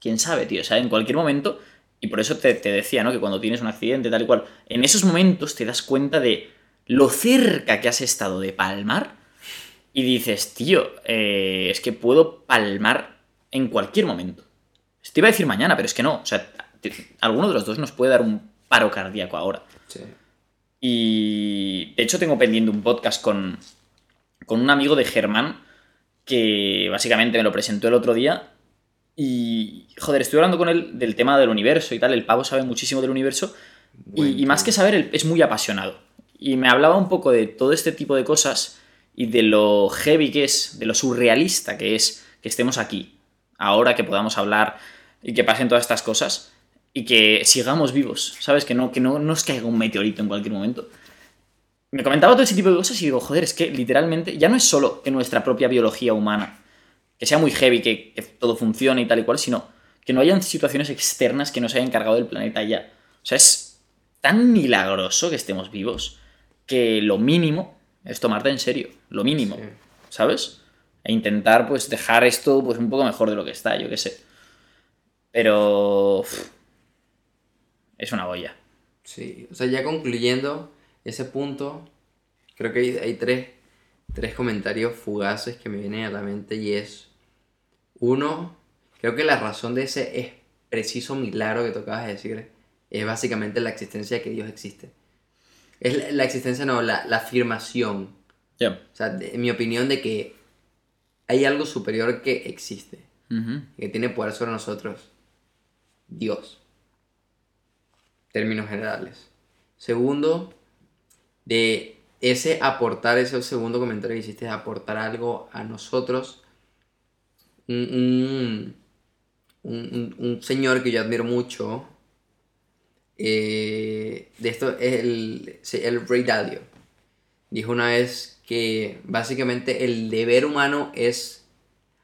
A: quién sabe, tío, o sea, en cualquier momento, y por eso te, te decía, ¿no? Que cuando tienes un accidente, tal y cual, en esos momentos te das cuenta de lo cerca que has estado de palmar y dices, tío, eh, es que puedo palmar en cualquier momento. Te iba a decir mañana, pero es que no, o sea, te- alguno de los dos nos puede dar un paro cardíaco ahora.
B: Sí.
A: Y de hecho tengo pendiente un podcast con, con un amigo de Germán que básicamente me lo presentó el otro día. Y, joder, estoy hablando con él del tema del universo y tal. El pavo sabe muchísimo del universo. Y, y más que saber, es muy apasionado. Y me hablaba un poco de todo este tipo de cosas y de lo heavy que es, de lo surrealista que es que estemos aquí, ahora que podamos hablar y que pasen todas estas cosas y que sigamos vivos, ¿sabes? Que no, que no nos caiga un meteorito en cualquier momento. Me comentaba todo ese tipo de cosas y digo, joder, es que literalmente ya no es solo que nuestra propia biología humana, que sea muy heavy, que, que todo funcione y tal y cual, sino que no hayan situaciones externas que nos hayan cargado del planeta ya. O sea, es tan milagroso que estemos vivos que lo mínimo es tomarte en serio, lo mínimo,
B: Sí.
A: ¿sabes? E intentar pues dejar esto pues un poco mejor de lo que está, yo qué sé. Pero es una olla.
B: Sí, o sea, ya concluyendo ese punto, creo que hay, hay tres, tres comentarios fugaces que me vienen a la mente y es, uno, creo que la razón de ese es preciso milagro que tú acabas de decir es básicamente la existencia de que Dios existe. Es la, la existencia, no, la, la afirmación,
A: Ya.
B: o sea, de- en mi opinión de que hay algo superior que existe, que tiene poder sobre nosotros, Dios. Términos generales. Segundo, de ese aportar, ese segundo comentario que hiciste, aportar algo a nosotros. Un, un- un- un- un señor que yo admiro mucho, eh, de esto es el, el Ray Dalio. Dijo una vez que básicamente el deber humano es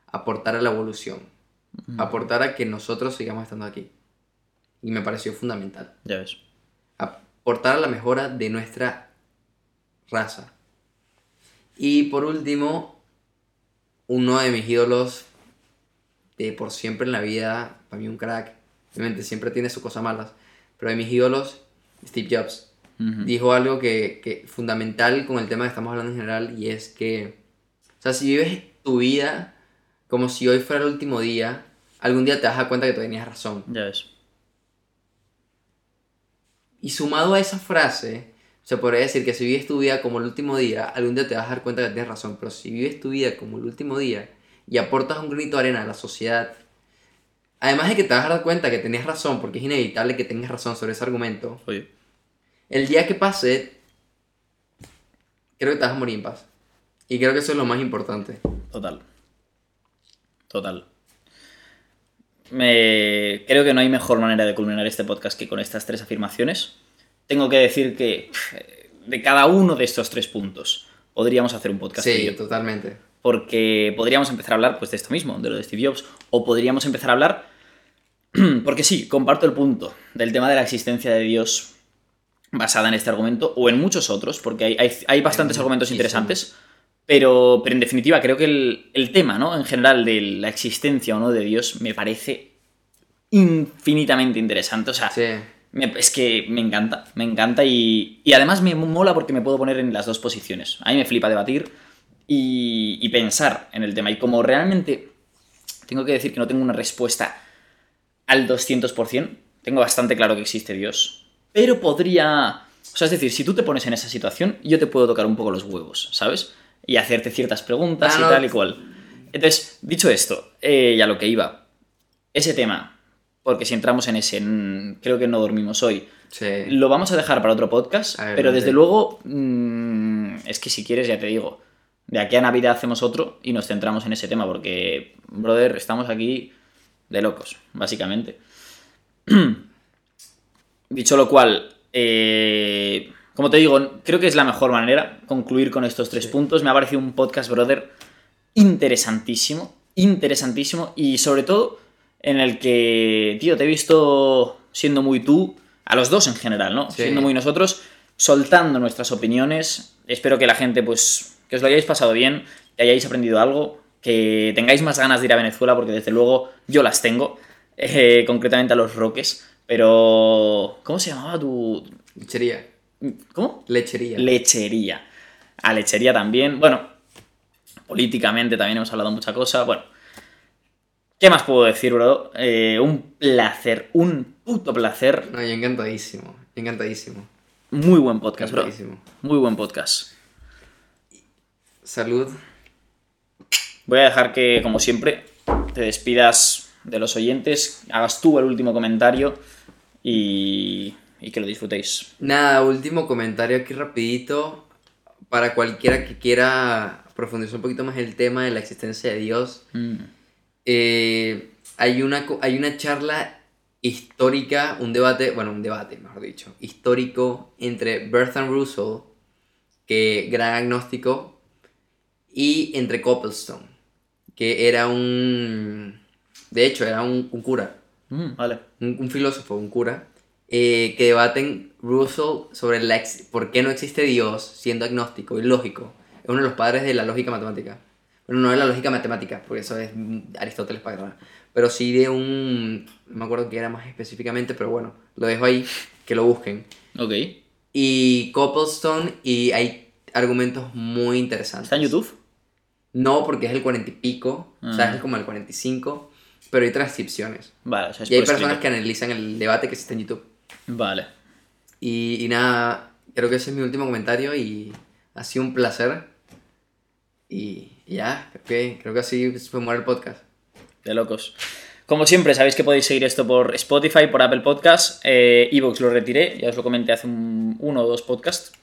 B: aportar a la evolución, aportar a que nosotros sigamos estando aquí. Y me pareció fundamental.
A: Ya ves.
B: Aportar a la mejora de nuestra raza. Y por último, uno de mis ídolos de por siempre en la vida, para mí un crack, obviamente siempre tiene sus cosas malas, pero de mis ídolos, Steve Jobs, dijo algo que, que fundamental con el tema que estamos hablando en general y es que, o sea, si vives tu vida como si hoy fuera el último día, algún día te vas a dar cuenta que tú tenías razón.
A: Ya ves.
B: Y sumado a esa frase, se podría decir que si vives tu vida como el último día, algún día te vas a dar cuenta que tienes razón, pero si vives tu vida como el último día y aportas un granito de arena a la sociedad, además de que te vas a dar cuenta que tenías razón, porque es inevitable que tengas razón sobre ese argumento,
A: Oye.
B: el día que pase, creo que te vas a morir en paz. Y creo que eso es lo más importante.
A: Total. Total. Me... Creo que no hay mejor manera de culminar este podcast que con estas tres afirmaciones. Tengo que decir que de cada uno de estos tres puntos podríamos hacer un podcast.
B: Sí,
A: yo.
B: totalmente.
A: porque podríamos empezar a hablar pues de esto mismo, de lo de Steve Jobs, o podríamos empezar a hablar, [clears throat] porque sí, comparto el punto del tema de la existencia de Dios basada en este argumento, o en muchos otros, porque hay, hay, hay bastantes
B: Hay
A: argumentos interesantes, pero, pero en definitiva creo que el, el tema, ¿no? En general de la existencia o no de Dios me parece infinitamente interesante, o sea,
B: Sí.
A: Me- es que me encanta, me encanta y, y además me mola porque me puedo poner en las dos posiciones. A mí me flipa debatir y, y pensar en el tema. Y como realmente tengo que decir que no tengo una respuesta al 200%, tengo bastante claro que existe Dios, pero podría... O sea, es decir, si tú te pones en esa situación, yo te puedo tocar un poco los huevos, ¿sabes? Y hacerte ciertas preguntas y tal y cual. Entonces, dicho esto, eh, y a lo que iba, ese tema, porque si entramos en ese, mm, creo que no dormimos hoy,
B: Sí.
A: lo vamos a dejar para otro podcast,
B: ver,
A: pero desde luego, mm, es que si quieres, ya te digo, de aquí a Navidad hacemos otro y nos centramos en ese tema, porque, brother, estamos aquí de locos, básicamente. [clears throat] Dicho lo cual, eh, como te digo, creo que es la mejor manera concluir con estos tres puntos. Me ha parecido un podcast, brother, interesantísimo, interesantísimo y sobre todo en el que, tío, te he visto siendo muy tú, a los dos en general, ¿no?
B: Sí.
A: Siendo muy nosotros, soltando nuestras opiniones. Espero que la gente, pues, que os lo hayáis pasado bien, que hayáis aprendido algo, que tengáis más ganas de ir a Venezuela, porque desde luego yo las tengo, [laughs] eh, concretamente a los Roques. Pero, ¿cómo se llamaba tu...
B: Lechería.
A: ¿Cómo?
B: Lechería.
A: Lechería. A lechería también. Bueno, políticamente también hemos hablado mucha cosa. Bueno, ¿qué más puedo decir, bro? Eh, un placer, un puto placer.
B: no, yo encantadísimo. Encantadísimo.
A: Muy buen podcast, bro. Muy buen podcast.
B: Salud.
A: Voy a dejar que, como siempre, te despidas de los oyentes, hagas tú el último comentario y, y que lo disfrutéis.
B: Nada, último comentario aquí rapidito. Para cualquiera que quiera profundizar un poquito más el tema de la existencia de Dios.
A: Mm.
B: Eh, hay, una, hay una charla histórica, un debate, bueno, un debate, mejor dicho, histórico entre Bertrand Russell, que gran agnóstico, y entre Coplestone, que era un... De hecho, era un, un cura,
A: Mm, vale.
B: un, un filósofo, un cura, eh, que debaten Russell sobre la ex- por qué no existe Dios siendo agnóstico y lógico. Es uno de los padres de la lógica matemática. No de la lógica matemática, porque eso es Aristóteles para. Pero sí de un... No me acuerdo qué era más específicamente, pero bueno, lo dejo ahí, que lo busquen.
A: Ok.
B: Y Copplestone, y hay argumentos muy interesantes.
A: ¿Está en YouTube?
B: No, porque es el cuarenta y pico, o sea,
A: Ah.
B: es como el 45, pero hay transcripciones.
A: Vale, o sea, es
B: Y hay personas que analizan el debate que existe en YouTube.
A: Vale.
B: Y, y nada, creo que ese es mi último comentario y ha sido un placer. Y ya, que, creo que así puede morir el podcast.
A: De locos. Como siempre, sabéis que podéis seguir esto por Spotify, por Apple Podcasts. Eh, Evox lo retiré, ya os lo comenté hace un- uno o dos podcasts.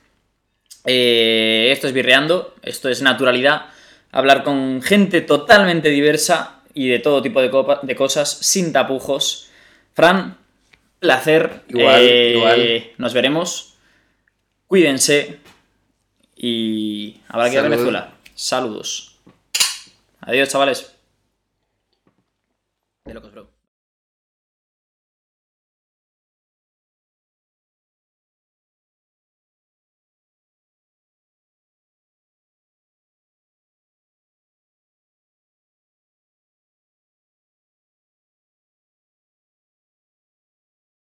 A: Eh, esto es birreando, esto es naturalidad. Hablar con gente totalmente diversa y de todo tipo de, copa- de cosas, sin tapujos. Fran, placer.
B: Igual,
A: Eh,
B: igual.
A: Nos veremos. Cuídense. Y habrá que ir a. Venezuela. Saludos. Adiós, chavales. De locos, bro.